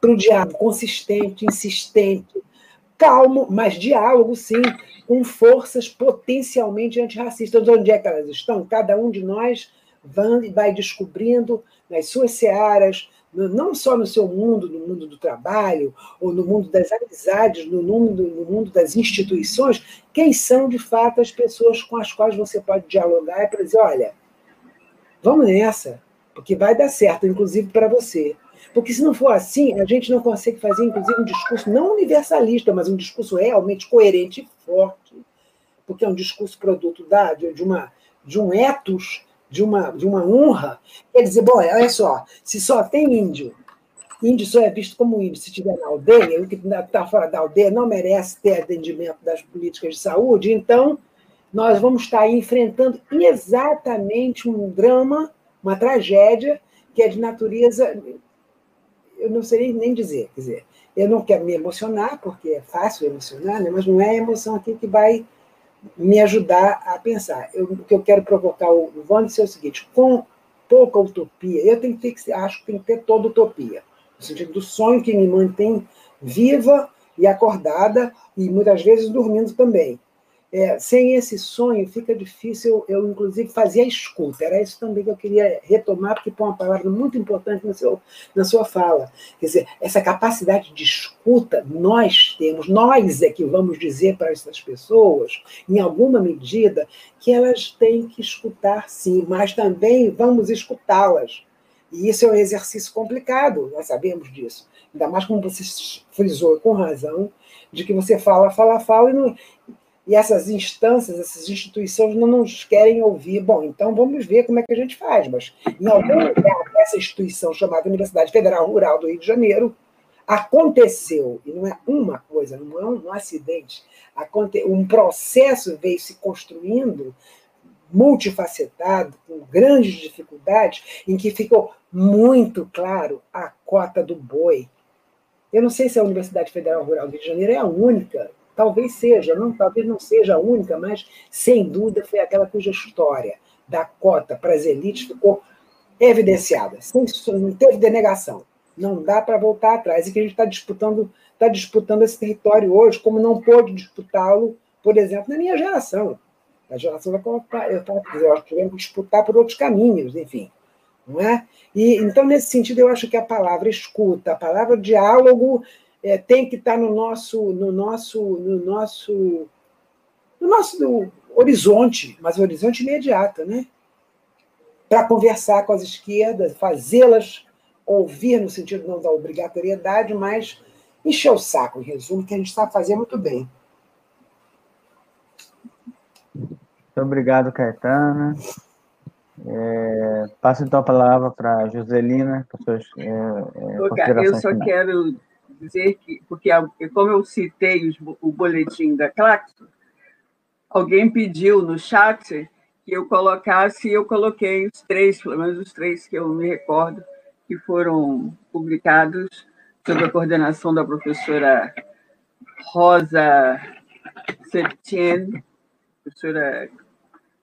para o diálogo consistente, insistente, calmo, mas diálogo, sim, com forças potencialmente antirracistas. Onde é que elas estão? Cada um de nós vai descobrindo nas suas searas, não só no seu mundo, no mundo do trabalho, ou no mundo das amizades, no mundo, no mundo das instituições, quem são de fato as pessoas com as quais você pode dialogar e dizer: olha, vamos nessa, porque vai dar certo, inclusive para você. Porque se não for assim, a gente não consegue fazer, inclusive, um discurso não universalista, mas um discurso realmente coerente e forte, porque é um discurso produto da, de, uma, de um ethos de uma, de uma honra, quer dizer, bom, olha só, se só tem índio índio só é visto como índio se estiver na aldeia, o que está fora da aldeia não merece ter atendimento das políticas de saúde, então nós vamos estar enfrentando exatamente um drama, uma tragédia, que é de natureza. Eu não sei nem dizer, quer dizer, eu não quero me emocionar, porque é fácil emocionar, né? mas não é a emoção aqui que vai me ajudar a pensar. Eu, o que eu quero provocar o Wander é o seguinte: com pouca utopia, eu tenho que ter, acho que tem que ter toda utopia, no sentido do sonho que me mantém viva e acordada, e muitas vezes dormindo também. É, sem esse sonho fica difícil eu, inclusive, fazer a escuta. Era isso também que eu queria retomar, porque põe uma palavra muito importante no seu, na sua fala. Quer dizer, essa capacidade de escuta nós temos, nós é que vamos dizer para essas pessoas, em alguma medida, que elas têm que escutar sim, mas também vamos escutá-las. E isso é um exercício complicado, nós sabemos disso. Ainda mais como você frisou com razão, de que você fala, fala, fala, e não, e essas instâncias, essas instituições não nos querem ouvir. Bom, então vamos ver como é que a gente faz. Mas em algum lugar, essa instituição chamada Universidade Federal Rural do Rio de Janeiro aconteceu, e não é uma coisa, não é um, acidente, um processo veio se construindo multifacetado, com grandes dificuldades, em que ficou muito claro a cota do boi. Eu não sei se a Universidade Federal Rural do Rio de Janeiro é a única Talvez seja, não, talvez não seja a única, mas sem dúvida foi aquela cuja história da cota para as elites ficou evidenciada, sem, não teve denegação. Não dá para voltar atrás. E que a gente está disputando, está disputando esse território hoje, como não pôde disputá-lo, por exemplo, na minha geração. A geração Copa, eu, eu acho que tivemos que disputar por outros caminhos, enfim. Não é? E, então, nesse sentido, eu acho que a palavra escuta, a palavra diálogo, é, tem que estar no nosso, no nosso, no nosso, no nosso horizonte, mas o horizonte imediato, né? Para conversar com as esquerdas, fazê-las ouvir no sentido não da obrigatoriedade, mas encher o saco, em resumo, que a gente sabe fazer muito bem. Muito obrigado, Caetana. É, passo então a palavra para a Joselina, para suas é, é, Eu só quero dizer que, porque como eu citei os, o boletim da Claxo, alguém pediu no chat que eu colocasse, e eu coloquei os três, pelo menos os três que eu me recordo, que foram publicados sob a coordenação da professora Rosa Sertien, professora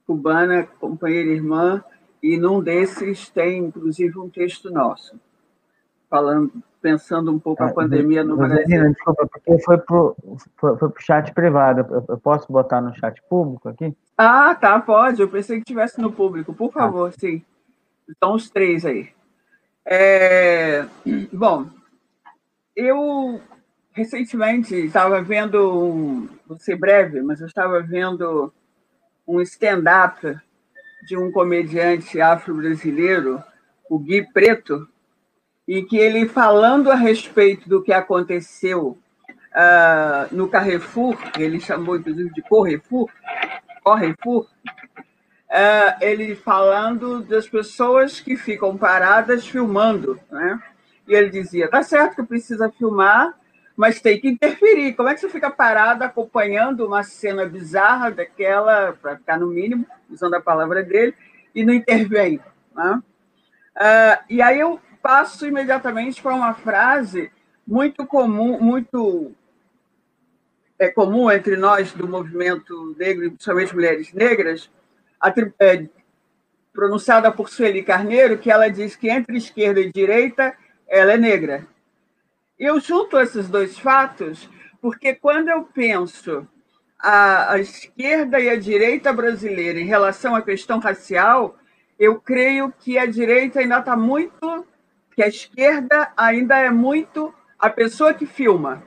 cubana, companheira irmã, e num desses tem, inclusive, um texto nosso, falando pensando um pouco a ah, pandemia no Brasil. Desculpa, porque foi para o foi, foi chat privado. Eu, eu, posso botar no chat público aqui? Ah, tá, pode. Eu pensei que tivesse no público. Por tá. favor, ah. sim. Então, os três aí. É, bom, eu recentemente estava vendo, vou ser breve, mas eu estava vendo um stand-up de um comediante afro-brasileiro, o Gui Preto, e que ele, falando a respeito do que aconteceu uh, no Carrefour, ele chamou inclusive de Correfour, Correfour, uh, ele falando das pessoas que ficam paradas filmando, né? E ele dizia: tá certo que precisa filmar, mas tem que interferir. Como é que você fica parado acompanhando uma cena bizarra daquela, para ficar no mínimo, usando a palavra dele, e não intervém? Né? Uh, e aí eu passo imediatamente para uma frase muito comum, muito é comum entre nós do movimento negro, principalmente mulheres negras, é, pronunciada por Sueli Carneiro, que ela diz que entre esquerda e direita ela é negra. Eu junto esses dois fatos porque quando eu penso a, a esquerda e a direita brasileira em relação à questão racial, eu creio que a direita ainda está muito que a esquerda ainda é muito a pessoa que filma.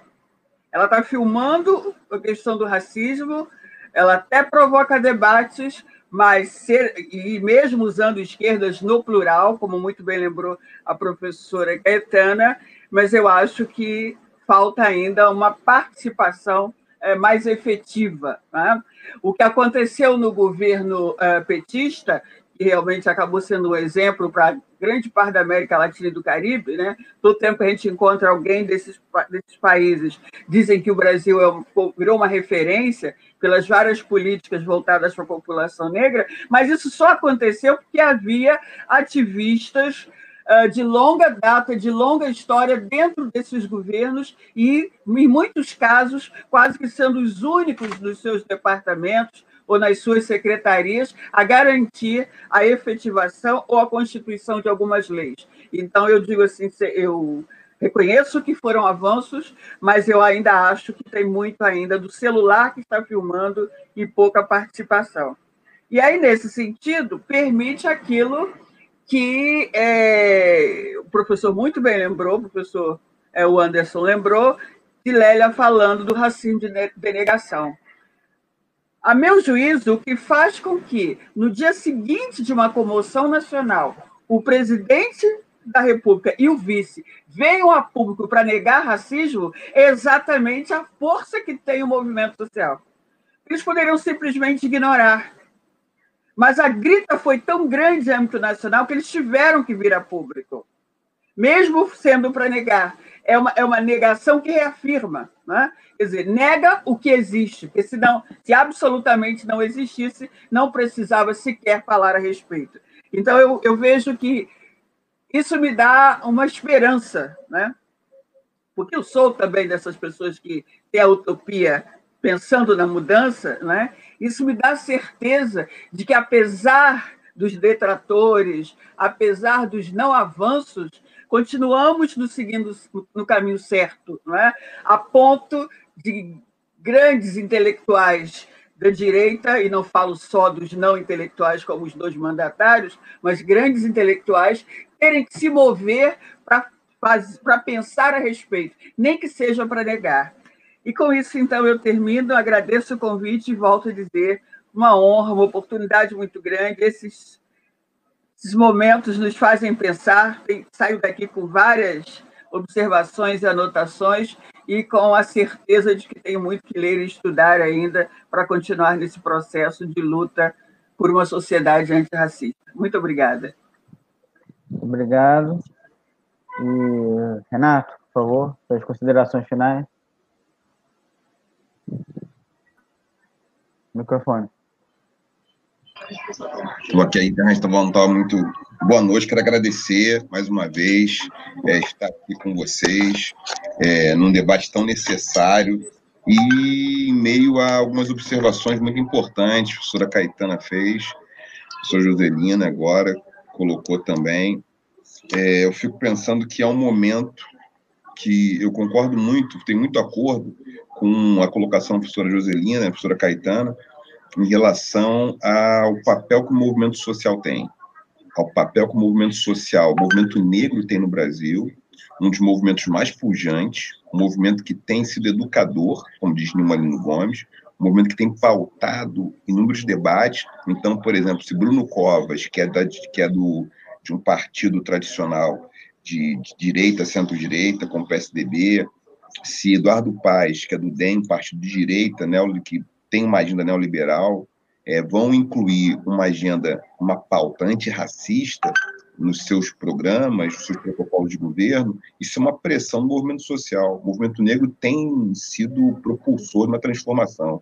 Ela está filmando a questão do racismo, ela até provoca debates, mas ser, e mesmo usando esquerdas no plural, como muito bem lembrou a professora Caetana, mas eu acho que falta ainda uma participação é, mais efetiva. Né? O que aconteceu no governo é, petista que realmente acabou sendo um exemplo para grande parte da América Latina e do Caribe, né? Todo tempo a gente encontra alguém desses, desses países, dizem que o Brasil é, virou uma referência pelas várias políticas voltadas para a população negra, mas isso só aconteceu porque havia ativistas uh, de longa data, de longa história dentro desses governos e, em muitos casos, quase que sendo os únicos nos seus departamentos ou nas suas secretarias a garantir a efetivação ou a constituição de algumas leis. Então, eu digo assim, eu reconheço que foram avanços, mas eu ainda acho que tem muito ainda do celular que está filmando e pouca participação. E aí, nesse sentido, permite aquilo que é, o professor muito bem lembrou, o professor é, o Anderson lembrou, de Lélia falando do racismo de denegação. A meu juízo, o que faz com que, no dia seguinte de uma comoção nacional, o presidente da República e o vice venham a público para negar racismo é exatamente a força que tem o movimento social. Eles poderiam simplesmente ignorar. Mas a grita foi tão grande em âmbito nacional que eles tiveram que vir a público, mesmo sendo para negar é uma, é uma negação que reafirma, né? quer dizer, nega o que existe, porque senão, se absolutamente não existisse, não precisava sequer falar a respeito. Então, eu, eu vejo que isso me dá uma esperança, né? porque eu sou também dessas pessoas que têm a utopia pensando na mudança, né? isso me dá certeza de que, apesar dos detratores, apesar dos não avanços, continuamos nos seguindo no caminho certo, não é? a ponto de grandes intelectuais da direita, e não falo só dos não intelectuais como os dois mandatários, mas grandes intelectuais terem que se mover para pensar a respeito, nem que seja para negar. E com isso, então, eu termino, agradeço o convite e volto a dizer uma honra, uma oportunidade muito grande. Esses esses momentos nos fazem pensar. Saio daqui com várias observações e anotações e com a certeza de que tenho muito que ler e estudar ainda para continuar nesse processo de luta por uma sociedade antirracista. Muito obrigada. Obrigado. E, Renato, por favor, suas considerações finais. Microfone. Estou aqui, a internet estava não estava muito. Boa noite, quero agradecer mais uma vez é, estar aqui com vocês, é, num debate tão necessário e em meio a algumas observações muito importantes, a professora Caetana fez, a professora Joselina agora colocou também. É, eu fico pensando que é um momento que eu concordo muito, tenho muito acordo com a colocação da professora Joselina, da professora Caetana, em relação ao papel que o movimento social tem, ao papel que o movimento social, o movimento negro tem no Brasil, um dos movimentos mais pujantes, um movimento que tem sido educador, como diz Nilmalino Gomes, um movimento que tem pautado inúmeros debates. Então, por exemplo, se Bruno Covas, que é, da, que é do, de um partido tradicional de, de direita, centro-direita, como PSDB, se Eduardo Paes, que é do DEM, partido de direita, né, que tem uma agenda neoliberal, é, vão incluir uma agenda, uma pauta antirracista nos seus programas, nos seus protocolos de governo, isso é uma pressão do movimento social. O movimento negro tem sido propulsor uma transformação.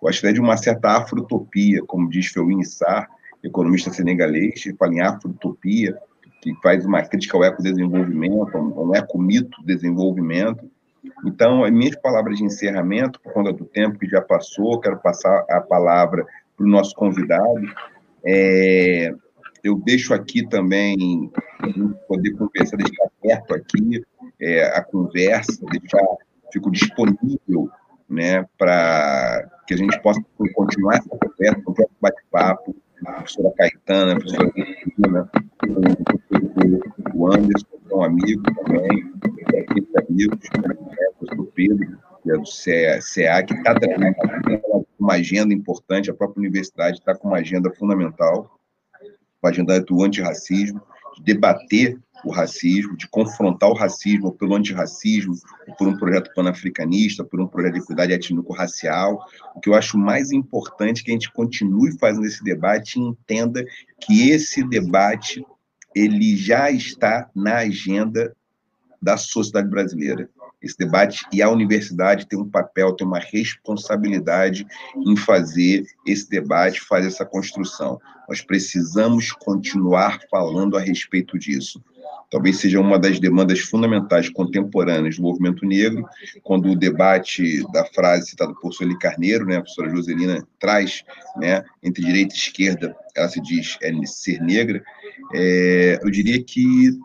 Eu acho que é de uma certa afrotopia, como diz Feuin Sarr, economista senegalês, que fala em afrotopia, que faz uma crítica ao ecodesenvolvimento, um ecomito desenvolvimento, então, as minhas palavras de encerramento, por conta do tempo que já passou, quero passar a palavra para o nosso convidado. É, eu deixo aqui também, poder conversar, deixar aberto aqui é, a conversa, deixar, fico disponível né, para que a gente possa continuar essa conversa, o próprio bate-papo, a professora Caetana, a professora Cristina, o Anderson, um amigo também, amigos, né, do Pedro, que é do CA, que está com uma agenda importante, a própria universidade está com uma agenda fundamental, uma agenda do antirracismo, de debater o racismo, de confrontar o racismo pelo antirracismo, por um projeto panafricanista, por um projeto de equidade étnico-racial. O que eu acho mais importante é que a gente continue fazendo esse debate e entenda que esse debate ele já está na agenda da sociedade brasileira. Esse debate e a universidade tem um papel, tem uma responsabilidade em fazer esse debate, fazer essa construção. Nós precisamos continuar falando a respeito disso. Talvez seja uma das demandas fundamentais contemporâneas do movimento negro, quando o debate da frase citada por Sueli Carneiro, né, a professora Joselina traz, né, entre direita e esquerda, ela se diz é, ser negra, é, eu diria que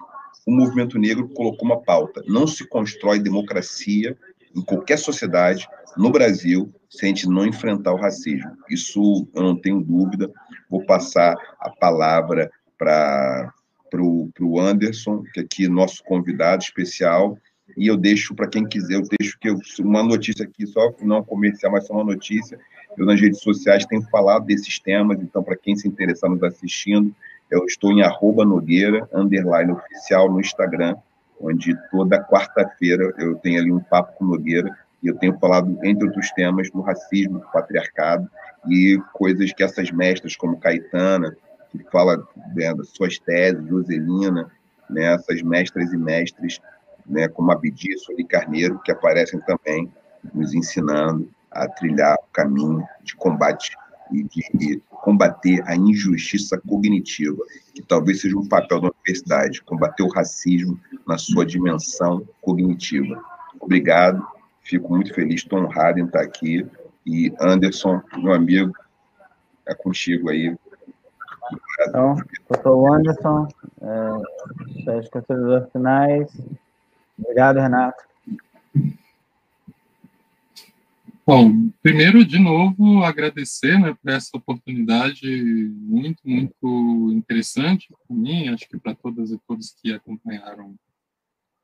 o movimento negro colocou uma pauta. Não se constrói democracia em qualquer sociedade, no Brasil, se a gente não enfrentar o racismo. Isso eu não tenho dúvida. Vou passar a palavra para o Anderson, que é aqui nosso convidado especial, e eu deixo para quem quiser, eu deixo que eu, uma notícia aqui, só não comercial, mas só uma notícia. Eu nas redes sociais tenho falado desses temas, então para quem se interessar nos assistindo, eu estou em arroba Nogueira, underline oficial no Instagram, onde toda quarta-feira eu tenho ali um papo com Nogueira e eu tenho falado, entre outros temas, do racismo, do patriarcado e coisas que essas mestras, como Caetana, que fala né, das suas teses, Joselina, né, essas mestras e mestres, né, como Abdi, Soli Carneiro, que aparecem também nos ensinando a trilhar o caminho de combate e de combater a injustiça cognitiva, que talvez seja um papel da universidade, combater o racismo na sua dimensão cognitiva. Obrigado, fico muito feliz, estou honrado em estar aqui. E Anderson, meu amigo, é contigo aí. Então, eu sou o Anderson, é, sou conselheiros finais. Obrigado, Renato. Bom, primeiro, de novo, agradecer né, por essa oportunidade muito, muito interessante para mim, acho que para todas e todos que acompanharam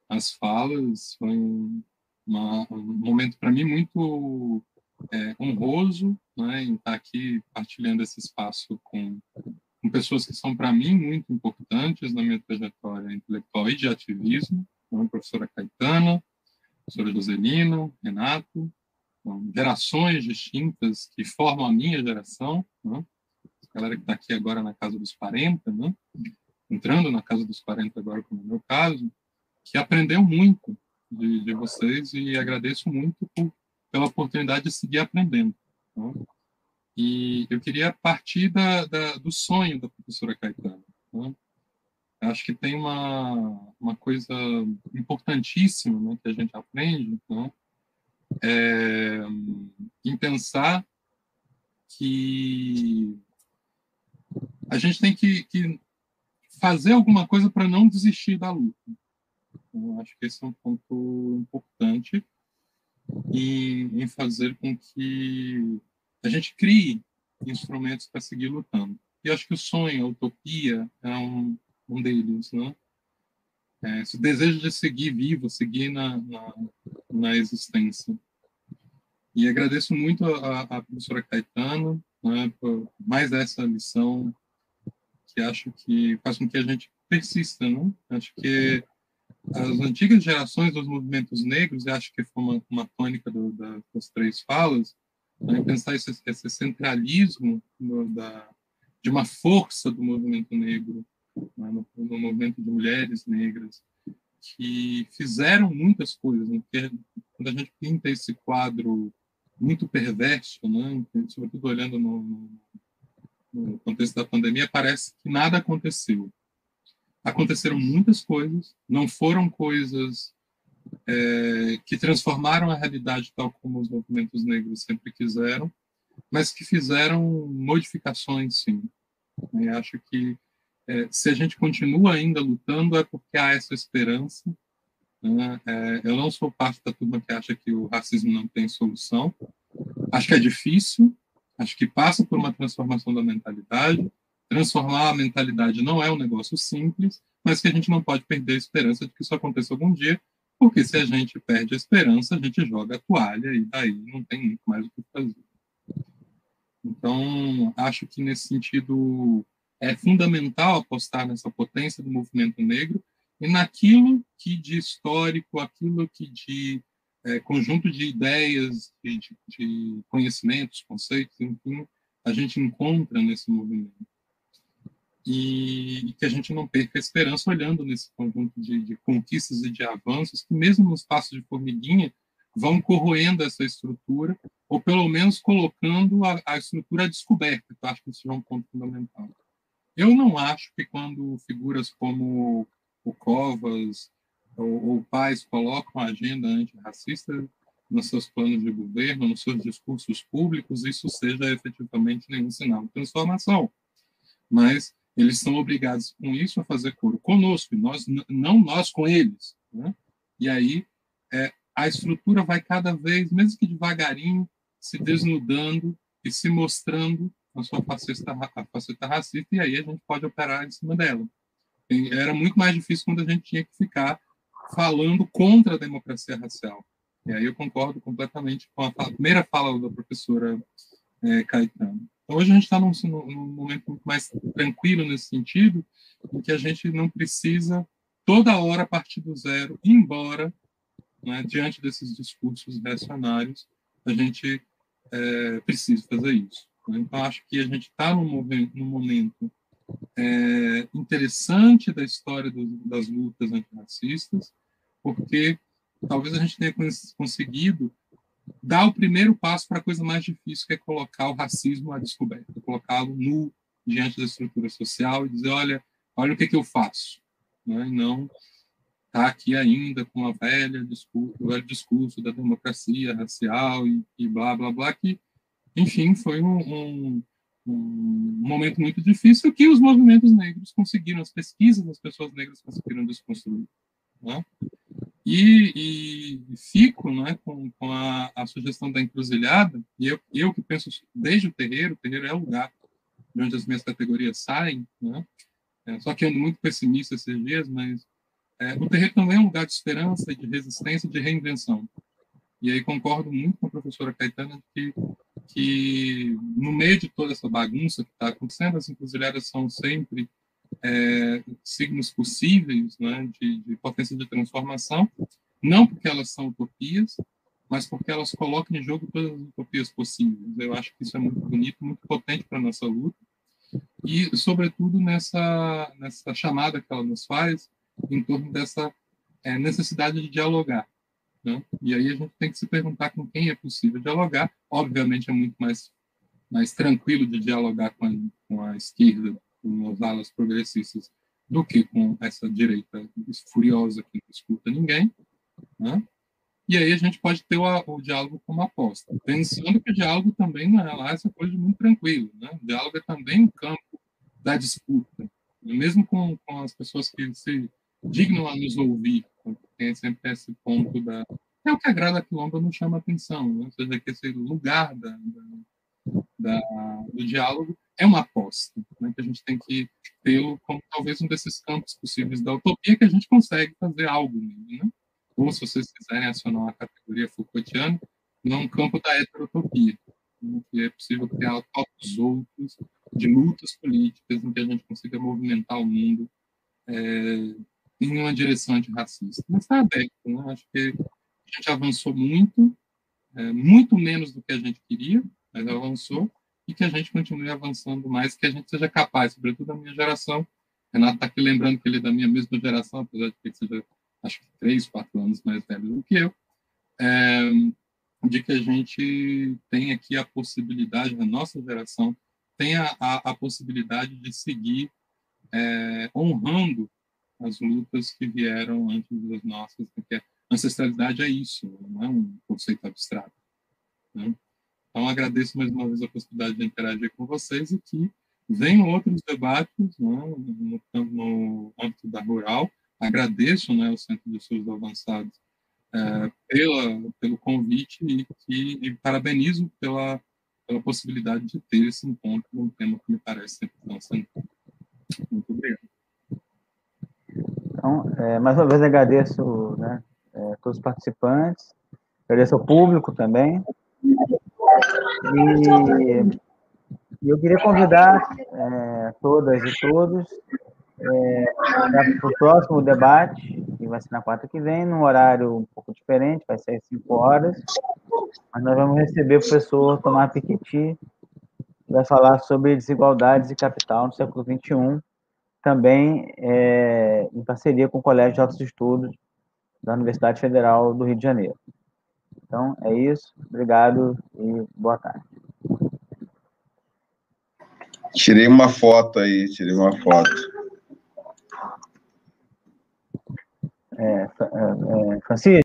as falas. Foi uma, um momento para mim muito é, honroso né, em estar aqui partilhando esse espaço com, com pessoas que são, para mim, muito importantes na minha trajetória intelectual e de ativismo, como a professora Caetana, a professora Joselina, Renato, gerações distintas que formam a minha geração, né? a galera que está aqui agora na casa dos 40, né? entrando na casa dos 40 agora, como é o meu caso, que aprendeu muito de, de vocês e agradeço muito por, pela oportunidade de seguir aprendendo. Né? E eu queria partir da, da, do sonho da professora Caetano. Né? Acho que tem uma, uma coisa importantíssima né, que a gente aprende, né? é, em pensar que a gente tem que, que fazer alguma coisa para não desistir da luta. Acho que esse é um ponto importante em, em fazer com que a gente crie instrumentos para seguir lutando. E acho que o sonho, a utopia, é um, um deles, né? É, esse desejo de seguir vivo, seguir na, na, na existência. E agradeço muito a, a professora Caetano né, por mais essa lição que acho que faz com que a gente persista. Né? Acho que as antigas gerações dos movimentos negros, e acho que foi uma, uma tônica do, da, das três falas, né, pensar esse, esse centralismo no, da, de uma força do movimento negro, né, no, no, movimento de mulheres negras, que fizeram muitas coisas. Né, quando a gente pinta esse quadro muito perverso, né? sobretudo olhando no, no, contexto da pandemia, parece que nada aconteceu. Aconteceram muitas coisas, não foram coisas é, que transformaram a realidade tal como os movimentos negros sempre quiseram, mas que fizeram modificações, sim. Acho que é, se a gente continua ainda lutando é porque há essa esperança né? É, eu não sou parte da turma que acha que o racismo não tem solução. Acho que é difícil, acho que passa por uma transformação da mentalidade. Transformar a mentalidade não é um negócio simples, mas que a gente não pode perder a esperança de que isso aconteça algum dia, porque se a gente perde a esperança, a gente joga a toalha e daí não tem muito mais o que fazer. Então, acho que nesse sentido, é fundamental apostar nessa potência do movimento negro e naquilo que de histórico, aquilo que de é, conjunto de ideias, de, de, conhecimentos, conceitos, enfim, a gente encontra nesse movimento. E, que a gente não perca a esperança olhando nesse conjunto de, de conquistas e de avanços que, mesmo nos passos de formiguinha, vão corroendo essa estrutura, ou pelo menos colocando a, a estrutura descoberta, que eu acho que isso é um ponto fundamental. Eu não acho que quando figuras como o Covas ou, ou pais colocam a agenda antirracista nos seus planos de governo, nos seus discursos públicos, isso seja efetivamente nenhum sinal de transformação. Mas eles são obrigados com isso a fazer coro conosco, nós não nós com eles. Né? E aí é, a estrutura vai cada vez, mesmo que devagarinho, se desnudando e se mostrando a sua faceta, faceta racista, e aí a gente pode operar em cima dela. E era muito mais difícil quando a gente tinha que ficar falando contra a democracia racial. E aí eu concordo completamente com a primeira fala da professora é, Caetano. Hoje a gente está num, num, momento muito mais tranquilo nesse sentido, em que a gente não precisa toda hora partir do zero, embora, né, diante desses discursos reacionários, a gente é, precise fazer isso. Né? Então, acho que a gente está num, num momento é, interessante da história do, das lutas antirracistas, porque talvez a gente tenha conseguido dar o primeiro passo para a coisa mais difícil, que é colocar o racismo à descoberta, colocá-lo nu diante da estrutura social e dizer, olha, olha o que, que eu faço, né? e não tá aqui ainda com a velha discurso, o velho discurso da democracia racial e, e blá blá blá que, enfim, foi um, um um momento muito difícil que os movimentos negros conseguiram, as pesquisas das pessoas negras conseguiram desconstruir. Né? E, e, fico né, com, com a, a, sugestão da encruzilhada, e eu, eu que penso desde o terreiro, o terreiro é o lugar de onde as minhas categorias saem, né? é, só que ando muito pessimista esses dias, mas é, o terreiro também é um lugar de esperança, de resistência, de reinvenção. E aí concordo muito com a professora Caetana que que no meio de toda essa bagunça que está acontecendo, as encruzilhadas são sempre é, signos possíveis né, de, de, potência de transformação, não porque elas são utopias, mas porque elas colocam em jogo todas as utopias possíveis. Eu acho que isso é muito bonito, muito potente para a nossa luta, e, sobretudo, nessa, nessa chamada que ela nos faz em torno dessa é, necessidade de dialogar. Né? E aí a gente tem que se perguntar com quem é possível dialogar. Obviamente é muito mais, mais tranquilo de dialogar com a, com a esquerda, com as alas progressistas, do que com essa direita furiosa que não escuta ninguém. Né? E aí a gente pode ter o, o, diálogo como aposta, pensando que o diálogo também não é lá essa coisa muito tranquilo. Né? O diálogo é também um campo da disputa, mesmo com, com as pessoas que se dignam a nos ouvir, tem sempre esse ponto da. É o que a Grada Quilomba não chama atenção, né? ou seja, que esse lugar da, da, da do diálogo é uma aposta, né? que a gente tem que tê-lo como talvez um desses campos possíveis da utopia que a gente consegue fazer algo nele. Né? Ou, se vocês quiserem acionar a categoria Foucaultiana, num campo da heterotopia, né? que é possível criar topos outros de lutas políticas em que a gente consiga movimentar o mundo é, em uma direção antirracista. Mas está aberto, né? Acho que a gente avançou muito, é, muito menos do que a gente queria, mas avançou, e que a gente continue avançando mais, que a gente seja capaz, sobretudo a minha geração. Renato está aqui lembrando que ele é da minha mesma geração, apesar de que seja, acho que, três, quatro anos mais velho do que eu, é, de que a gente tem aqui a possibilidade, a nossa geração tem a, a, a possibilidade de seguir é, honrando as lutas que vieram antes das nossas, porque ancestralidade é isso, não é um conceito abstrato. Né? Então, agradeço mais uma vez a possibilidade de interagir com vocês e que venham outros debates né, no, no âmbito da rural. Agradeço né, ao Centro de Estudos Avançados é, pela, pelo convite e, que, e parabenizo pela, pela possibilidade de ter esse encontro num tema que me parece sempre tão central. Muito obrigado. Então, é, mais uma vez agradeço né, é, todos os participantes, agradeço ao público também. E eu queria convidar é, todas e todos é, para o próximo debate, que vai ser na quarta que vem, num horário um pouco diferente, vai ser às 5 horas. Mas nós vamos receber o professor Tomás Piketty, que vai falar sobre desigualdades e capital no século XXI, também é, em parceria com o Colégio de Altos Estudos da Universidade Federal do Rio de Janeiro. Então, é isso. Obrigado e boa tarde. Tirei uma foto aí, tirei uma foto. É, é, é, Francisco?